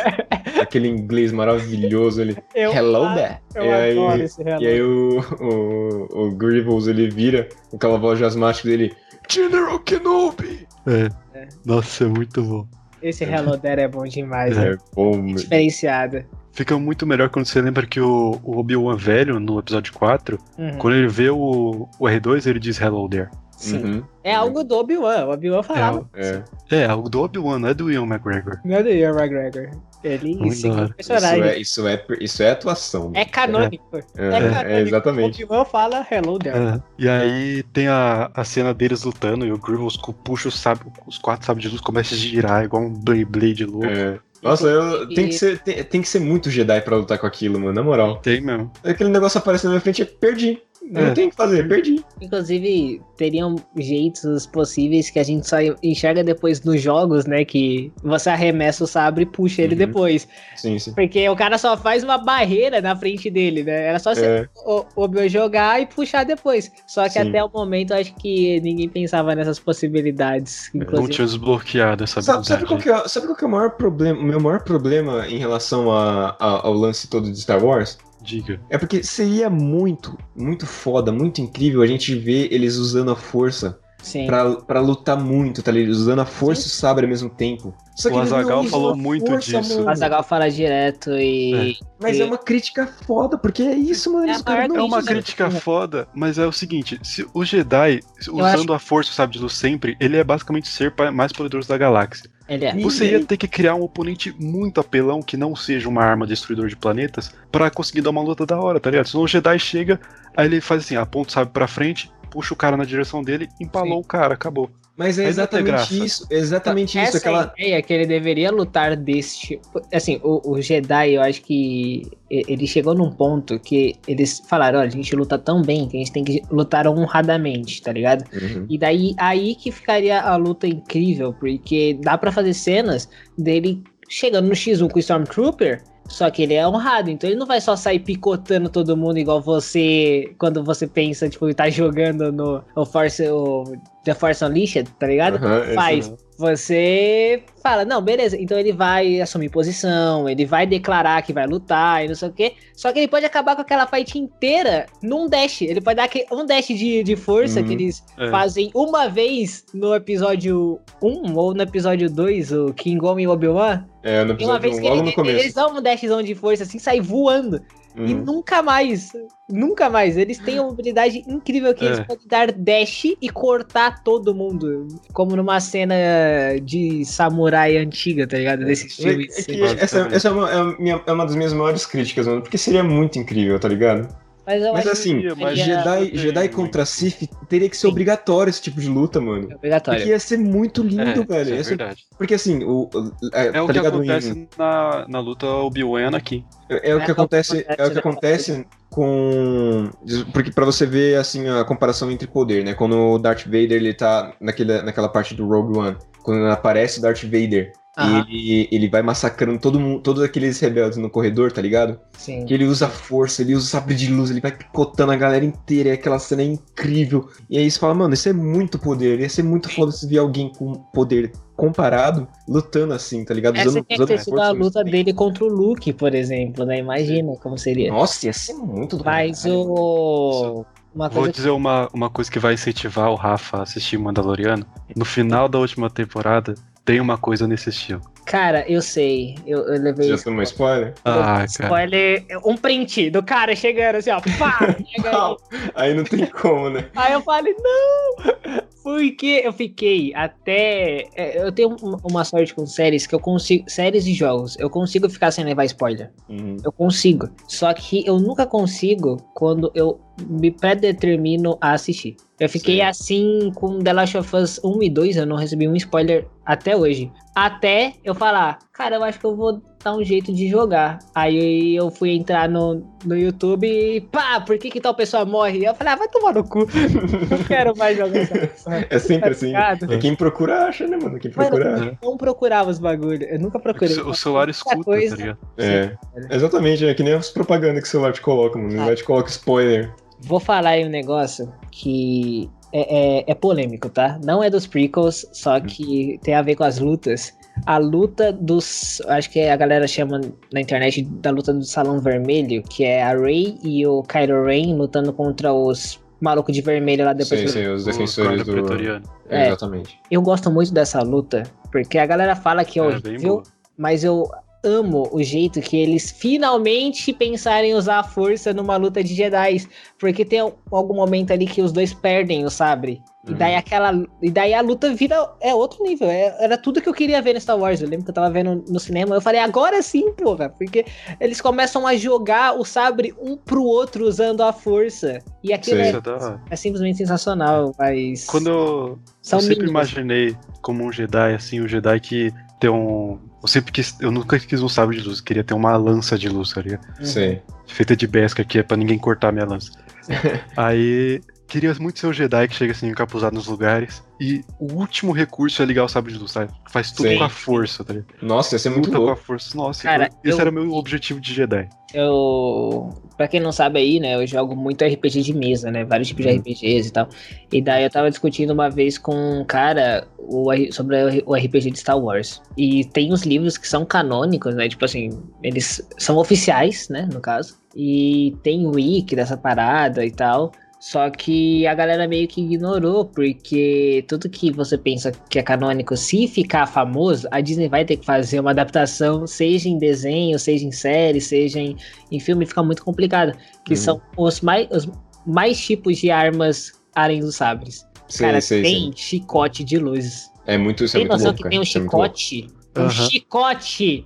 aquele inglês maravilhoso ali. Eu, Hello there. eu e aí, adoro esse e relógio. aí o, o, o Grievous, ele vira com aquela voz de asmática dele. General Kenobi! É. É. Nossa, é muito bom. Esse Hello There é bom demais, É né? bom, meu. Diferenciado. fica muito melhor quando você lembra que o, o Obi-Wan velho, no episódio 4, Uhum. quando ele vê o, o R2, ele diz Hello there. Sim. Uhum. É algo do Obi-Wan. O Obi-Wan falava. É. É, o do Obi-Wan, não é do Ian McGregor. Não é do Ian McGregor. Ele hora. o Isso, personagem. é, isso, é, é atuação. É canônico. É, É, é, canônico. exatamente. O Obi-Wan fala hello there. É. E aí tem a, a cena deles lutando e o Grievous puxa o sábio, os quatro sábios de luz começam a girar igual um Blade louco. É. Nossa, eu, tem, que ser, tem, tem que ser muito Jedi pra lutar com aquilo, mano, na moral. Tem mesmo. Aquele negócio aparecendo na minha frente, eu perdi. É. Não tem o que fazer, perdi. Inclusive, teriam jeitos possíveis que a gente só enxerga depois nos jogos, né? Que você arremessa o sabre e puxa ele Uhum. depois. Sim, sim. Porque o cara só faz uma barreira na frente dele, né? Era só você É, o, o meu jogar e puxar depois. Só que Sim. até o momento eu acho que ninguém pensava nessas possibilidades. Não Inclusive. tinha desbloqueado essa Sabe, sabe, qual é, sabe qual que é o maior problema, o meu maior problema em relação a- a- ao lance todo de Star Wars? Diga. É porque seria muito, muito foda, muito incrível a gente ver eles usando a força Sim. pra, pra lutar muito, tá ligado? Usando a força e o sabre ao mesmo tempo. Só O não Azaghal usam falou muito força, disso. mano. O Azaghal fala direto e. Mas é uma crítica foda, porque é isso, mano. É Eles a maior caras É uma né? crítica foda, mas é o seguinte: se o Jedi, usando a força, sabe, de luz sempre, ele é basicamente o ser mais poderoso da galáxia. Ele é. E- Você ia ter que criar um oponente muito apelão que não seja uma arma destruidor de planetas pra conseguir dar uma luta da hora, tá ligado? Senão o Jedi chega, aí ele faz assim, aponta o sabe pra frente, puxa o cara na direção dele, empalou Sim. o cara, acabou. Mas é exatamente isso, exatamente isso. Essa Aquela, ideia que ele deveria lutar desse tipo. Assim, o, o Jedi, eu acho que ele chegou num ponto que eles falaram: olha, a gente luta tão bem que a gente tem que lutar honradamente, tá ligado? Uhum. E daí aí que ficaria a luta incrível, porque dá pra fazer cenas dele chegando no X1 com o Stormtrooper. Só que ele é honrado, então ele não vai só sair picotando todo mundo igual você quando você pensa, tipo, tá jogando no o Force, o The Force Unleashed, tá ligado? Esse Faz. Você fala, não, beleza, então ele vai assumir posição, ele vai declarar que vai lutar e não sei o quê. Só que ele pode acabar com aquela fight inteira num dash. Ele pode dar um dash de, de força Uhum. que eles É. fazem uma vez no episódio 1 ou no episódio 2, o King Gon e o Obi-Wan. É, no episódio vez 1, que logo ele- no começo. eles dão um dashzão de força assim, sai voando. E Uhum. nunca mais, nunca mais. Eles têm uma habilidade incrível que É. eles podem dar dash e cortar todo mundo. Como numa cena de samurai antiga, tá ligado? Desses É, filmes. é que assim. essa, essa é, uma, é, a minha- é uma das minhas maiores críticas, mano, porque seria muito incrível, tá ligado? Mas eu Mas acho assim, que mas Jedi, Jedi muito. contra Sith teria que ser Sim. obrigatório esse tipo de luta, mano. obrigatório. Porque ia ser muito lindo, É, velho. é ser- verdade. porque assim, o, o- é, É tá o que acontece Em- na, na luta Obi-Wan Anakin. É, é o que É, acontece, é o que né? acontece com porque pra você ver assim a comparação entre poder, né? Quando o Darth Vader ele tá naquele, naquela parte do Rogue One, quando aparece o Darth Vader Aham. e ele, ele vai massacrando todo mundo, todos aqueles rebeldes no corredor, tá ligado? Sim. Que ele usa força, ele usa sabre de luz, ele vai picotando a galera inteira, e aquela cena é incrível. E aí você fala, mano, isso é muito poder, ia ser muito foda se ver alguém com poder comparado lutando assim, tá ligado? Essa tinha que ter sido a luta dele contra o Luke, por exemplo, né? Imagina como seria. Nossa, ia ser muito do Mas mano. o. Uma Vou coisa dizer uma, uma coisa que vai incentivar o Rafa a assistir Mandaloriano. No final da última temporada, tem uma coisa nesse estilo. Cara, eu sei. Eu, eu levei. Já tomou spoiler? Ah, cara. Spoiler, um print do cara chegando assim, ó. Pá, aí. Aí não tem como, né? Aí eu falei, não! Porque eu fiquei até. é, Eu tenho um- uma sorte com séries que eu consigo. Séries e jogos. Eu consigo ficar sem levar spoiler. Uhum. Eu consigo. Só que eu nunca consigo quando eu me predetermino a assistir. Eu fiquei Sim. assim com The Last of Us 1 e 2, eu não recebi um spoiler até hoje. Até eu falar, cara, eu acho que eu vou dar um jeito de jogar. Aí eu fui entrar no, no YouTube e pá, por que que tal pessoa morre? Eu falei, ah, vai tomar no cu. não quero mais jogar essa. É sempre Tá assim. ligado? É quem procura acha, né, mano? Quem Mano, procura acha. eu não procurava os bagulho. Eu nunca É procurei. o o celular escuta, coisa. tá ligado? É. Exatamente, é que nem as propagandas que o celular te coloca, mano. O celular te coloca spoiler. Vou falar aí um negócio que é, é- é polêmico, tá? Não é dos prequels, só que tem a ver com as lutas. A luta dos. Acho que a galera chama na internet da luta do Salão Vermelho, que é a Rey e o Kylo Ren lutando contra os malucos de vermelho lá depois. Sim, sim, os defensores do. pretoriano. É. Exatamente. Eu gosto muito dessa luta, porque a galera fala que é É, horrível, mas eu amo o jeito que eles finalmente pensaram em usar a força numa luta de Jedi. Porque tem algum momento ali que os dois perdem o sabre. E daí aquela. E daí a luta vira. É outro nível. É, era tudo que eu queria ver no Star Wars. Eu lembro que eu tava vendo no cinema. Eu falei, agora sim, porra. Porque eles começam a jogar o sabre um pro outro usando a força. E aquilo Sim. é, é é simplesmente sensacional. Mas. Quando eu, São eu sempre mínimos. imaginei como um Jedi, assim, um Jedi que tem um. Eu sempre quis. Eu nunca quis um sabre de luz, eu queria ter uma lança de luz, tá ligado? Uhum. Sim. Feita de besca que é pra ninguém cortar minha lança. Aí. Queria muito ser o Jedi que chega assim, encapuzado nos lugares. E o último recurso é ligar o sabre de luz, sabe? Faz tudo Sim. com a força, tá ligado? Nossa, ia ser muito Luta com a louco. força. Nossa, Cara, esse eu- era meu objetivo de Jedi. Eu. Pra quem não sabe aí, né? Eu jogo muito RPG de mesa, né? Vários tipos de Uhum. RPGs e tal. E daí eu tava discutindo uma vez com um cara o sobre o RPG de Star Wars. E tem os livros que são canônicos, né? Tipo assim, eles são oficiais, né? No caso. E tem o wiki dessa parada e tal. Só que a galera meio que ignorou, porque tudo que você pensa que é canônico, se ficar famoso, a Disney vai ter que fazer uma adaptação, seja em desenho, seja em série, seja em, em filme, fica muito complicado. Que Uhum. são os mais, os mais tipos de armas além dos sabres. Sei, Cara, sei, tem sei. chicote de luz. É muito, isso é tem muito noção louco, que tem um Isso é chicote? Um Aham. chicote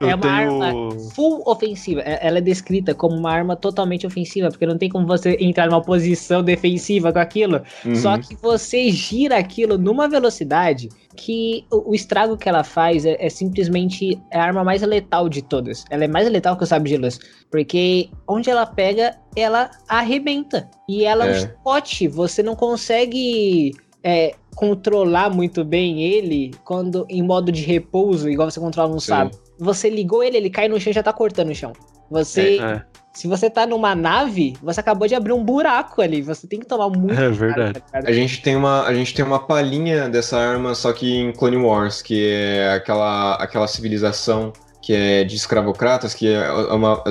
Eu é uma tenho- arma full ofensiva. É- Ela é descrita como uma arma totalmente ofensiva, porque não tem como você entrar numa posição defensiva com aquilo. Uhum. Só que você gira aquilo numa velocidade que o, estrago que ela faz é, é simplesmente a arma mais letal de todas. Ela é mais letal que o sabre de luz. Porque onde ela pega, ela arrebenta. E ela é um É. chicote. Você não consegue é, controlar muito bem ele quando em modo de repouso, igual você controla um sabre. Você ligou ele, ele cai no chão e já tá cortando o chão. Você, É, se você tá numa nave, você acabou de abrir um buraco ali. Você tem que tomar muito é verdade. cuidado, A gente, tem uma, a gente tem uma palhinha dessa arma, só que em Clone Wars, que é aquela, aquela civilização que é de escravocratas, que é uma,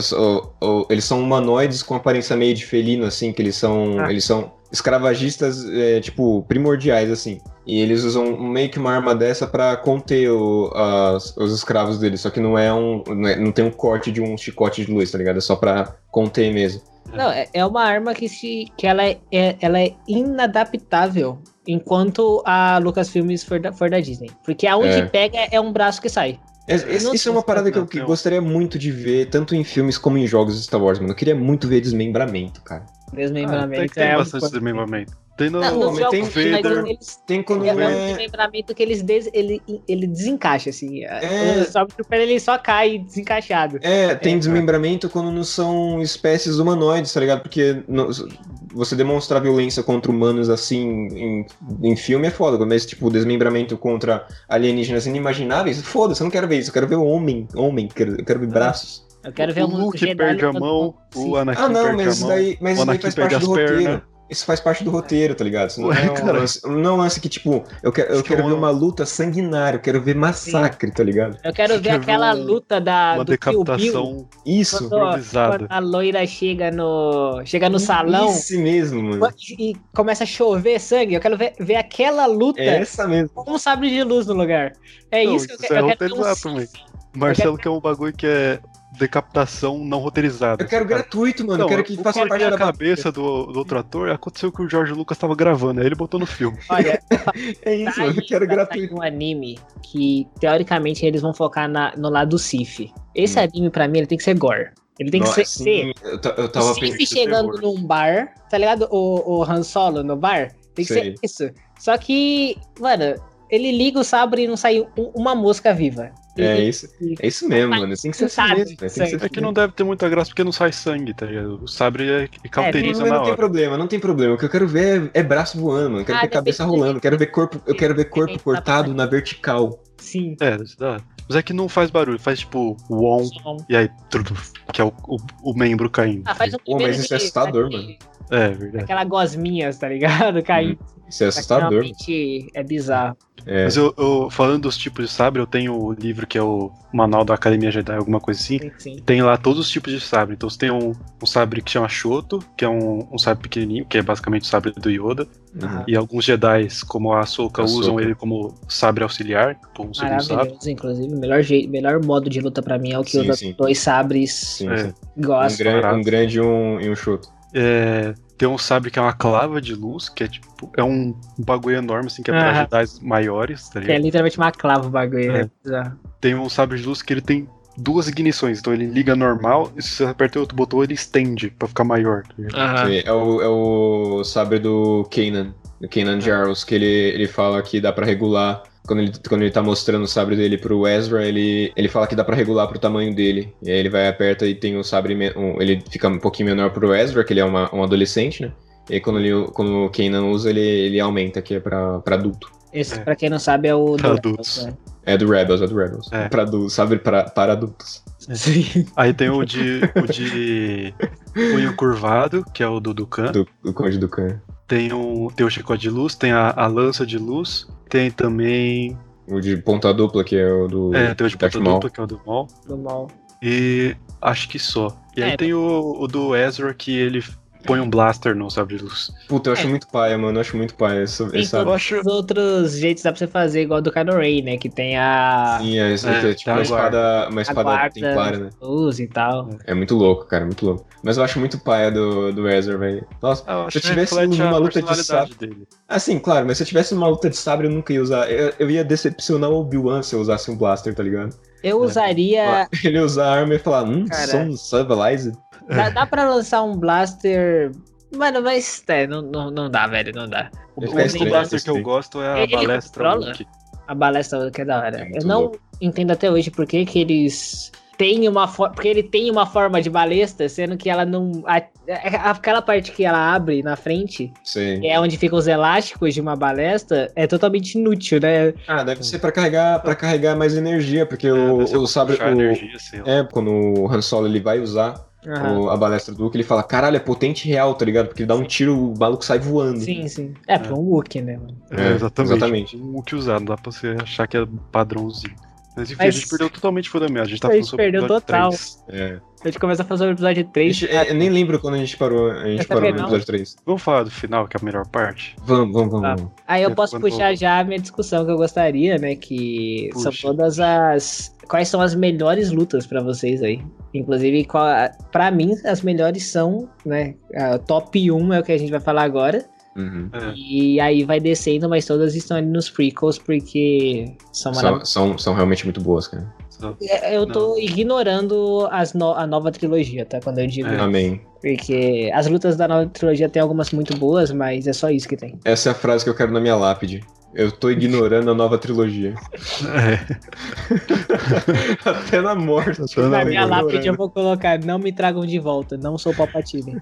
o- eles são humanoides com aparência meio de felino, assim, que eles são, Ah. eles são escravagistas, é, tipo, primordiais, assim. E eles usam meio que uma arma dessa pra conter o- as- os escravos deles, só que não é um, não, é- não tem um corte de um chicote de luz, tá ligado? É só pra conter mesmo. Não, é, é uma arma que, se, que ela, é, é- ela é inadaptável enquanto a Lucasfilmes for da, for da Disney. Porque aonde É. pega é um braço que sai. Esse- isso é uma parada que eu que não. gostaria muito de ver, tanto em filmes como em jogos de Star Wars, mano. Eu queria muito ver desmembramento, cara. Ah, Desmembramento tem, tem é um- bastante desmembramento. Tem no, Não, jogos tem Vader, eles, Tem quando é, é um é. desmembramento que eles des, ele, ele desencaixa, assim. É. O Sobe Trooper, ele só cai desencaixado. É, tem É. desmembramento quando não são espécies humanoides, tá ligado? Porque no- você demonstrar violência contra humanos assim em, em filme é foda, mas tipo, desmembramento contra alienígenas inimagináveis, foda-se, eu não quero ver isso, eu quero ver homem, homem, quero, eu quero ver braços. Eu quero ver o um Luke Jedi perde a mão, o Sim. Anakin Ah, não, perde mas a isso mão. daí, mas o isso daí Anakin faz parte do pernas. roteiro. Isso faz parte do roteiro, tá ligado? Isso não, Ué, é um cara. lance, não é um lance que, tipo, eu quero, eu Isso que quero é ver uma- luta sanguinária, eu quero ver massacre, tá ligado? Eu quero ver Quer ver aquela um- luta da, Uma do Kill Bill. decapitação Isso, Quando, improvisada. quando a loira chega no, chega no salão Isso mesmo, mano. e começa a chover sangue. Eu quero ver, ver aquela luta É essa mesmo. com um sabre de luz no lugar. É Não, isso que eu, isso que- é eu quero ver um. Marcelo quer um bagulho que é decapitação não roteirizada. Eu quero cara. gratuito, mano. Não, eu quero que o faça parte na da cabeça do, do outro ator aconteceu que o George Lucas tava gravando, aí ele botou no filme. Olha, É isso, tá mano. Eu quero vai gratuito. sair um anime que, teoricamente, eles vão focar na- no lado Sif. Esse Hum. anime, pra mim, ele tem que ser gore. Ele tem que Nossa, ser, ser sim, eu, eu o tava Sif pensando. chegando terror. num bar, tá ligado? O, o Han Solo no bar. Tem que Sei. ser isso. Só que, mano, ele liga o sabre e não sai um- uma mosca viva. É isso, é isso mesmo, mano. Tem que ser assim Sabe, mesmo. Tem que. É que não deve ter muita graça porque não sai sangue, tá ligado? O sabre é, cauteriza Mas na não tem problema, não tem problema. O que eu quero ver é, é braço voando, mano. Eu quero Ah, ver cabeça depende- rolando. Eu quero ver corpo, eu quero ver corpo cortado na vertical. Sim. É, dá. Mas é que não faz barulho, faz tipo on Som. e aí tudo, que é o, o, o membro caindo. Ah, faz um Pô, mas isso é de- assustador, daquele- É, verdade. Aquela gosminhas, tá ligado? Caindo. Isso é assustador. É bizarro. É. Mas eu, eu- falando dos tipos de sabre, eu tenho o livro que é o Manual da Academia Jedi, alguma coisa assim. Sim, sim. Tem lá todos os tipos de sabre. Então você tem um, um sabre que chama Shoto, que é um, um sabre pequenininho, que é basicamente o sabre do Yoda. Uhum. E alguns Jedi, como a Ahsoka, Ahsoka. usam ele como sabre auxiliar, como um segundo sabre. Inclusive. O melhor, jeito, melhor modo de luta pra mim é o que Sim, usa sim. dois sabres. Sim, É. sim. Um, Gosto. gran- barato. um grande e um, e um chuto. É, tem um sabre que é uma clava de luz, que é tipo, é um bagulho enorme, assim, que é pra Aham. Jedi maiores, tá é ligado? literalmente uma clava o bagulho. É. né? Bizarro. Tem um sabre de luz que ele tem duas ignições, então ele liga normal, e se você apertar outro botão, ele estende pra ficar maior. tá. Sim, É, o, é o sabre do Kanan, do Kanan Jarrus, que ele, ele fala que dá pra regular. Quando ele, quando ele tá mostrando o sabre dele pro Ezra, ele, ele fala que dá pra regular pro tamanho dele. E aí ele vai, aperta e tem o sabre. me- um- ele fica um pouquinho menor pro Ezra, que ele é uma, um adolescente, né? E aí quando, ele, quando o Kanan usa, ele, ele aumenta, que é pra, pra adulto. Esse, É. pra quem não sabe, é o. Pra do- adultos. né? É do Rebels, é do Rebels. É. Pra adultos, sabre pra, para adultos. Sim. Aí tem o de, o de punho curvado, que é o do Dukan. Do, do Conde do Khan. Tem, um, tem o chicote de luz, tem a, a lança de luz, tem também. O de ponta dupla, que é o do. É, tem o de ponta Maul. dupla, que é o do Maul. Do mal. E acho que só. E aí É. tem o, o do Ezra que ele põe um blaster no sabre de luz. Puta, eu acho É. muito paia, mano. Eu acho muito paia esse, Tem sabre. eu acho- os outros jeitos dá pra você fazer, igual do Kylo Ren, né? Que tem a. Sim, é, esse- É, é tipo uma espada, uma espada guarda, templária, né? luz e tal. É muito louco, cara, muito louco. Mas eu acho muito paia do, do Ezra, velho. Nossa, Ah, eu se eu tivesse uma luta de sabre. dele. Assim, claro, mas se eu tivesse uma luta de sabre, eu nunca ia usar. Eu, eu ia decepcionar o Obi-Wan se eu usasse um blaster, tá ligado? Eu usaria. Ele usar a arma e falar, hum, Cara. sou um Civilizer. Dá, dá pra lançar um blaster. Mano, mas é, não, não, não dá, velho, não dá. O, o fica único estranho, blaster que eu gosto é a Ele balestra. A balestra que é da hora. É eu não louco. entendo até hoje por que, que eles têm uma forma. Porque ele tem uma forma de balestra, sendo que ela não. a- a- aquela parte que ela abre na frente, que é onde ficam os elásticos de uma balestra, é totalmente inútil, né? Ah, deve ser pra carregar, pra carregar mais energia, porque o, ser o pra sabre. o- energia. É, quando o Han Solo ele vai usar Aham. o- a balestra do Luke, ele fala, caralho, é potente real, tá ligado? Porque ele dá um tiro, o maluco sai voando. Sim, sim. É, pra um Wookie, né, mano? É, É, exatamente. exatamente. O que usar, não dá pra você achar que é padrãozinho. Mas enfim, Mas- a gente perdeu totalmente o fundamento. A gente tá A falando gente sobre o perdeu episódio total. 3. É. A gente começa a fazer o episódio A 3. gente- é, eu nem lembro quando a gente parou. A gente Essa parou no episódio 3. Vamos falar do final, que é a melhor parte? Vamos, vamos, vamos. Tá. vamos. Aí eu É, posso puxar já a minha discussão que eu gostaria, né? Que são Puxa. todas as. Quais são as melhores lutas pra vocês aí? Inclusive, pra mim, as melhores são, né? A top 1 é o que a gente vai falar agora. Uhum. É. E aí vai descendo, mas todas estão ali nos prequels porque são São, maravilhosas. são, são realmente muito boas, cara. Só- Eu tô ignorando as no- a nova trilogia, tá? Quando eu digo. É. Amém. Porque as lutas da nova trilogia tem algumas muito boas, mas é só isso que tem. Essa é a frase que eu quero na minha lápide. Eu tô ignorando a nova trilogia. É. Até na morte. Até Na Não, minha ignorando. lápide eu vou colocar, não me tragam de volta, não sou Palpatine.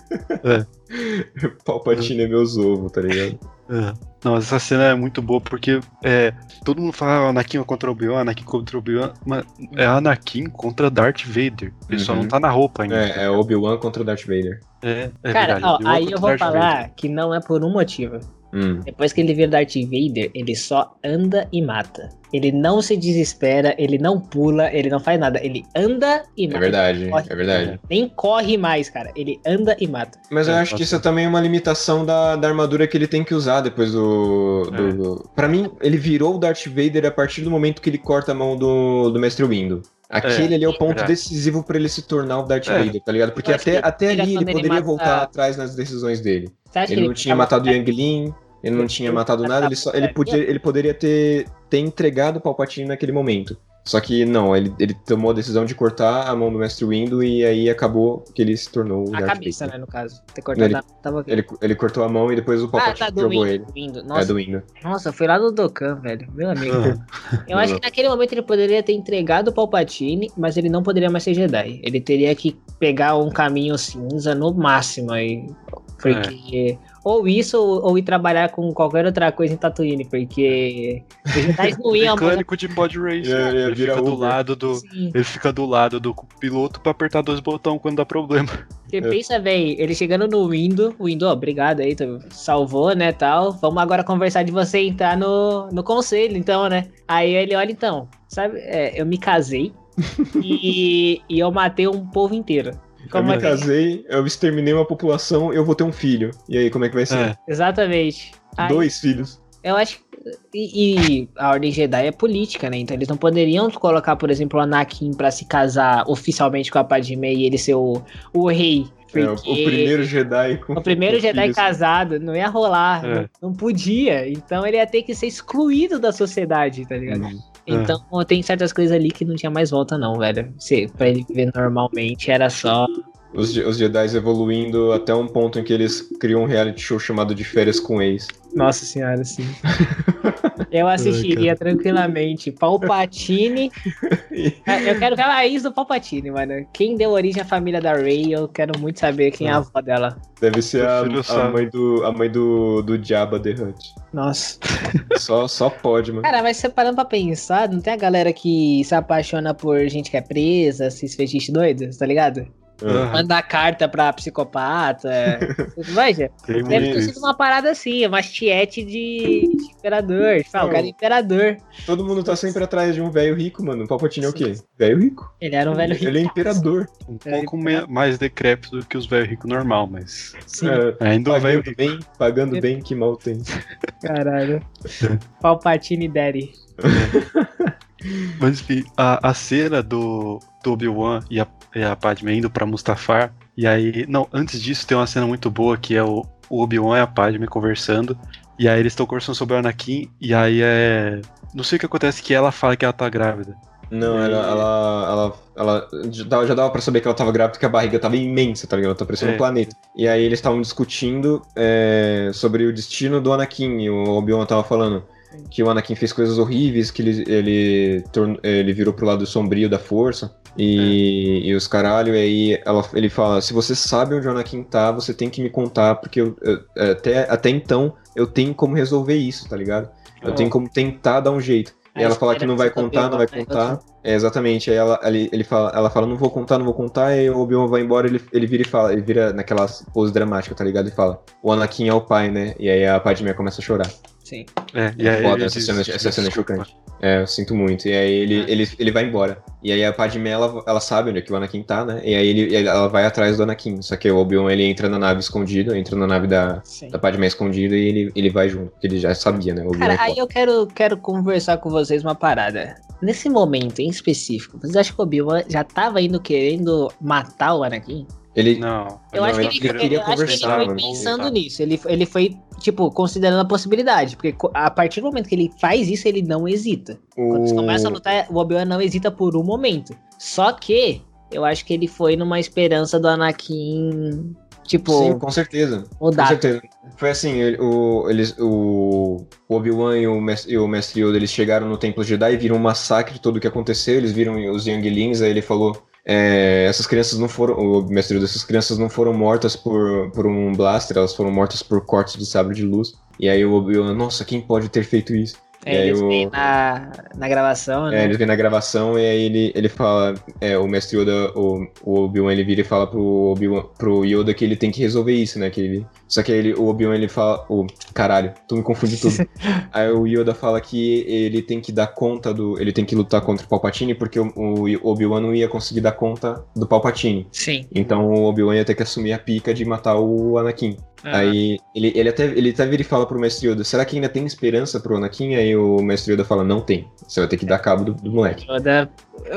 Palpatine é meus ovos, tá ligado? É. Não, mas essa cena é muito boa porque é, todo mundo fala ah, Anakin contra Obi-Wan, Anakin contra Obi-Wan, mas é Anakin contra Darth Vader. Ele só Uhum. não tá na roupa ainda. É, é Obi-Wan contra Darth Vader. É, é Cara, verdade. ó, aí eu vou Darth falar Vader. que não é por um motivo. Hum. Depois que ele vira Darth Vader, ele só anda e mata. Ele não se desespera, ele não pula, ele não faz nada. Ele anda e É mata. verdade, Corre. é verdade. Nem corre mais, cara. Ele anda e mata. Mas eu É, acho que isso é também uma limitação da, da armadura que ele tem que usar depois do. É. do, do- Pra mim, ele virou o Darth Vader a partir do momento que ele corta a mão do, do Mestre Windu. Aquele ali é o ponto verdade. decisivo pra ele se tornar o Darth É. Vader, tá ligado? Porque até, até ele- ali ele quando ele poderia mata- voltar atrás nas decisões dele. Ele que não tinha matado o Yang Lin, ele não tinha matado nada, ele, só, ele, podia, ele poderia ter, ter entregado o Palpatine naquele momento. Só que não, ele, ele tomou a decisão de cortar a mão do Mestre Windu e aí acabou que ele se tornou o A Darth cabeça, Vader. né, no caso. Ter cortado Ele- a... Tava... Ele, ele cortou a mão e depois o Ah, Palpatine tá, do jogou Windu, ele. do Windu. É Nossa, do Windu. nossa, foi lá no Dokkan, velho. Meu amigo. Ah, Eu acho que naquele momento ele poderia ter entregado o Palpatine, mas ele não poderia mais ser Jedi. Ele teria que pegar um caminho cinza no máximo aí. Porque ou isso, ou, ou ir trabalhar com qualquer outra coisa em Tatooine, porque não iam mais. Mecânico de pod race. É, ele, ele vira fica do lado do, Sim. ele fica do lado do piloto pra apertar dois botões quando dá problema. Porque pensa bem, ele chegando no Windows, o Windows, obrigado aí, tu salvou, né, tal. Vamos agora conversar de você entrar no, no conselho, então, né? Aí ele olha, então, sabe, é, eu me casei e, e eu matei um povo inteiro. Eu Como me é que- casei, eu exterminei uma população, eu vou ter um filho. E aí, como é que vai ser? É. Exatamente. Aí, Dois filhos. Eu acho que. E, e a Ordem Jedi é política, né? Então eles não poderiam colocar, por exemplo, o Anakin pra se casar oficialmente com a Padmé e ele ser o, o rei. É, o, primeiro Jedi com O primeiro com Jedi filhos. casado, não ia rolar, É. não, não podia. Então ele ia ter que ser excluído da sociedade, tá ligado? Uhum. Então tem certas coisas ali que não tinha mais volta, não, velho. Se, pra ele viver normalmente era só. Os, os Jedi evoluindo até um ponto em que eles criam um reality show chamado de Férias com Ex. Nossa senhora, sim. Eu assistiria tranquilamente. Palpatine. Eu quero ver a raiz do Palpatine, mano. Quem deu origem à família da Rey, eu quero muito saber quem é a avó dela. Deve ser a, a mãe do a mãe do, do Jabba the Hutt. Nossa. Só, só pode, mano. Cara, mas você parando pra pensar, não tem a galera que se apaixona por gente que é presa, esses fetiches doidos, tá ligado? Ah. Manda carta pra psicopata. Veja, deve ter sido uma parada assim, uma tiete de, de imperador. Fala, o cara é imperador. Todo mundo tá sempre atrás de um velho rico, mano. O Palpatine é o quê? Velho rico. Ele era um velho rico. Ele é imperador. Um pouco me- mais decrépito do que os velhos ricos normal, mas Sim, É, ainda um velho rico. bem, pagando bem, que mal tem. caralho. Palpatine Daddy. Mas enfim, a, a cena do, do Obi-Wan e a, e a Padme indo pra Mustafar, e aí. Não, antes disso tem uma cena muito boa que é o, o Obi-Wan e a Padme conversando, e aí eles estão conversando sobre o Anakin, e aí é. Não sei o que acontece que ela fala que ela tá grávida. Não, ela, ela, ela, ela já dava- pra saber que ela tava grávida porque a barriga tava imensa, tá ligado? Ela tá parecendo É. um planeta. E aí eles estavam discutindo é, sobre o destino do Anakin. E o Obi-Wan tava falando que o Anakin fez coisas horríveis, que ele, ele, ele virou pro lado sombrio da força. E, e os caralho, e aí ela, ele fala: se você sabe onde o Anakin tá, você tem que me contar, porque eu- eu- até, até então eu tenho como resolver isso, tá ligado? Eu tenho como tentar dar um jeito. E A ela fala que não vai contar, não vai é contar. É, exatamente. Aí ela, ele, ele fala, ela fala, não vou contar, não vou contar. E aí o Obi-Wan vai embora, ele, ele vira e fala, ele vira naquela pose dramática, tá ligado? E fala, o Anakin é o pai, né? E aí a Padmé começa a chorar. Sim. É, e aí Foda, essa diz, cena, essa cena é chocante. É, eu sinto muito. E aí ele, É. ele, ele vai embora. E aí a Padmé, ela, ela sabe onde é que o Anakin tá, né? E aí ele, ela vai atrás do Anakin. Só que o Obi-Wan, ele entra na nave escondido, entra na nave da, Sim. da Padmé escondida e ele, ele vai junto. Porque ele já sabia, né? Cara, é aí eu quero, quero conversar com vocês uma parada. Nesse momento em específico, vocês acham que o Obi-Wan já tava indo querendo matar o Anakin? Ele, Não. Eu Não, acho que ele ele, queria- ele conversar, foi mano. pensando nisso. Ele, ele foi, tipo, considerando a possibilidade. Porque a partir do momento que ele faz isso, ele não hesita. Quando eles o... começam a lutar, o Obi-Wan não hesita por um momento. Só que eu acho que ele foi numa esperança do Anakin, tipo, Sim, com certeza. Com mudar. certeza. Foi assim, ele- o, eles, o, o Obi-Wan e o, Mes- e o Mestre Yoda, eles chegaram no Templo Jedi e viram um massacre, tudo o que aconteceu, eles viram os Younglings, aí ele falou, é, essas crianças não foram, o Mestre Yoda, essas crianças não foram mortas por, por um blaster, elas foram mortas por cortes de sabre de luz. E aí o Obi-Wan, nossa, quem pode ter feito isso? É, e aí eles o- vêm na, na gravação, É, né? ele vem na gravação e aí ele, ele fala, é, o mestre Yoda, o, o Obi-Wan, ele vira e fala pro, Obi pro Yoda que ele tem que resolver isso, né? Que ele, só que aí ele, o Obi-Wan, ele fala, o caralho, tu me confunde tudo. aí o Yoda fala que ele tem que dar conta do, ele tem que lutar contra o Palpatine porque o, o Obi-Wan não ia conseguir dar conta do Palpatine. Sim. Então o Obi-Wan ia ter que assumir a pica de matar o Anakin. Aí ele, ele até ele até vira e fala pro Mestre Yoda, será que ainda tem esperança pro Anakin? Aí o Mestre Yoda fala, não tem. Você vai ter que dar cabo do, do moleque. Yoda,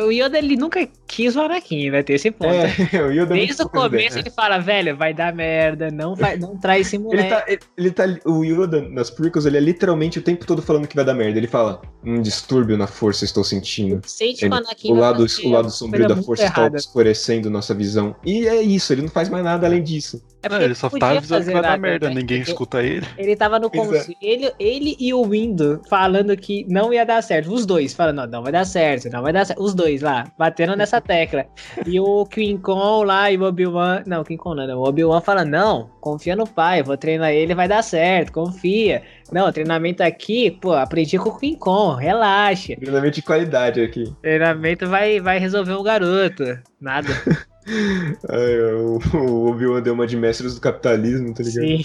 o Yoda, ele nunca quis o Anakin, vai ter esse ponto. É, o Yoda é Desde o começo ele fala, velho, vai dar merda, não, vai, não traz esse Ele moleque. tá, ele, ele tá. O Yoda, nas prequels, ele é literalmente o tempo todo falando que vai dar merda. Ele fala: Um distúrbio na força estou sentindo. Sente Ele- o Anakin O lado, o lado sombrio da força está obscurecendo nossa visão. E é isso, ele não faz mais nada além disso. É Não, ele só tá avisando que vai dar nada, merda, né? ninguém Porque escuta ele. Ele tava no é. conselho, ele e o Windo falando que não ia dar certo. Os dois falando, não, não vai dar certo, não vai dar certo. os dois lá, batendo nessa tecla. E o King Kong lá e o Obi-Wan. Não, King Kong não, não. O Obi-Wan fala: Não, confia no pai, vou treinar ele, vai dar certo, confia. Não, treinamento aqui, pô, aprendi com o King Kong, relaxa. Treinamento de qualidade aqui. Treinamento vai, vai resolver o garoto. Nada. Ai, o, o Obi-Wan deu uma de mestres do capitalismo, tá ligado? Sim.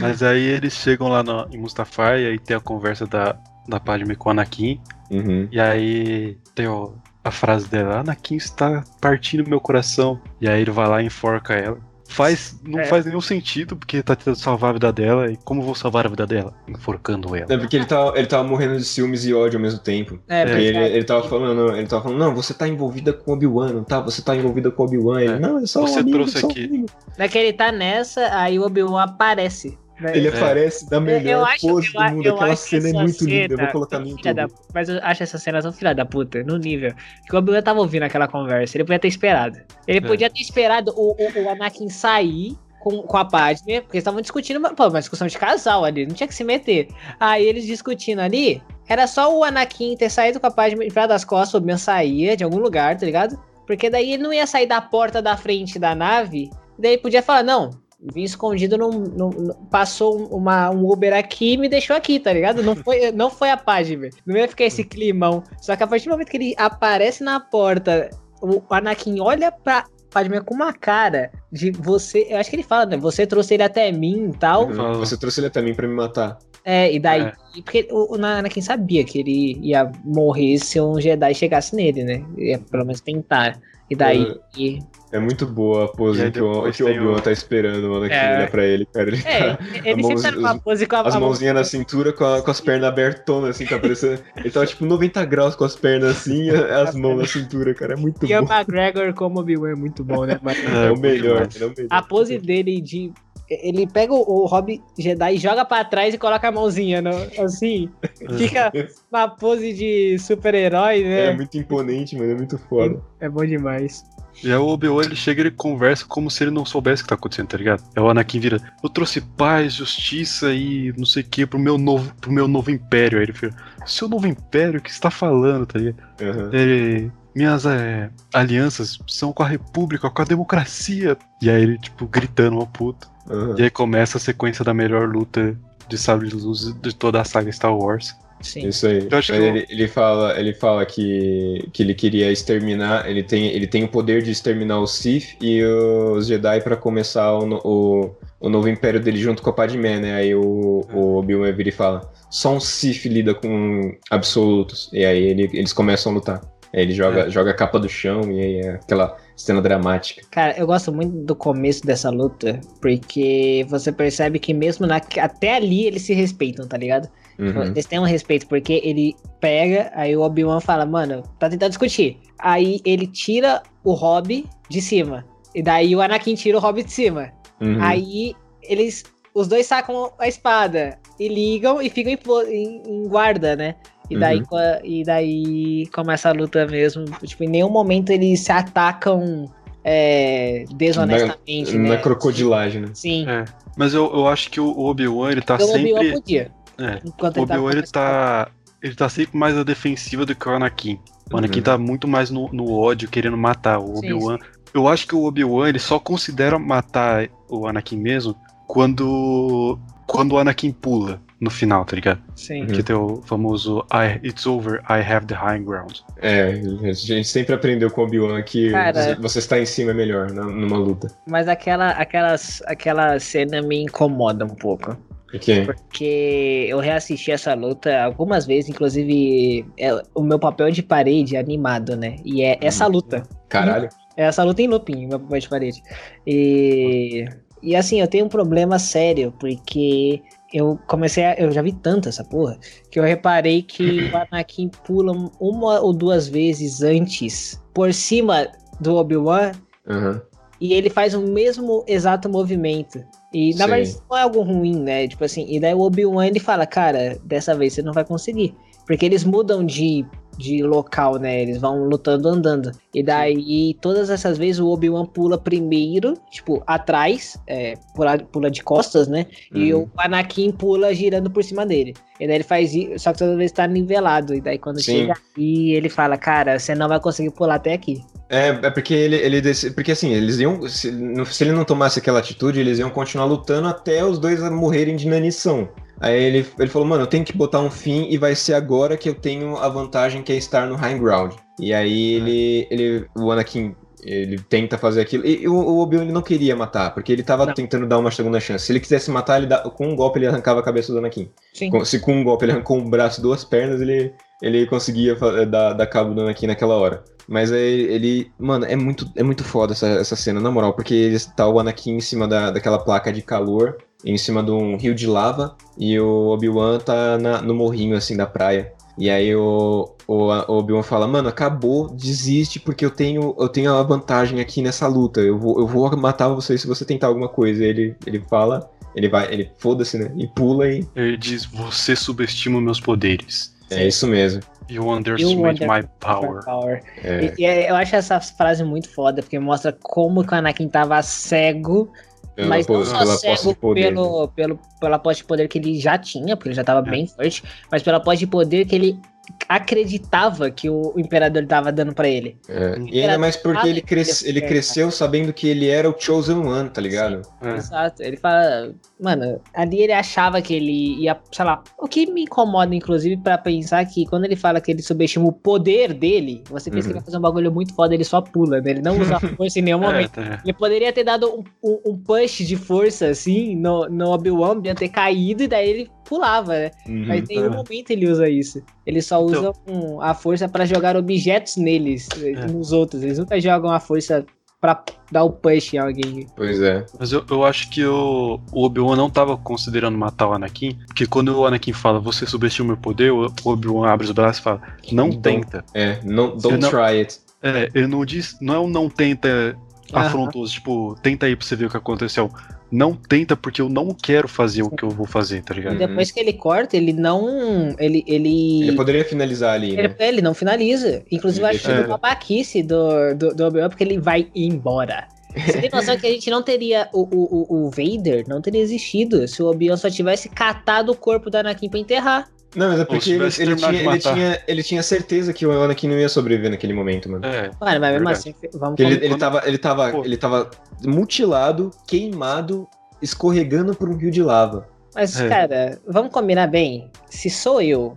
Mas aí eles chegam lá no, em Mustafar e aí tem a conversa da, da Padme com o Anakin. Uhum. E aí tem o- a frase dela, Anakin está partindo meu coração. E aí ele vai lá e enforca ela. Faz, não É. faz nenhum sentido, porque tá tentando salvar a vida dela. E como vou salvar a vida dela? Enforcando ela. É porque ele tava, ele tava morrendo de ciúmes e ódio ao mesmo tempo. É, porque ele, ele tava falando, ele tava falando, não, você tá envolvida com o Obi-Wan, não tá? Você tá envolvida com o Obi-Wan. Ele, É. Não, é só Você um amigo, trouxe só um aqui. amigo. é que ele tá nessa, aí o Obi-Wan aparece. Né? Ele É. aparece da melhor acho- pose eu a- do mundo. eu Aquela acho cena é muito linda. Eu vou cena colocar no YouTube. da- Mas eu acho essa cena tão filha da puta, no nível. Que o Obi-Wan tava ouvindo aquela conversa, ele podia ter esperado. Ele É. podia ter esperado o, o, o Anakin sair com, com a Padme, porque eles estavam discutindo, uma- pô, uma discussão de casal ali, não tinha que se meter. Aí eles discutindo ali, era só o Anakin ter saído com a Padme pra das costas, o Obi-Wan saía de algum lugar, tá ligado? Porque daí ele não ia sair da porta da frente da nave, daí podia falar, não, vim escondido, num, num- num- passou uma, um Uber aqui e me deixou aqui, tá ligado? Não foi, não foi a Padme. Não ia ficar esse climão. Só que a partir do momento que ele aparece na porta, o Anakin olha pra Padme com uma cara de você. Eu acho que ele fala, né? Você trouxe ele até mim e tal. Uhum. Fala. Você trouxe ele até mim pra me matar. É, e daí. É. Porque o, o Anakin sabia que ele ia morrer se um Jedi chegasse nele, né? Ia pelo menos tentar. E daí. e- É muito boa a E pose que o, que o Obi-Wan o- tá esperando, mano, que É. olha pra ele, cara. Ele É, tá, ele mãos- sempre tá numa os- pose com a, as mãozinhas na cintura com, a- com as pernas abertonas, assim, tá parecendo. Ele tava tipo 90 graus com as pernas assim e as mãos na cintura, cara. É muito E o bom. McGregor como Obi-Wan é muito bom, né? Mas É, o melhor, é o melhor. a pose dele de. Ele pega o, o Hobbit Jedi, joga pra trás e coloca a mãozinha, no- assim. Fica uma pose de super-herói, É né? muito imponente, mano, é muito foda. É bom demais. E aí o Obi-Wan ele chega e ele conversa como se ele não soubesse o que tá acontecendo, tá ligado? É o Anakin vira, eu trouxe paz, justiça e não sei o que pro meu novo, pro meu novo império. Aí ele fica, seu novo império, o que você tá falando, tá ligado? Aham. Ele, minhas é, alianças são com a república, com a democracia. E aí ele, tipo, gritando uma puta. aham. E aí começa a sequência da melhor luta de sabre de luz de toda a saga Star Wars. Sim. Isso aí. Que ele, ele fala, ele fala que, que ele queria exterminar, ele tem, ele tem o poder de exterminar os Sith e os Jedi pra começar o, o, o novo império dele junto com a Padmé, né? Aí o, o Obi-Wan vira e fala: só um Sith lida com absolutos. E aí ele- eles começam a lutar. Aí ele joga, É. joga a capa do chão e aí é aquela cena dramática. Cara, eu gosto muito do começo dessa luta, porque você percebe que mesmo na, até ali eles se respeitam, tá ligado? Uhum. Eles têm um respeito, porque ele pega, aí o Obi-Wan fala, mano, tá tentando discutir. Aí ele tira o Hobby de cima. E daí o Anakin tira o Hobby de cima. Uhum. Aí eles. Os dois sacam a espada e ligam e ficam em, em- em guarda, né? E daí, Uhum. e daí começa a luta mesmo. Tipo, em nenhum momento eles se atacam é, desonestamente. Na né? crocodilagem, né? Sim. É. Mas eu, eu acho que o Obi-Wan, ele tá Então o Obi-Wan sempre. podia. É. Enquanto O Obi-Wan, ele tá. Ele tá sempre mais na defensiva do que o Anakin. O Anakin Uhum. tá muito mais no, no ódio, querendo matar. O Obi-Wan. Eu acho que o Obi-Wan, ele só considera matar o Anakin mesmo quando. Quando o Anakin pula no final, tá ligado? Sim. Uhum. Que tem o famoso I, It's over, I have the high ground. É, a gente sempre aprendeu com o Obi-Wan que Cara. você, estar em cima é melhor na- numa luta. Mas aquela, aquelas, aquela cena me incomoda um pouco. Ok? Porque eu reassisti essa luta algumas vezes, inclusive é o meu papel de parede animado, né? E é essa luta. Caralho. É essa luta em looping, meu papel de parede. E, e assim, eu tenho um problema sério, porque eu comecei a. Eu já vi tanto essa porra, que eu reparei que o Anakin pula uma ou duas vezes antes por cima do Obi-Wan Aham. e ele faz o mesmo exato movimento. E na Sim. verdade não é algo ruim, né? Tipo assim, e daí o Obi-Wan ele fala, cara, dessa vez você não vai conseguir. Porque eles mudam de, de local, né? Eles vão lutando andando. E daí, todas essas vezes, o Obi-Wan pula primeiro, tipo, atrás, é, pula, pula de costas, né? E Uhum. o Anakin pula girando por cima dele. E daí ele faz isso, só que toda vez tá nivelado. E daí quando Sim. chega aqui, ele fala, cara, você não vai conseguir pular até aqui. É, é porque ele, ele porque assim, eles iam, se, se ele não tomasse aquela atitude, eles iam continuar lutando até os dois morrerem de inanição. Aí ele, ele falou, mano, eu tenho que botar um fim e vai ser agora que eu tenho a vantagem que é estar no high ground. E aí ele, ele o Anakin, ele tenta fazer aquilo. E, o, o Obi-Wan ele não queria matar, porque ele tava Não. tentando dar uma segunda chance. Se ele quisesse matar, ele dá- com um golpe ele arrancava a cabeça do Anakin. Sim. Com- Se com um golpe ele arrancou um braço e duas pernas, ele, ele conseguia eh, dar, dar cabo do Anakin naquela hora. Mas aí ele. Mano, é muito, é muito foda essa, essa cena, na moral, porque ele tá o Anakin em cima da, daquela placa de calor, em cima de um rio de lava, e o Obi-Wan tá na- no morrinho assim da praia. E aí o, o, o Obi-Wan fala, mano, acabou, desiste, porque eu tenho, eu tenho a vantagem aqui nessa luta. Eu vou, eu vou matar você se você tentar alguma coisa. Ele, ele fala, ele vai, ele foda-se, né? E pula e. Ele diz: Você subestima meus poderes. É isso mesmo. You underestimate under- my power. Power. É. E, e eu acho essa frase muito foda, porque mostra como o Anakin tava cego, Pela mas não só cego poder. né? pelo, pelo, pela posse de poder que ele já tinha, porque ele já tava É. bem forte, mas pela posse de poder que ele acreditava que o imperador tava dando pra ele. É, E ainda mais porque ele, cres... ele cresceu sabendo que ele era o Chosen One, tá ligado? É. Exato. Ele fala, mano, ali ele achava que ele ia, sei lá, o que me incomoda, inclusive, pra pensar que quando ele fala que ele subestima o poder dele, você pensa que ele Uhum. vai fazer um bagulho muito foda, ele só pula, né? Ele não usa força em nenhum É, momento. tá. Ele poderia ter dado um, um- um push de força, assim, no, no Obi-Wan, ia ter caído e daí ele pulava, né? Mas em nenhum é. momento ele usa isso. Ele só Então- usa um- a força pra jogar objetos neles, É. nos outros. Eles nunca jogam a força pra dar o push em alguém. Pois é. Mas eu, eu acho que o, o Obi-Wan não tava considerando matar o Anakin, porque quando o Anakin fala, você subestima o meu poder, o Obi-Wan abre os braços e fala, não Don't- tenta. É, não, don't não- try it. É, ele não diz, não é um não tenta afrontoso, tipo, tenta aí pra você ver o que aconteceu. Não tenta porque eu não quero fazer o que eu vou fazer, tá E ligado? depois que ele corta, ele não. Ele. Ele, Ele poderia finalizar ali, ele, né? ele não finaliza. Inclusive, eu acho deixa- uma babaquice do, do, do Obi-Wan, porque ele vai embora. Você tem noção que a gente não teria. O, o, o- Vader não teria existido se o Obi-Wan só tivesse catado o corpo do Anakin pra enterrar. Não, mas é porque ele, ele tinha, ele, tinha, ele tinha certeza que o Anakin não ia sobreviver naquele momento, mano. É, Mano, mas mesmo assim, vamos ele, ele, tava, ele, tava, Pô. ele tava mutilado, queimado, escorregando por um rio de lava. Mas, É. cara, vamos combinar bem. Se sou eu,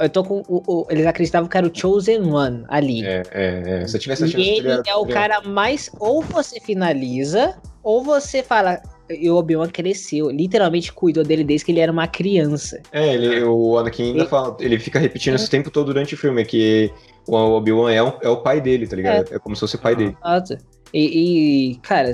eu tô com. O, o- eles acreditavam que era o Chosen One ali. É, é, é. Se eu tivesse a chance E ele teria- é o teria- cara mais. Ou você finaliza, ou você fala. E o Obi-Wan cresceu, literalmente cuidou dele desde que ele era uma criança. É, ele, o Anakin ainda E- fala, ele fica repetindo esse tempo todo durante o filme, que o Obi-Wan é, um- é o pai dele, tá ligado? É, como se fosse o pai dele. Exato. E, e, cara,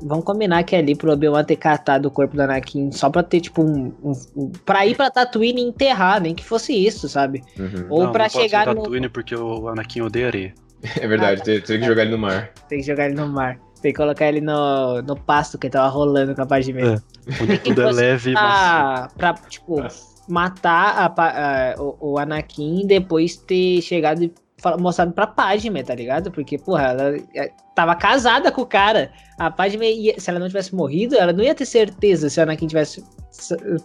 vamos combinar que ali pro Obi-Wan ter catado o corpo do Anakin só pra ter, tipo, um. um, um pra ir pra Tatooine e enterrar, nem que fosse isso, sabe? Uhum. Ou não, pra não pode chegar ser no. Tatooine porque o Anakin odeia areia. É verdade, teve, teve que jogar ele no mar. Tem que jogar ele no mar. Tem que colocar ele no, no pasto que tava rolando com a meio. É. Onde tudo é leve e macio. Ah, pra, tipo, matar a a- o, o Anakin depois ter chegado e mostrado pra Padme, tá ligado? Porque, porra, ela é, tava casada com o cara. A Padme, ia- se ela não tivesse morrido, ela não ia ter certeza se o Anakin tivesse.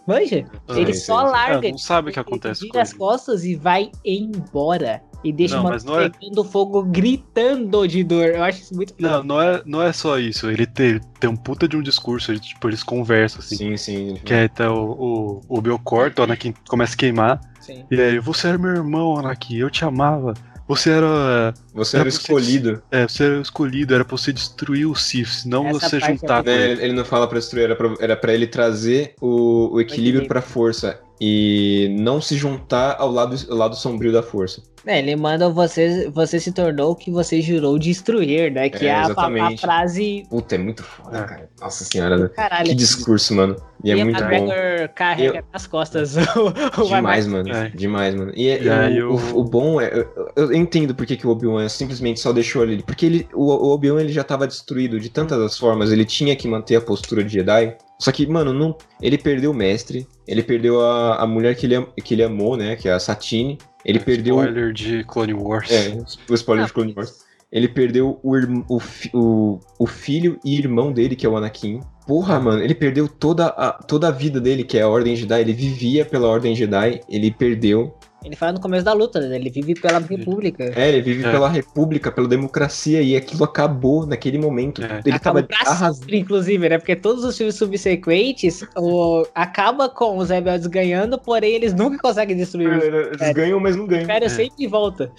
Manja? Ah, ele sim, só larga. É, não sabe o que ele acontece vira com as ele. costas e vai embora. E deixa Não, uma mas não é- pegando fogo gritando de dor. Eu acho isso muito Não, não é, não é só isso. Ele tem, tem um puta de um discurso, ele, tipo, eles conversam, assim. Sim, sim. Que é então o, o, o Bill corta, o Anakin começa a queimar. Sim. E aí, você era meu irmão, Anakin, eu te amava. Você era. Você era o É, você- escolhido. É, você era o escolhido, era pra você destruir o Sith, não Essa você é juntar com Né, ele. ele, ele não fala pra destruir, era pra, era pra ele trazer o, o equilíbrio equilíbrio. pra força e não se juntar ao lado, ao lado sombrio da força. É, ele manda você, você se tornou o que você jurou destruir, né? Que É, é, a, frase Puta, é muito foda, É. cara. Nossa senhora. caralho. Que discurso, mano. E é Ian muito bom. McGregor carrega nas costas o, o Demais, mano. É. Demais, mano. E, é- E aí o, o- bom é. Eu, eu entendo por que, que o Obi-Wan simplesmente só deixou ele. Porque ele, o, o Obi-Wan ele já tava destruído de tantas as formas. Ele tinha que manter a postura de Jedi. Só que, mano, não, ele perdeu o mestre, ele perdeu a, a mulher que ele, que ele amou, né? Que é a Satine. Ele perdeu. Spoiler de Clone Wars. É, o spoiler Ah, de Clone Wars. Ele perdeu o, irm- o, o, o filho e irmão dele, que é o Anakin. Porra, mano, ele perdeu toda a, toda a vida dele, que é a Ordem Jedi. Ele vivia pela Ordem Jedi, ele perdeu. Ele fala no começo da luta, né? Ele vive pela República. É, ele vive É. pela República, pela democracia, e aquilo acabou naquele momento. É. Ele acaba tava pra arrasando. sempre, inclusive, né? Porque todos os filmes subsequentes o... acaba com os rebeldes ganhando, porém eles nunca conseguem destruir os Eles É. ganham, mas não O ganham. Império É. sempre volta.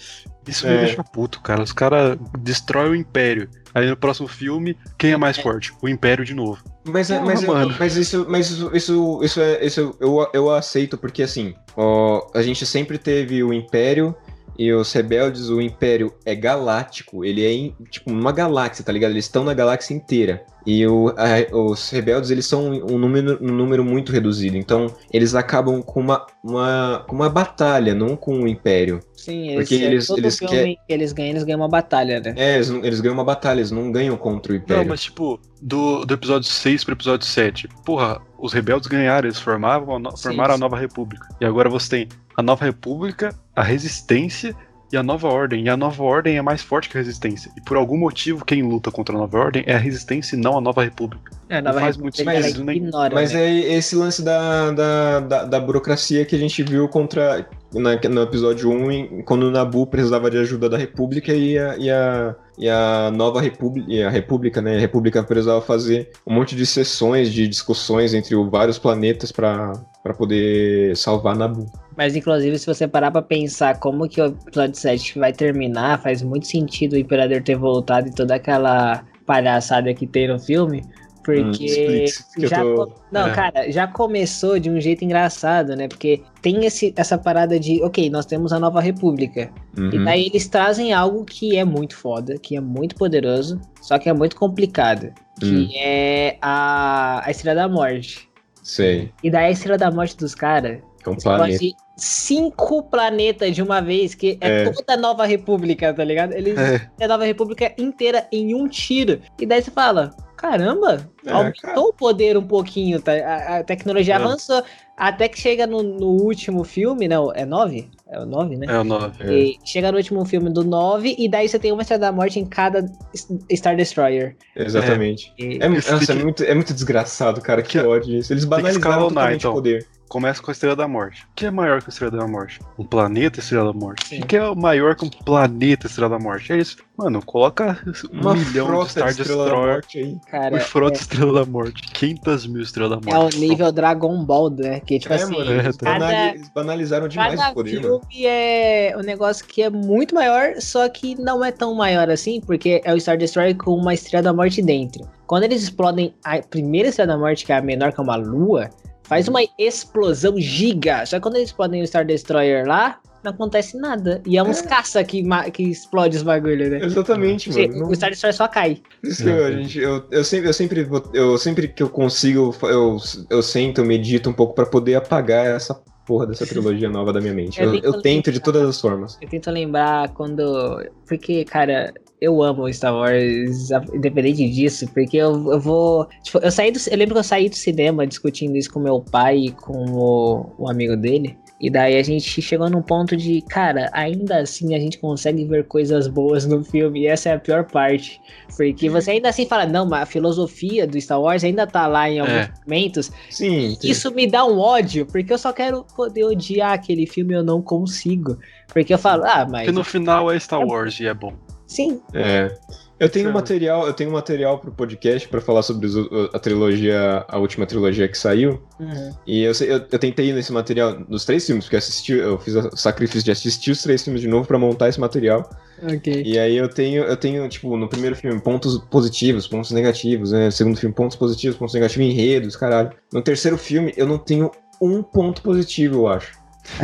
Isso me É. deixa puto, cara. Os caras destroem o Império. Aí no próximo filme, quem é mais forte? O Império de novo. Mas, é- Porra, mas, é- mano. mas isso, mas isso, isso, isso, é, isso eu, eu aceito, porque assim, ó, a gente sempre teve o Império e os rebeldes, o Império é galáctico, ele é em, tipo uma galáxia, tá ligado? Eles estão na galáxia inteira. E o, a- os rebeldes, eles são um número, um número muito reduzido. Então, eles acabam com uma, uma, com uma batalha, não com o Império. Sim, eles, Porque eles- todo eles filme que eles ganham, eles ganham uma batalha, né? É, eles, eles ganham uma batalha, eles não ganham contra o Império. Não, mas tipo, do, do episódio 6 pro episódio 7, porra, os rebeldes ganharam, eles formavam no- Sim, formaram a sim. nova república. E agora você tem a nova república, a resistência e a nova ordem. E a nova ordem é mais forte que a resistência. E por algum motivo, quem luta contra a nova ordem é a resistência e não a nova república. É, a Nova faz República, muito sentido, né? ignora, Mas né? é esse lance da, da, da, da burocracia que a gente viu contra na- no episódio 1, em- quando o Nabu precisava de ajuda da República e a, e a, e a nova República, e a República, né? A República precisava fazer um monte de sessões, de discussões entre vários planetas para poder salvar Nabu. Mas, inclusive, se você parar pra pensar como que o episódio 7 vai terminar, faz muito sentido o Imperador ter voltado e toda aquela palhaçada que tem no filme. Porque Hum, já tô- Não, É. cara, já começou de um jeito engraçado, né? Porque tem esse, essa parada de, ok, nós temos a nova república. E Uhum. daí eles trazem algo que é muito foda, que é muito poderoso, só que é muito complicado. Que Hum. é a, a Estrela da Morte. Sei. E daí a Estrela da Morte dos caras É um planeta. Cinco planetas de uma vez, que é, É. toda a Nova República, tá ligado? Eles É. é a Nova República inteira em um tiro. E daí você fala, caramba, É, aumentou cara. o poder um pouquinho, tá? A, a tecnologia É. avançou. Até que chega no, no último filme, não, é nove? É o nove, né? É o 9. É. E chega no último filme do 9, e daí você tem uma Estrela da Morte em cada Star Destroyer. Exatamente. E- É, mu- Esse nossa, é muito, é muito desgraçado, cara. Que ódio isso. Eles banalizaram totalmente o então. poder. Começa com a Estrela da Morte. O que é maior que a Estrela da Morte? Um planeta Estrela da Morte. Sim. O que é maior que um planeta Estrela da Morte? É isso. Mano, coloca um Uma milhão de Star de Estrela da Destroyer Morte aí. Cara, e frota Estrela da Morte. 500 mil Estrela da é o Morte. nível Dragon Ball, né? Que tipo É, assim, mano, eles, cada- banali- eles banalizaram demais Cada o poder, mano. filme é um negócio que é muito maior, só que não é tão maior assim, porque é o Star Destroyer com uma Estrela da Morte dentro. Quando eles explodem a primeira Estrela da Morte, que é a menor, que é uma lua, faz uma explosão giga. Só que quando eles explodem o Star Destroyer lá, não acontece nada. E é uns É. caça que, que explode os bagulho, né? Exatamente, mano. Não- O Star Destroyer só cai. Isso que eu, a gente, eu, eu sempre, eu sempre, eu sempre que eu consigo, eu, eu sento, eu medito um pouco pra poder apagar essa porra dessa trilogia nova da minha mente. Eu Eu, tento eu tento de todas as formas. Eu tento lembrar quando. Porque, cara, eu amo Star Wars, independente disso, porque eu, eu vou. Tipo, eu saí do. Eu lembro que eu saí do cinema discutindo isso com meu pai e com o, o amigo dele. E daí a gente chegou num ponto de, cara, ainda assim a gente consegue ver coisas boas no filme, e essa é a pior parte. Porque você ainda assim fala, não, mas a filosofia do Star Wars ainda tá lá em alguns É. momentos, Sim, tem- isso me dá um ódio, porque eu só quero poder odiar aquele filme e eu não consigo. Porque eu falo, ah, mas. Porque no final é Star Wars e é bom. Sim, É. Eu tenho Sim. material, eu tenho material pro podcast pra falar sobre a trilogia, a última trilogia que saiu. Uhum. E eu, eu, eu tentei ir nesse material nos três filmes, porque eu assisti, eu fiz o sacrifício de assistir os três filmes de novo pra montar esse material. Ok. E aí eu tenho, eu tenho, tipo, no primeiro filme, pontos positivos, pontos negativos, né? No segundo filme, pontos positivos, pontos negativos, enredos, caralho. No terceiro filme, eu não tenho um ponto positivo, eu acho.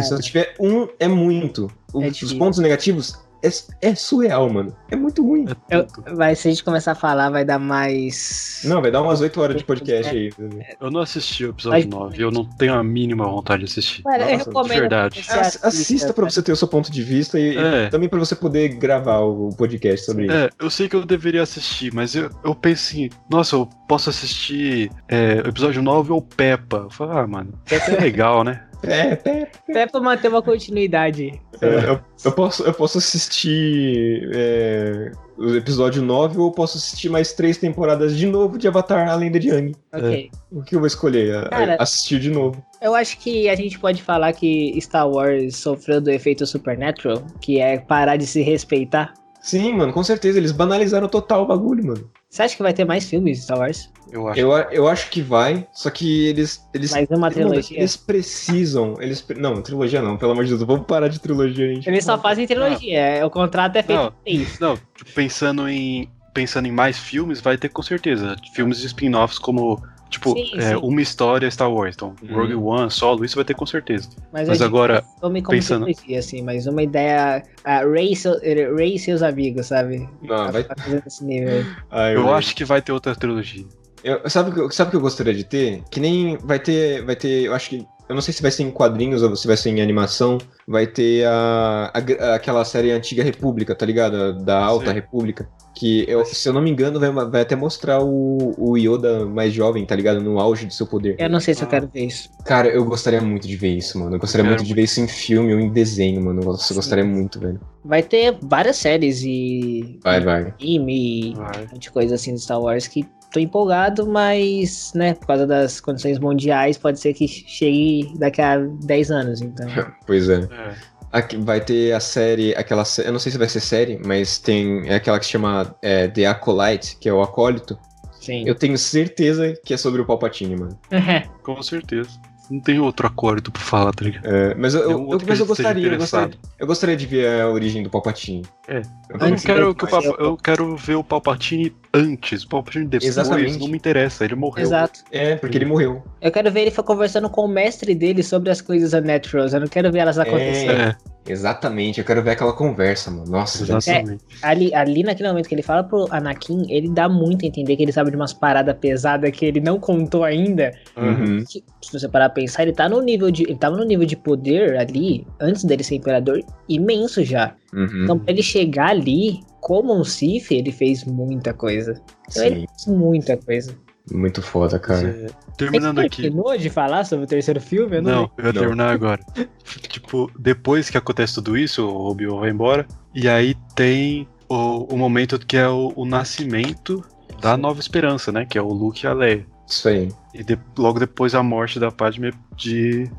Se eu tiver um, é muito. O- É os pontos negativos é, é surreal, mano. É muito ruim. É Eu-. Vai, se a gente começar a falar, vai dar mais. Não, vai dar umas 8 horas de podcast aí. Eu não assisti o episódio 9, eu não tenho a mínima vontade de assistir. Eu Nossa, de recomendo. verdade. que você Ass- Assista pra você ter o seu ponto de vista e, e É. também pra você poder gravar o podcast sobre isso. É, eu sei que eu deveria assistir, mas eu, eu penso assim, nossa, eu posso assistir é, o episódio 9 ou Peppa. Eu falo, ah, mano, Peppa é legal, né? É, é, Até pra manter uma continuidade. é, eu, eu posso, eu posso assistir é, o episódio 9 ou eu posso assistir mais três temporadas de novo de Avatar A Lenda de Aang. Ok. O que eu vou escolher? Cara- assistir de novo. Eu acho que a gente pode falar que Star Wars sofreu do efeito Supernatural, que é parar de se respeitar. Sim, mano, com certeza. Eles banalizaram total o bagulho, mano. Você acha que vai ter mais filmes de Star Wars? Eu acho. Eu, eu acho que vai, só que eles. eles Mais uma trilogia? Eles precisam. Eles, não, trilogia não, pelo amor de Deus. Vamos parar de trilogia, gente. Eles só fazem trilogia, é, o contrato é feito Não. isso. Não, tipo, pensando em pensando em mais filmes, vai ter com certeza. Filmes de spin-offs como, tipo, Sim, é, sim. uma história Star Wars. Então, Uhum. Rogue One, Solo, isso vai ter com certeza. Mas, Mas agora, digo, tome como pensando- trilogia, assim, mas uma ideia. A Ray, seu, Ray e seus amigos, sabe? Não, vai. Tá fazendo esse nível. Ai, eu acho que vai ter outra trilogia. Eu- sabe o que, eu- sabe o que eu gostaria de ter? Que nem vai ter. Vai ter. Eu acho que. Eu não sei se vai ser em quadrinhos ou se vai ser em animação. Vai ter a, a aquela série Antiga República, tá ligado? Da Alta Sim. República. Que, eu, se eu não me engano, vai, vai até mostrar o, o Yoda mais jovem, tá ligado? No auge do seu poder. Eu não sei se eu Ah. quero ver isso. Cara, eu gostaria muito de ver isso, mano. Eu gostaria Eu muito de ver isso em filme ou em desenho, mano. Eu Sim. gostaria muito, velho. Vai ter várias séries e. Vai, vai. anime e Vai. um monte de coisa assim de Star Wars que tô empolgado, mas, né, por causa das condições mundiais, pode ser que chegue daqui a 10 anos, então. Pois é. É. Aqui vai ter a série, aquela eu não sei se vai ser série, mas tem é aquela que se chama é, The Acolyte, que é o acólito. Sim. Eu tenho certeza que é sobre o Palpatine, mano. Com certeza. Não tem outro acordo pra falar, tá ligado? É, mas eu, um eu- que mas eu gostaria, eu gostaria, eu gostaria de ver a origem do Palpatine. É. Eu Eu, quero que o Papa- eu quero ver o Palpatine antes. O Palpatine depois Exatamente. não me interessa, ele morreu. Exato. É, porque ele morreu. Eu quero ver ele conversando com o mestre dele sobre as coisas Unnatural. Eu não quero ver elas acontecendo. É, Exatamente, eu quero ver aquela conversa, mano. Nossa, exatamente. Ali, ali naquele momento que ele fala pro Anakin, ele dá muito a entender que ele sabe de umas paradas pesadas que ele não contou ainda. Uhum. que, se você parar pra pensar, ele tá no nível de. Ele tava no nível de poder ali, antes dele ser imperador, imenso já. Uhum. Então, pra ele chegar ali, como um Sith, ele fez muita coisa. Então, ele Sim, fez muita coisa. muito foda, cara. é, terminando Você aqui. terminou de falar sobre o terceiro filme? Eu não, Não, eu ia terminar agora. tipo, depois que acontece tudo isso, o Obi-Wan vai embora. E aí tem o, o momento que é o, o nascimento da Sim. Nova Esperança, né? Que é o Luke e a Leia. Isso aí. E de- logo depois a morte da Padme de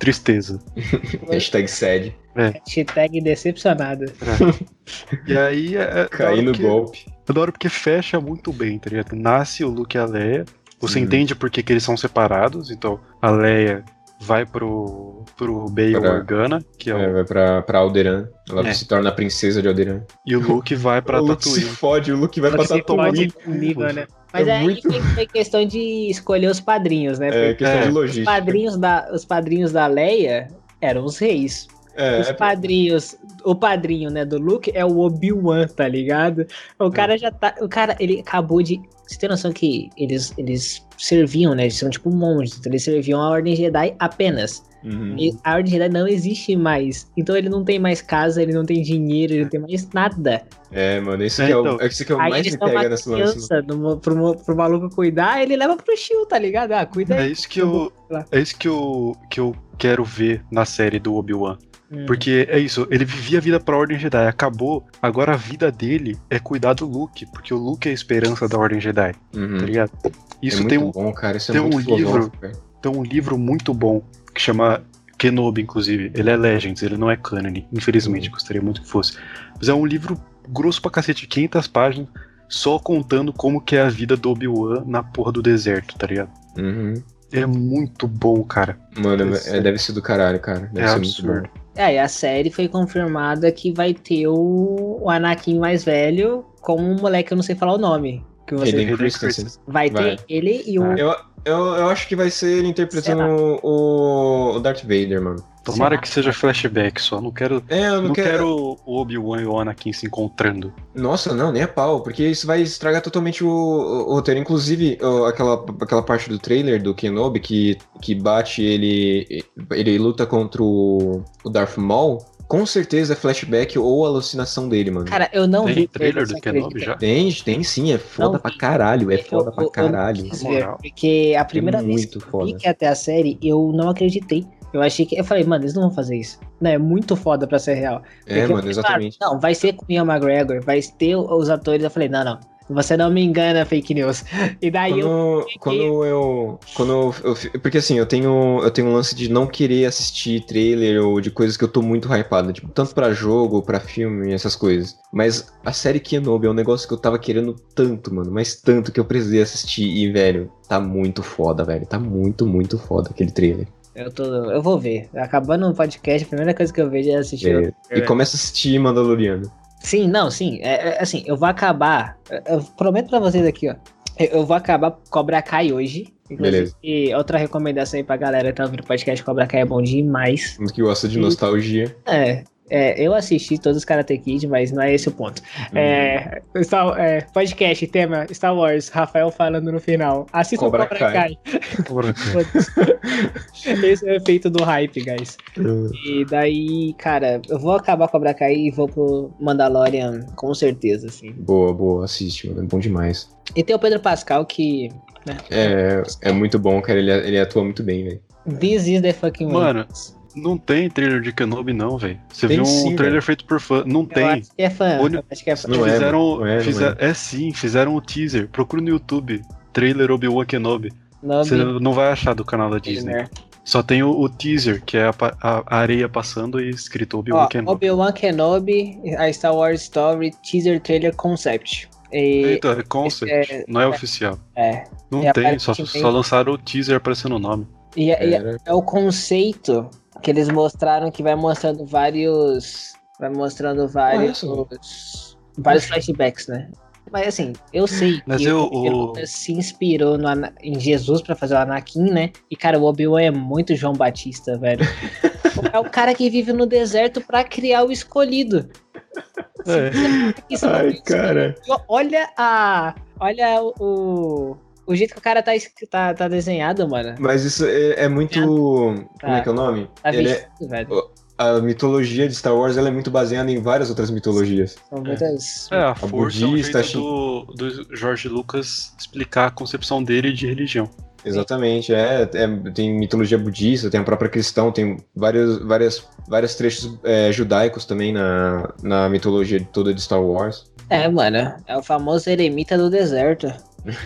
tristeza. Hashtag sad. Hashtag decepcionada. E aí é. é da no golpe. É hora porque fecha muito bem, tá ligado? Nasce o Luke e a Leia. Você Uhum. entende por que, que eles são separados. Então a Leia vai pro, pro Bail Pra- Organa, que é, o. É, vai pra, pra Alderan. Ela É. se torna a princesa de Alderan. E o Luke vai pra o Luke se Tatooine. fode, o Luke vai pra Tatooine. comigo, né? Mas É é, aí muito- tem que ter questão de escolher os padrinhos, né? É, questão É. de os logística. padrinhos, da, os padrinhos da Leia eram os reis. É, os é- padrinhos, o padrinho, né, do Luke é o Obi-Wan, tá ligado? O cara já tá, o cara, ele acabou de, você tem noção que eles, eles serviam, né, eles são tipo monges, então eles serviam a Ordem Jedi apenas. Uhum. E a Ordem Jedi não existe mais, então ele não tem mais casa, ele não tem dinheiro, ele não tem mais nada. É, mano, isso É, que é, então. o, isso que é o Aí mais me pega mano. criança, numa- pro, pro maluco cuidar, ele leva pro Shield, tá ligado? Ah, cuida É aí. isso que eu, é isso que eu, que eu quero ver na série do Obi-Wan. Hum. Porque é isso, ele vivia a vida pra Ordem Jedi, acabou. Agora a vida dele é cuidar do Luke, porque o Luke é a esperança da Ordem Jedi, Uhum. tá ligado? Isso é muito tem, um, bom, cara. Isso é tem muito um livro- velho. tem um livro muito bom que chama Kenobi, inclusive. Ele é Legends, ele não é canon, infelizmente, Uhum. gostaria muito que fosse. Mas é um livro grosso pra cacete, 500 páginas, só contando como que é a vida do Obi-Wan na porra do deserto, tá ligado? Uhum. É muito bom, cara. Mano, é, deve ser do caralho, cara. Deve É ser absurdo. muito bom. É, e a série foi confirmada que vai ter o, o Anakin mais velho com um moleque que eu não sei falar o nome. Que você Hayden Christensen. Vai ter vai. ele e o. Eu, Eu, eu acho que vai ser ele interpretando o, o Darth Vader, mano. Tomara que seja flashback só. Não quero. É, eu não, Não quero. quero o Obi-Wan e o Anakin se encontrando. Nossa, não, nem a pau, porque isso vai estragar totalmente o, o- o roteiro. Inclusive, ó, aquela, aquela parte do trailer do Kenobi que, que bate ele. Ele luta contra o, o Darth Maul. Com certeza é flashback ou alucinação dele, mano. Cara, eu não Tem vi trailer você do Kenobi já? Tem, tem sim, é foda Não, pra caralho, é Eu- foda eu- pra eu caralho. Na ver, porque a primeira É vez que eu vi que ia ter a série, eu não acreditei. Eu achei que. Eu falei, mano, eles não vão fazer isso. Não, é muito foda pra ser real. É, Porque, mano, exatamente. Não, vai ser com o Ian McGregor, vai ter os atores. Eu falei, não, não. Você não me engana, fake news. E daí eu. Quando, quando eu. Quando eu, eu fi- Porque assim, eu tenho, eu tenho um lance de não querer assistir trailer ou de coisas que eu tô muito hypado. Tipo, tanto pra jogo, pra filme, essas coisas. Mas a série Kenobi é um negócio que eu tava querendo tanto, mano. Mas tanto que eu precisei assistir. E, velho, tá muito foda, velho. Tá muito, muito foda aquele trailer. Eu, tô, eu vou ver. Acabando o podcast, a primeira coisa que eu vejo é assistir. É, e começa a assistir Mandaloriano. Sim, não, sim. É, é, assim, eu vou acabar. Eu prometo pra vocês aqui, ó. Eu vou acabar Cobra Kai hoje. Beleza. E outra recomendação aí pra galera que tá ouvindo o podcast Cobra Kai é bom demais. Que gosta de Sim. nostalgia. É, é, eu assisti todos os Karate Kid, mas não é esse o ponto. É, Star- é, podcast, tema Star Wars, Rafael falando no final. Assista Cobra o Cobra Kai. Kai. Foda-se. esse é o efeito do hype, guys. E daí, cara, eu vou acabar Cobra Kai e vou pro Mandalorian, com certeza, assim. Boa, boa, assiste, mano. É bom demais. E tem o Pedro Pascal que. É, é muito bom, cara. Ele, ele atua muito bem, velho. This is the fucking way. Mano, não tem trailer de Kenobi, não, velho. Você Tem viu um sim, trailer velho. feito por fã. Não Eu tem. acho que é fã. Acho que é fã. Não é, fizeram. Não é, não fizer- é sim, fizeram o teaser. Procura no YouTube. Trailer Obi-Wan Kenobi. Nome Você não vai achar do canal da Disney. Gamer. Só tem o, o teaser, que é a, a- a areia passando e escrito Obi-Wan Kenobi. Obi-Wan Kenobi, a Star Wars Story, teaser trailer concept. E, Eita, é concept, é- não é, oficial. é, Não é tem, só, só lançaram o teaser aparecendo o nome. e, é- e é- é o conceito que eles mostraram que vai mostrando vários. Vai mostrando vários. vários flashbacks, né? Mas assim, eu sei Mas que eu- o Lucas se inspirou no em Jesus pra fazer o Anakin, né? E cara, o Obi-Wan é muito João Batista, velho. é o cara que vive no deserto pra criar o escolhido. É. Não Ai, cara. Olha a. Olha o. o- jeito que o cara tá, tá, tá desenhado, mano. Mas isso é, é muito. Como é que é o nome? Tá Ele é- velho. a mitologia de Star Wars ela é muito baseada em várias outras mitologias. São muitas. É, a força é um budista, jeito do, do Jorge Lucas explicar a concepção dele de religião. Exatamente, é, é- tem mitologia budista, tem a própria cristã, tem vários, várias, vários trechos é, judaicos também na, na mitologia toda de Star Wars. É, mano. É o famoso eremita do deserto.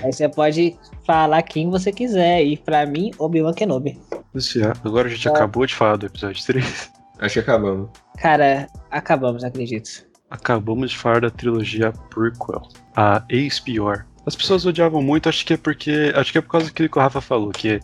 Aí você pode falar quem você quiser. E pra mim, Obi-Wan Kenobi. Agora a gente É. acabou de falar do episódio 3. Acho que acabamos. Cara, acabamos, acredito. Acabamos de falar da trilogia prequel, a Ex-Pior. As pessoas odiavam muito, acho que é porque. Acho que é por causa daquilo que o Rafa falou, que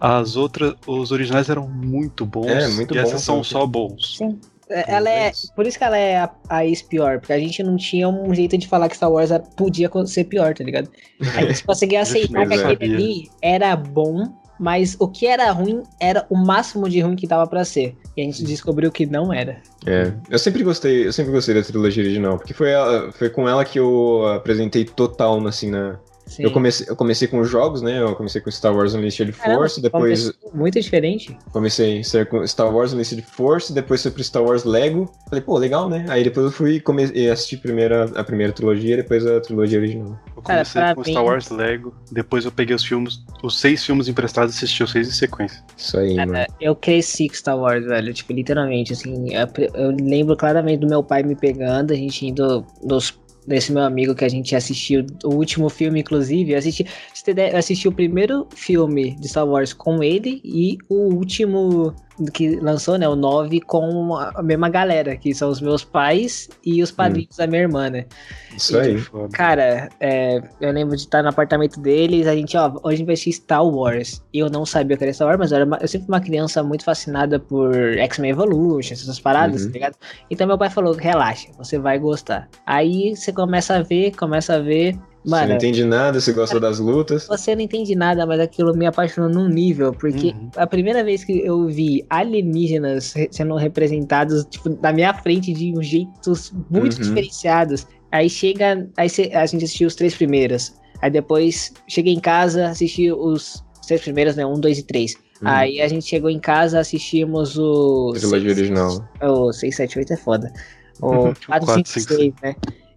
as outras. Os originais eram muito bons. É, muito e bom, essas são sim. só bons. Sim. É, Ela é. Por isso que ela é a, a ex-pior, porque a gente não tinha um jeito de falar que Star Wars podia ser pior, tá ligado? A gente conseguia aceitar que aquele ali era bom, mas o que era ruim era o máximo de ruim que dava pra ser. E a gente descobriu que não era. É, eu sempre gostei, eu sempre gostei da trilogia original, porque foi, ela- foi com ela que eu apresentei total, assim, na... Sim. Eu comecei, eu comecei com jogos, né, eu comecei com Star Wars Unleashed Caramba, Force, depois Muito diferente. comecei ser com Star Wars Unleashed Force, depois fui pro Star Wars Lego, falei, pô, legal, né, aí depois eu fui come- e assisti primeiro a, a primeira trilogia, depois a trilogia original. Eu Cara, comecei pra com mim- Star Wars Lego, depois eu peguei os filmes, os seis filmes emprestados e assisti os seis em sequência. Isso aí, mano. É, Eu cresci com Star Wars, velho. Tipo, literalmente, assim. Eu lembro claramente do meu pai me pegando, a gente indo nos. Desse meu amigo que a gente assistiu o último filme, inclusive. Eu assisti, assisti o primeiro filme de Star Wars com ele e o último que lançou, né? O 9, com a mesma galera, que são os meus pais e os padrinhos da minha irmã, né? Isso aí. Foda. Cara, é, eu lembro de estar no apartamento deles, a gente, ó, hoje a gente vai assistir Star Wars. E eu não sabia o que era Star Wars, mas eu, era uma- eu sempre fui uma criança muito fascinada por X-Men Evolution, essas paradas, Uhum. tá ligado? Então meu pai falou, relaxa, você vai gostar. Aí você começa a ver, começa a ver. Você não entende nada, você gosta das lutas. Você não entende nada, mas aquilo me apaixonou num nível, porque uhum. a primeira vez que eu vi alienígenas sendo representados, tipo, na minha frente de um jeitos muito uhum. diferenciados. Aí chega. Aí a gente assistiu os três primeiros. Aí depois cheguei em casa, assisti os três primeiros, né? Um, dois e três. Uhum. Aí a gente chegou em casa, assistimos o. Trilogia original. O 6, 7, 8 é foda. O 4, 5, 6, né?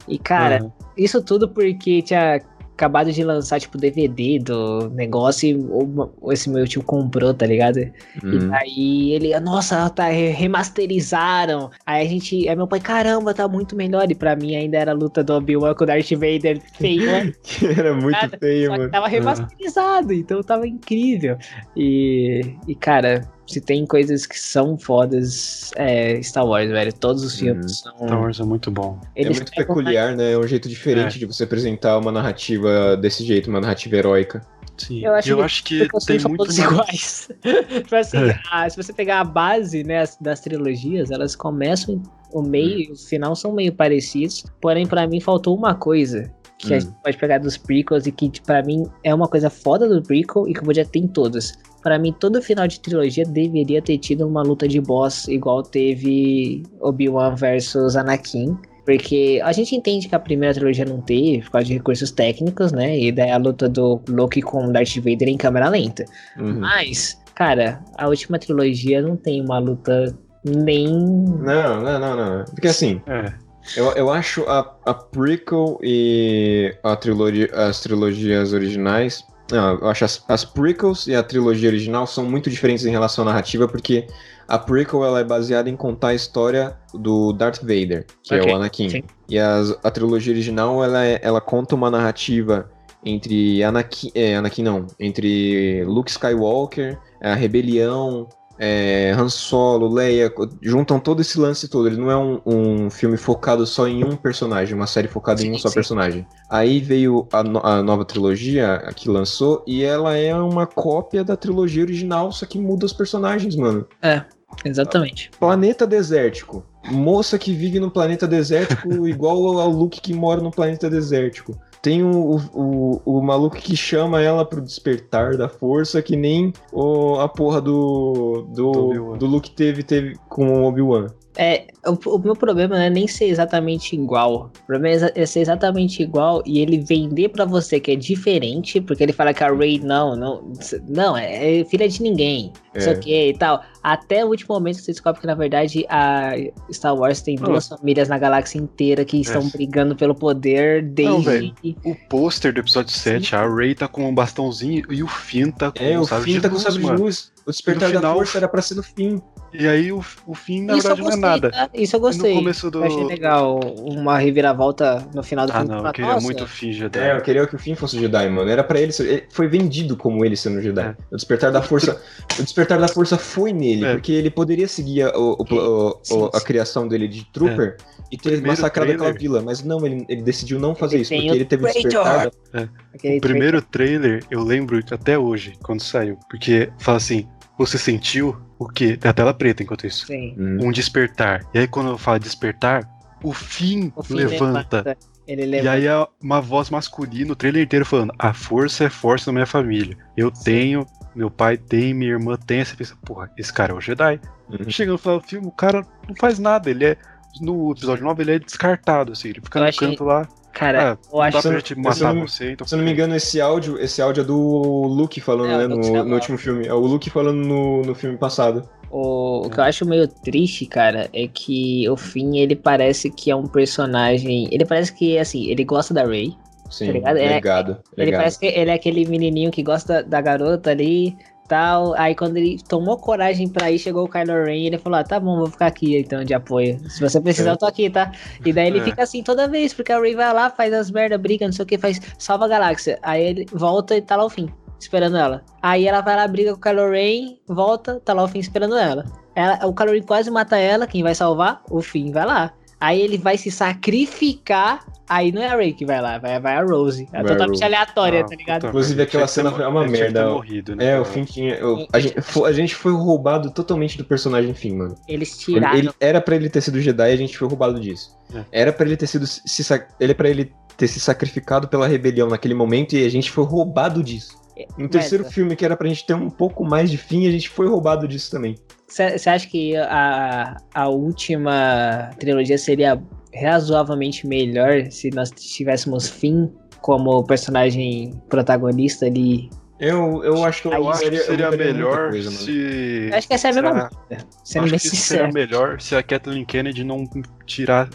E, cara, uhum. isso tudo porque tinha acabado de lançar, tipo, DVD do negócio e esse meu tio comprou, tá ligado? Uhum. E aí ele, nossa, tá, remasterizaram. Aí a gente, aí meu pai, caramba, tá muito melhor. E pra mim ainda era a luta do Obi-Wan com o Darth Vader feio, né? era muito cara, feio, mano. Tava remasterizado, uhum. então tava incrível. E, e cara, se tem coisas que são fodas, é Star Wars, velho. Todos os filmes uhum. são. Star Wars é muito bom. Eles é muito peculiar, né? É um jeito diferente é. de você apresentar uma narrativa desse jeito, uma narrativa heróica. Sim, eu acho, eu que, acho que tem muito todos mais... iguais. tipo assim, é. a, se você pegar a base né, das trilogias, elas começam, o meio e o final são meio parecidos, porém para mim faltou uma coisa, que hum. a gente pode pegar dos prequels e que para mim é uma coisa foda do prequel e que podia ter em todos para mim, todo final de trilogia deveria ter tido uma luta de boss igual teve Obi-Wan versus Anakin. Porque a gente entende que a primeira trilogia não teve, por causa de recursos técnicos, né? E daí a luta do Loki com Darth Vader em câmera lenta. Uhum. Mas, cara, a última trilogia não tem uma luta nem. Não, não, não, não. Porque assim. É. Eu, eu acho a, a prequel e a trilogia, as trilogias originais não, eu acho as, as prequels e a trilogia original são muito diferentes em relação à narrativa, porque a prequel ela é baseada em contar a história do Darth Vader, que okay, é o Anakin. Sim. E as, a trilogia original ela, é, ela conta uma narrativa entre Anakin, é, Anakin não, entre Luke Skywalker, a rebelião, é, Han Solo, Leia, juntam todo esse lance todo. Ele não é um, um filme focado só em um personagem, uma série focada sim, em um só sim. personagem. Aí veio a, no, a, nova trilogia que lançou e ela é uma cópia da trilogia original, só que muda os personagens, mano. É, exatamente. Planeta desértico. Moça que vive no planeta desértico igual ao Luke que mora no planeta desértico. Tem o, o, o, maluco que chama ela pro despertar da força, que nem o, a porra do, do, do Luke teve, teve com o Obi-Wan. É, o, o, meu problema não é nem ser exatamente igual. O problema é, ser exatamente igual e ele vender para você que é diferente, porque ele fala que a Rey não, não, não, é, é filha de ninguém. É. Isso aqui e tal. Até o último momento você descobre que, na verdade, a Star Wars tem duas oh. famílias na galáxia inteira que estão é. brigando pelo poder desde. Não, o pôster do episódio 7, Sim. a Rey tá com um bastãozinho e o Finn tá com é, um o Finn tá com sabre de luz. O despertar final, da força era pra ser no fim. E aí o, o fim, na isso verdade, gostei, não é nada. Tá? Isso eu gostei. No começo do... Eu achei legal uma reviravolta no final do ah, filme. Ah, não, eu queria Nossa. muito o fim Jedi. É, eu queria que o fim fosse Jedi, mano. Era pra ele ser... Ele foi vendido como ele sendo Jedi. É. O despertar da força... o despertar da força foi nele, é. porque ele poderia seguir a, o, o, o, a criação dele de Trooper é. e ter massacrado trailer. aquela vila. Mas não, ele, ele decidiu não fazer ele isso, porque ele teve o despertar... Da... É. O primeiro trailer, eu lembro até hoje, quando saiu. Porque fala assim, você sentiu o quê? Tem a tela preta enquanto isso. Sim. Um despertar. E aí quando eu falo despertar, o fim, o fim levanta. levanta. Ele levanta. E aí é uma voz masculina, o trailer inteiro falando: a força é força da minha família. Eu Sim. tenho, meu pai tem, minha irmã tem. Você pensa, porra, esse cara é o Jedi. Uhum. Chega no final do filme, o cara não faz nada. Ele é. No episódio 9 ele é descartado, assim, ele fica eu no achei... canto lá. Cara, ah, eu acho que. matar não, você, então se eu não me engano, esse áudio, esse áudio é do Luke falando, é, né? No, no, último filme. É o Luke falando no, no filme passado. O, o, que eu acho meio triste, cara, é que o Finn, ele parece que é um personagem. Ele parece que, assim, ele gosta da Rey. Sim, tá ligado? Ele, legado, é, ele parece que ele é aquele menininho que gosta da garota ali, tal. Aí quando ele tomou coragem pra ir, chegou o Kylo Ren e ele falou: ah, tá bom, vou ficar aqui então de apoio. Se você precisar, eu tô aqui, tá? E daí ele é. fica assim toda vez, porque a Rey vai lá, faz as merda, briga, não sei o que, faz salva a galáxia. Aí ele volta e tá lá o fim, esperando ela. Aí ela vai lá, briga com o Kylo Ren, volta, tá lá o fim esperando ela. ela o Kylo Ren quase mata ela, quem vai salvar? O fim vai lá. Aí ele vai se sacrificar. Aí não é a Ray que vai lá, vai, vai a Rose. É Vai totalmente Rose. aleatória, Ah, tá ligado? puta Inclusive, aquela cena é uma merda. morrido, né, É, cara? o Finn tinha. eu- a, gente, a gente foi roubado totalmente do personagem Finn, mano. Eles Ele, tiraram. ele- era pra ele ter sido Jedi e a gente foi roubado disso. É. Era pra ele ter sido. Se, ele é pra ele ter se sacrificado pela rebelião naquele momento e a gente foi roubado disso. No terceiro Mas, filme, que era pra gente ter um pouco mais de fim, a gente foi roubado disso também. Você acha que a, a última trilogia seria razoavelmente melhor se nós tivéssemos Finn como personagem protagonista ali? Eu, eu acho que eu, que seria muita melhor coisa, se. Eu acho que essa é a mesma Será? coisa, sendo acho bem que seria sincero. melhor se a Kathleen Kennedy não tirar.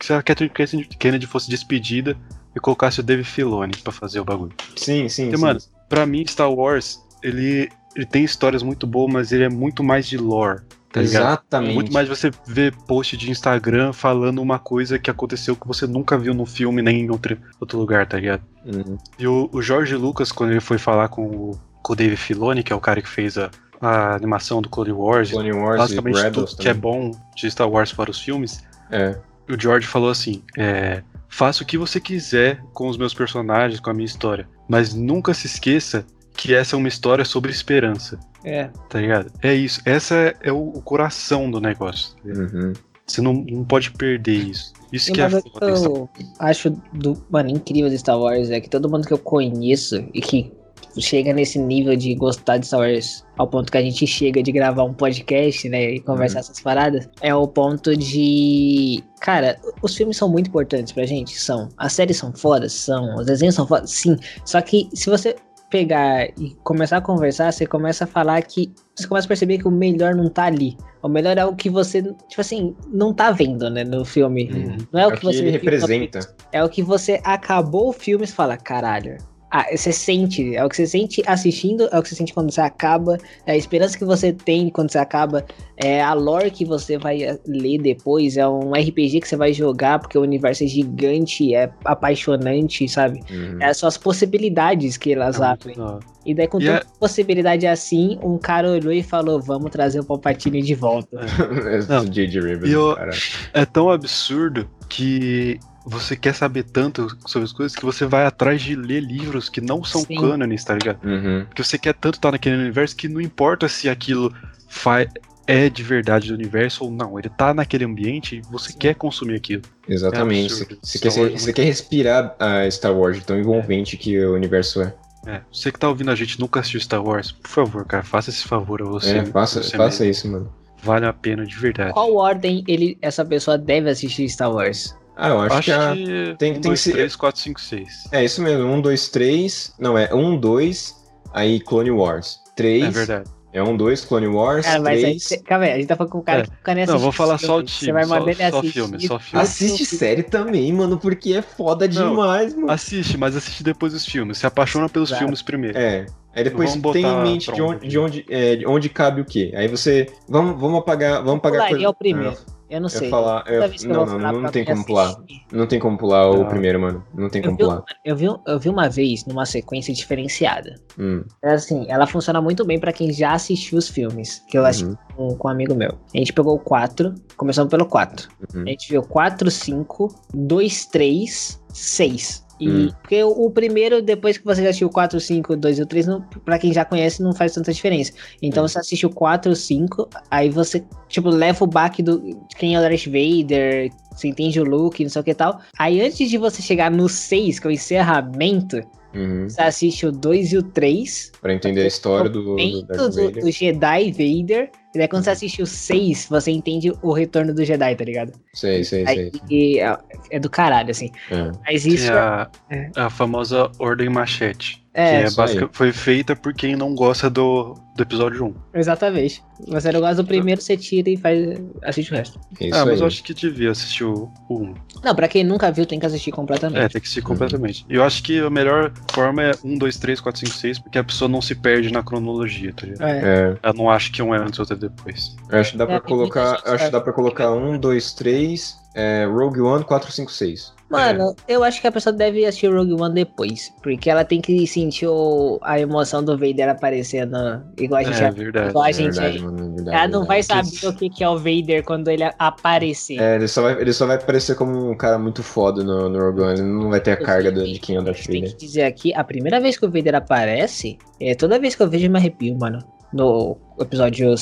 Se a Kathleen Kennedy fosse despedida e colocasse o Dave Filoni pra fazer o bagulho. Sim, sim. Porque, sim. mano, pra mim, Star Wars, ele, ele tem histórias muito boas, mas ele é muito mais de lore. Tá ligado? Exatamente. Muito mais você ver post de Instagram falando uma coisa que aconteceu que você nunca viu no filme nem em outro, outro lugar, tá ligado? Uhum. E o, o Jorge Lucas, quando ele foi falar com o, com o Dave Filoni, que é o cara que fez a, a animação do Clone Wars, Clone Wars basicamente tudo que é também. bom de Star Wars para os filmes, É. o George falou assim: é, faça o que você quiser com os meus personagens, com a minha história, mas nunca se esqueça que essa é uma história sobre esperança, É. tá ligado? É isso, essa é, é o, o coração do negócio. tá? Uhum. Você não, não pode perder isso. Isso E que é que foda. Star eu acho do, mano, incrível de Star Wars é que todo mundo que eu conheço e que chega nesse nível de gostar de Star Wars ao ponto que a gente chega de gravar um podcast, né, e conversar essas paradas, é o ponto de, cara, os filmes são muito importantes pra gente, são. As séries são fodas, são. Os desenhos são fodas, sim. Só que se você pegar e começar a conversar, você começa a falar que você começa a perceber que o melhor não tá ali. O melhor é o que você, tipo assim, não tá vendo, né, no filme. Uhum. Não é, É o que, você ele viu no representa. é o que você acabou o filme e você fala, caralho. Ah, você sente, é o que você sente assistindo, é o que você sente quando você acaba, é a esperança que você tem quando você acaba, é a lore que você vai eh, ler depois, é um RPG que você vai jogar porque o universo é gigante, é apaixonante, sabe? Uhum. É só as possibilidades que elas É abrem. E daí, com E tanta possibilidade assim, um cara olhou e falou: Vamos trazer o Palpatine de volta. Não. E eu- cara. É tão absurdo que você quer saber tanto sobre as coisas que você vai atrás de ler livros que não são Sim. cânones, tá ligado? Uhum. Porque você quer tanto estar naquele universo que não importa se aquilo é de verdade do universo ou não. Ele tá naquele ambiente e você Sim. quer consumir aquilo. Exatamente. É Você quer, é muito- quer respirar a Star Wars tão envolvente que o universo é. É, você que tá ouvindo a gente e nunca assistiu Star Wars, por favor, cara, faça esse favor a você. é, faça, você faça mesmo. isso, mano. Vale a pena de verdade. Qual ordem ele, essa pessoa deve assistir Star Wars? Ah, eu acho, Acho que a... que tem- um, tem dois, que ser- três, quatro, cinco, seis. É isso mesmo, um, dois, três. Não, é um, dois, aí Clone Wars. Três. É verdade. É um, dois, Clone Wars. Cara, mas aí, três. cê, calma aí, a gente tá falando com o cara É. que fica nessa. Não, vou falar só o time, Você vai só- mandar ele só assistir. filme, só filme. Assiste série também, mano, porque é foda Não. demais, mano. Assiste, mas assiste depois os filmes. Se apaixona pelos Exato. filmes primeiro. É. Aí depois Vamos tem em mente de onde, de, onde, é, de onde cabe o quê. Aí você. Vamos, vamos apagar. Vamos apagar Pularia coisa. o primeiro. Ah, Eu não eu sei. ia falar. eu- eu não, não, não, pra tem como pular. assistir, Não tem como pular o Não. primeiro, mano. Não tem Eu como vi, pular. eu, vi, eu vi uma vez numa sequência diferenciada. Hum, É Assim, ela funciona muito bem pra quem já assistiu os filmes, que eu assisti uhum, com, com um amigo meu. A gente pegou o 4, começamos pelo 4. uhum. A gente viu 4, 5, 2, 3, 6. E Hum. porque o, o primeiro, depois que você já assistiu o 4, 5, 2 e o 3, não, pra quem já conhece, não faz tanta diferença. Então Hum. você assiste o 4, 5, aí você, tipo, leva o baque do, de quem é o Darth Vader, você entende o look, não sei o que tal. Aí antes de você chegar no 6, que é o encerramento, Uhum. você assiste o 2 e o 3, Pra entender a história do, do do, do Jedi Vader. E daí quando você assiste o 6, você entende o retorno do Jedi, tá ligado? Sei, sei, sei. Aí é, é do caralho, assim. É. Mas isso Tem a, é. a famosa Ordem Machete. É, que é basica, foi feita por quem não gosta do, do episódio 1. exatamente. Você não gosta do primeiro, você tira e faz. assiste o resto. É isso ah, mas aí. eu acho que devia assistir o, o 1. Não, pra quem nunca viu, tem que assistir É, completamente. tem que assistir completamente. E eu acho que a melhor forma é 1, 2, 3, 4, 5, 6, porque a pessoa não se perde na cronologia, tá ligado? É. É, Ela não acha que um é antes, outro é depois. eu acho que dá pra É, muita colocar. Acho que dá pra colocar um, dois, três, é, Rogue One, 4, 5, 6. Mano, eu acho que a pessoa deve assistir Rogue One depois. Porque ela tem que sentir o- a emoção do Vader aparecendo. Igual a gente É, verdade. igual a É gente verdade, mano, é verdade, Ela não vai verdade. saber o que que é o Vader quando ele aparecer. É, ele só, vai, ele só vai parecer como um cara muito foda no, no Rogue One. Ele não vai ter a carga do- de quem é o Darth Tem Vader. que dizer aqui, a primeira vez que o Vader aparece, é toda vez que eu vejo eu me arrepio, mano. No episódio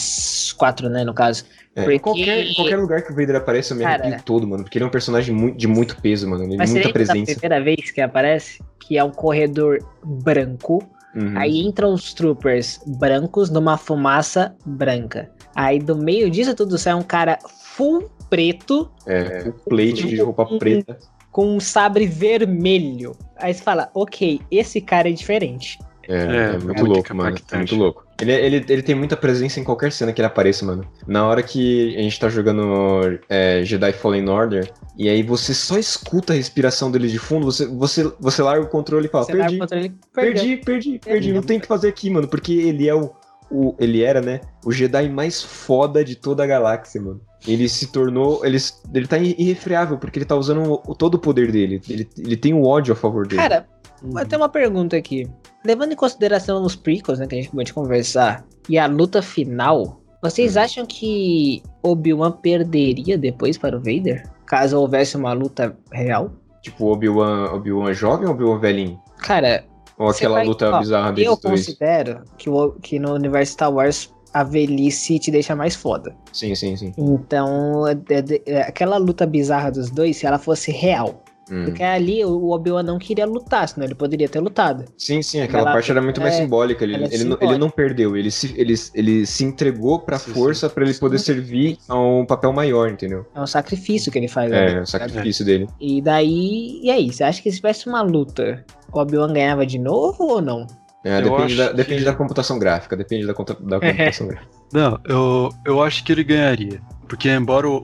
4, né, no caso. É, Porque- em, qualquer, em qualquer lugar que o Vader aparece, eu me Cara, arrepio todo, mano. Porque ele é um personagem muito- de muito peso, mano. Ele muita da presença. primeira vez que aparece? Que é um corredor branco. Uhum. Aí entram os troopers brancos numa fumaça branca. Aí do meio disso tudo sai um cara full preto É, o plate de roupa Uhum. preta. com um sabre vermelho. Aí você fala, ok, esse cara é diferente. É, É, é é muito muito louco, mano. É muito louco. Ele, ele, ele tem muita presença em qualquer cena que ele apareça, mano. Na hora que a gente tá jogando é, Jedi Fallen Order, e aí você só escuta a respiração dele de fundo, você, você, você larga o controle e fala, Você perdi, perdeu. perdi, perdi, perdi, não tem o que fazer aqui, mano, porque ele é o, o. Ele era, né? O Jedi mais foda de toda a galáxia, mano. Ele se tornou. Ele, ele tá irrefreável, porque ele tá usando o, todo o poder dele. Ele, ele tem o ódio a favor dele. Cara, Uhum. tenho uma pergunta aqui. Levando em consideração os prequels, né, que a gente acabou de conversar, e a luta final, vocês Hum. acham que Obi-Wan perderia depois para o Vader? Caso houvesse uma luta real? Tipo, Obi-Wan Obi jovem ou Obi-Wan velhinho? Cara, Ou aquela vai- luta ó, bizarra deles eu dois? considero que, o- que no universo Star Wars a velhice te deixa mais foda. Sim, sim, sim. Então, é- é- é- aquela luta bizarra dos dois, se ela fosse real. Hum. Porque ali o Obi-Wan não queria lutar, senão ele poderia ter lutado. Sim, sim, aquela Ela- parte era muito mais é, simbólica. Ele, é ele, não, ele simbólica. não perdeu, ele se, ele, ele se entregou pra Sim, força pra ele poder Sim. servir a um papel maior, entendeu? É um sacrifício que ele faz. É, ali. o sacrifício dele. E daí, e aí? Você acha que se tivesse uma luta, o Obi-Wan ganhava de novo ou não? É, depende, da, que- depende da computação gráfica, depende da, conta- da computação gráfica. Não, eu, eu acho que ele ganharia. Porque embora o,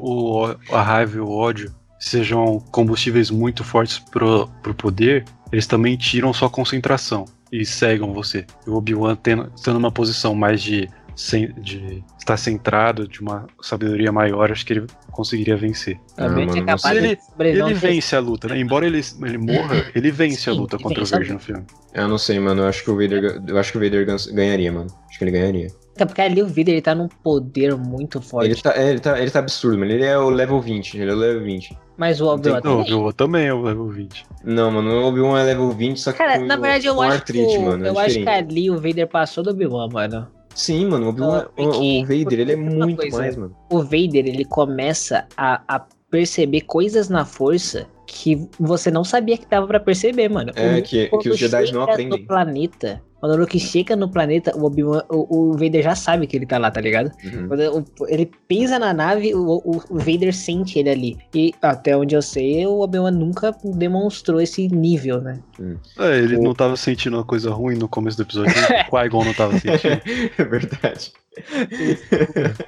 o- a raiva e o ódio sejam combustíveis muito fortes pro, pro poder, eles também tiram sua concentração e cegam você. O Obi-Wan tendo, tendo uma posição mais de, de estar centrado, de uma sabedoria maior, acho que ele conseguiria vencer. Também mano, é capaz Ele um vence a luta, né? Embora ele, ele morra, ele vence a Sim, luta ele contra o vence a Verde no filme. Eu não sei, mano. Eu acho que o Vader, eu acho que o Vader gan- ganharia, mano. Acho que ele ganharia. Até porque ali o Vader ele tá num poder muito forte. Ele tá, é, ele, tá, ele tá absurdo, mano. Ele é o level 20. Ele é o level 20. Mas o Obi-Wan Não, o também. Obi-Wan também é o level 20. Não, mano. O Obi-Wan é level 20, só que Cara, com, na verdade eu com acho artrite, que, o- mano. é eu acho que ali o Vader passou do Obi-Wan, mano. Sim, mano. O, Ah, o, o Vader, ele é muito coisa, mais, mano. O Vader, ele começa a, a perceber coisas na força que você não sabia que dava pra perceber, mano. É, O que- que os Jedi não chega aprendem. No planeta, quando o Luke chega no planeta, o, o, o Vader já sabe que ele tá lá, tá ligado? Uhum. Quando o- ele pisa na nave, o, o- Vader sente ele ali. E até onde eu sei, o Obi-Wan nunca demonstrou esse nível, né? É, ele O- não tava sentindo uma coisa ruim no começo do episódio. o Qui-Gon não tava sentindo. é verdade.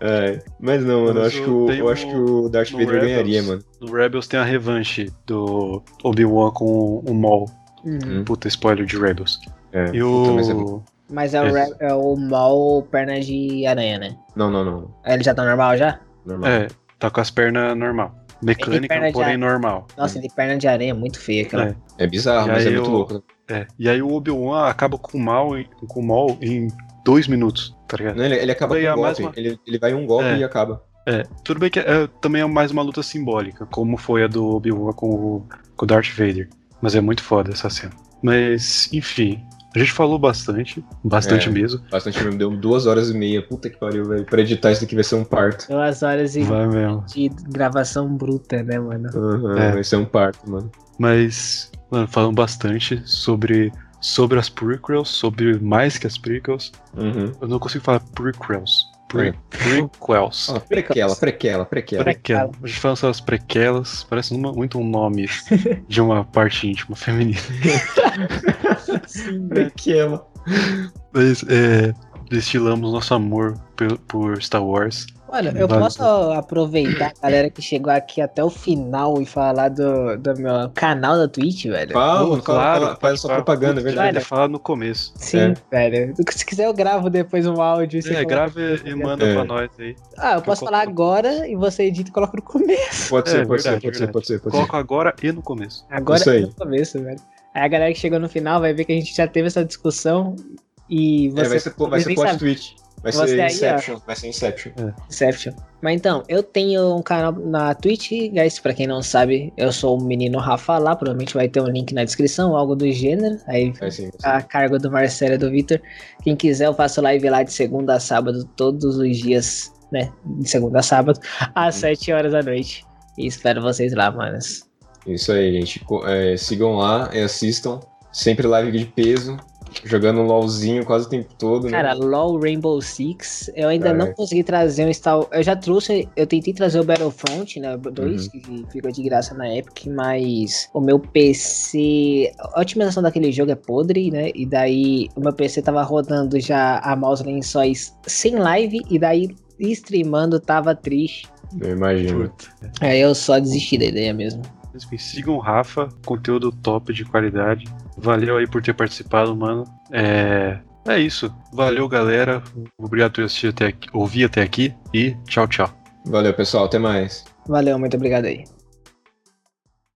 É, mas não, mano, eu acho, que o, eu acho que o Darth Vader Rebels. ganharia, mano. No Rebels tem a revanche do Obi-Wan com o Maul. Hum. Puta, spoiler de Rebels. É, E mas é- o. Mas é o, É. Re- é o Maul perna de aranha, né? Não, não, não. Ele já tá normal já? Normal. É, tá com as pernas normal. Mecânica, porém normal. Nossa, ele perna de aranha, muito feia aquela. É. É bizarro, E mas é muito eu- louco. É. E aí o Obi-Wan acaba com o Maul, em- com o Maul em dois minutos, tá ligado? Não, ele, ele acaba Daí com é um golpe. uma- Ele, ele vai um golpe É. e acaba. É, tudo bem que é, também é mais uma luta simbólica, como foi a do Obi-Wan com o, com o Darth Vader. Mas é muito foda essa cena. Mas, enfim, a gente falou bastante, bastante É. mesmo. Bastante mesmo. Deu duas horas e meia. Puta que pariu, velho. Pra editar isso daqui vai ser um parto. Duas horas e Vai mesmo. de gravação bruta, né, mano? Aham, É. Vai ser um parto, mano. Mas, mano, falando bastante sobre, sobre as prequels, sobre mais que as prequels. Uhum. Eu não consigo falar prequels. Pre, É. prequels. Fala, prequela, prequela, prequela. Prequela. A gente fala sobre as prequelas, parece uma- muito um nome de uma parte íntima feminina. Prequela. Mas é, destilamos nosso amor por, por Star Wars Mano, eu posso aproveitar a galera que chegou aqui até o final e falar do, do meu canal da Twitch, velho? Fala, Pô, fala, fala, faz sua falar. propaganda, é verdade. Ia falar no começo. Sim, velho. Se quiser, eu gravo depois um áudio. e você É, coloca- grava e manda É. pra nós aí. Ah, eu posso eu falar coloco. agora e você edita e coloca no começo. Pode É, ser, pode verdade, ser, pode ser, pode ser, pode ser. Coloco agora e no começo. Agora Isso aí. é no começo, velho. Aí a galera que chegou no final vai ver que a gente já teve essa discussão e É, você. vai ser, vai ser plot sabem. twist. Vai Você ser ó. Inception. Vai ser Inception. Inception. Mas então, eu tenho um canal na Twitch, guys, pra quem não sabe, eu sou o menino Rafa lá, provavelmente vai ter um link na descrição, algo do gênero, aí Vai sim. a cargo do Marcelo e do Vitor. Quem quiser, eu faço live lá de segunda a sábado, todos os dias, né, de segunda a sábado, às 7 horas da noite. E espero vocês lá, manos. Isso aí, gente. É, sigam lá e assistam. Sempre live de peso. Jogando LOLzinho quase o tempo todo, né? Cara, LoL Rainbow Six, eu ainda Cara. não consegui trazer um Star Eu já trouxe, eu tentei trazer o Battlefront, né, 2, Uhum. que ficou de graça na Epic, mas o meu PC, a otimização daquele jogo é podre, né, e daí o meu PC tava rodando já a mouse lençóis sem live, e daí streamando tava triste. Eu imagino. Puta. Aí eu só desisti da ideia mesmo. Sigam o Rafa, conteúdo top de qualidade. Valeu aí por ter participado, mano. É, é isso. Valeu, galera. Obrigado por assistir até aqui, ouvir até aqui e tchau, tchau. Valeu, pessoal. Até mais. Valeu, muito obrigado aí.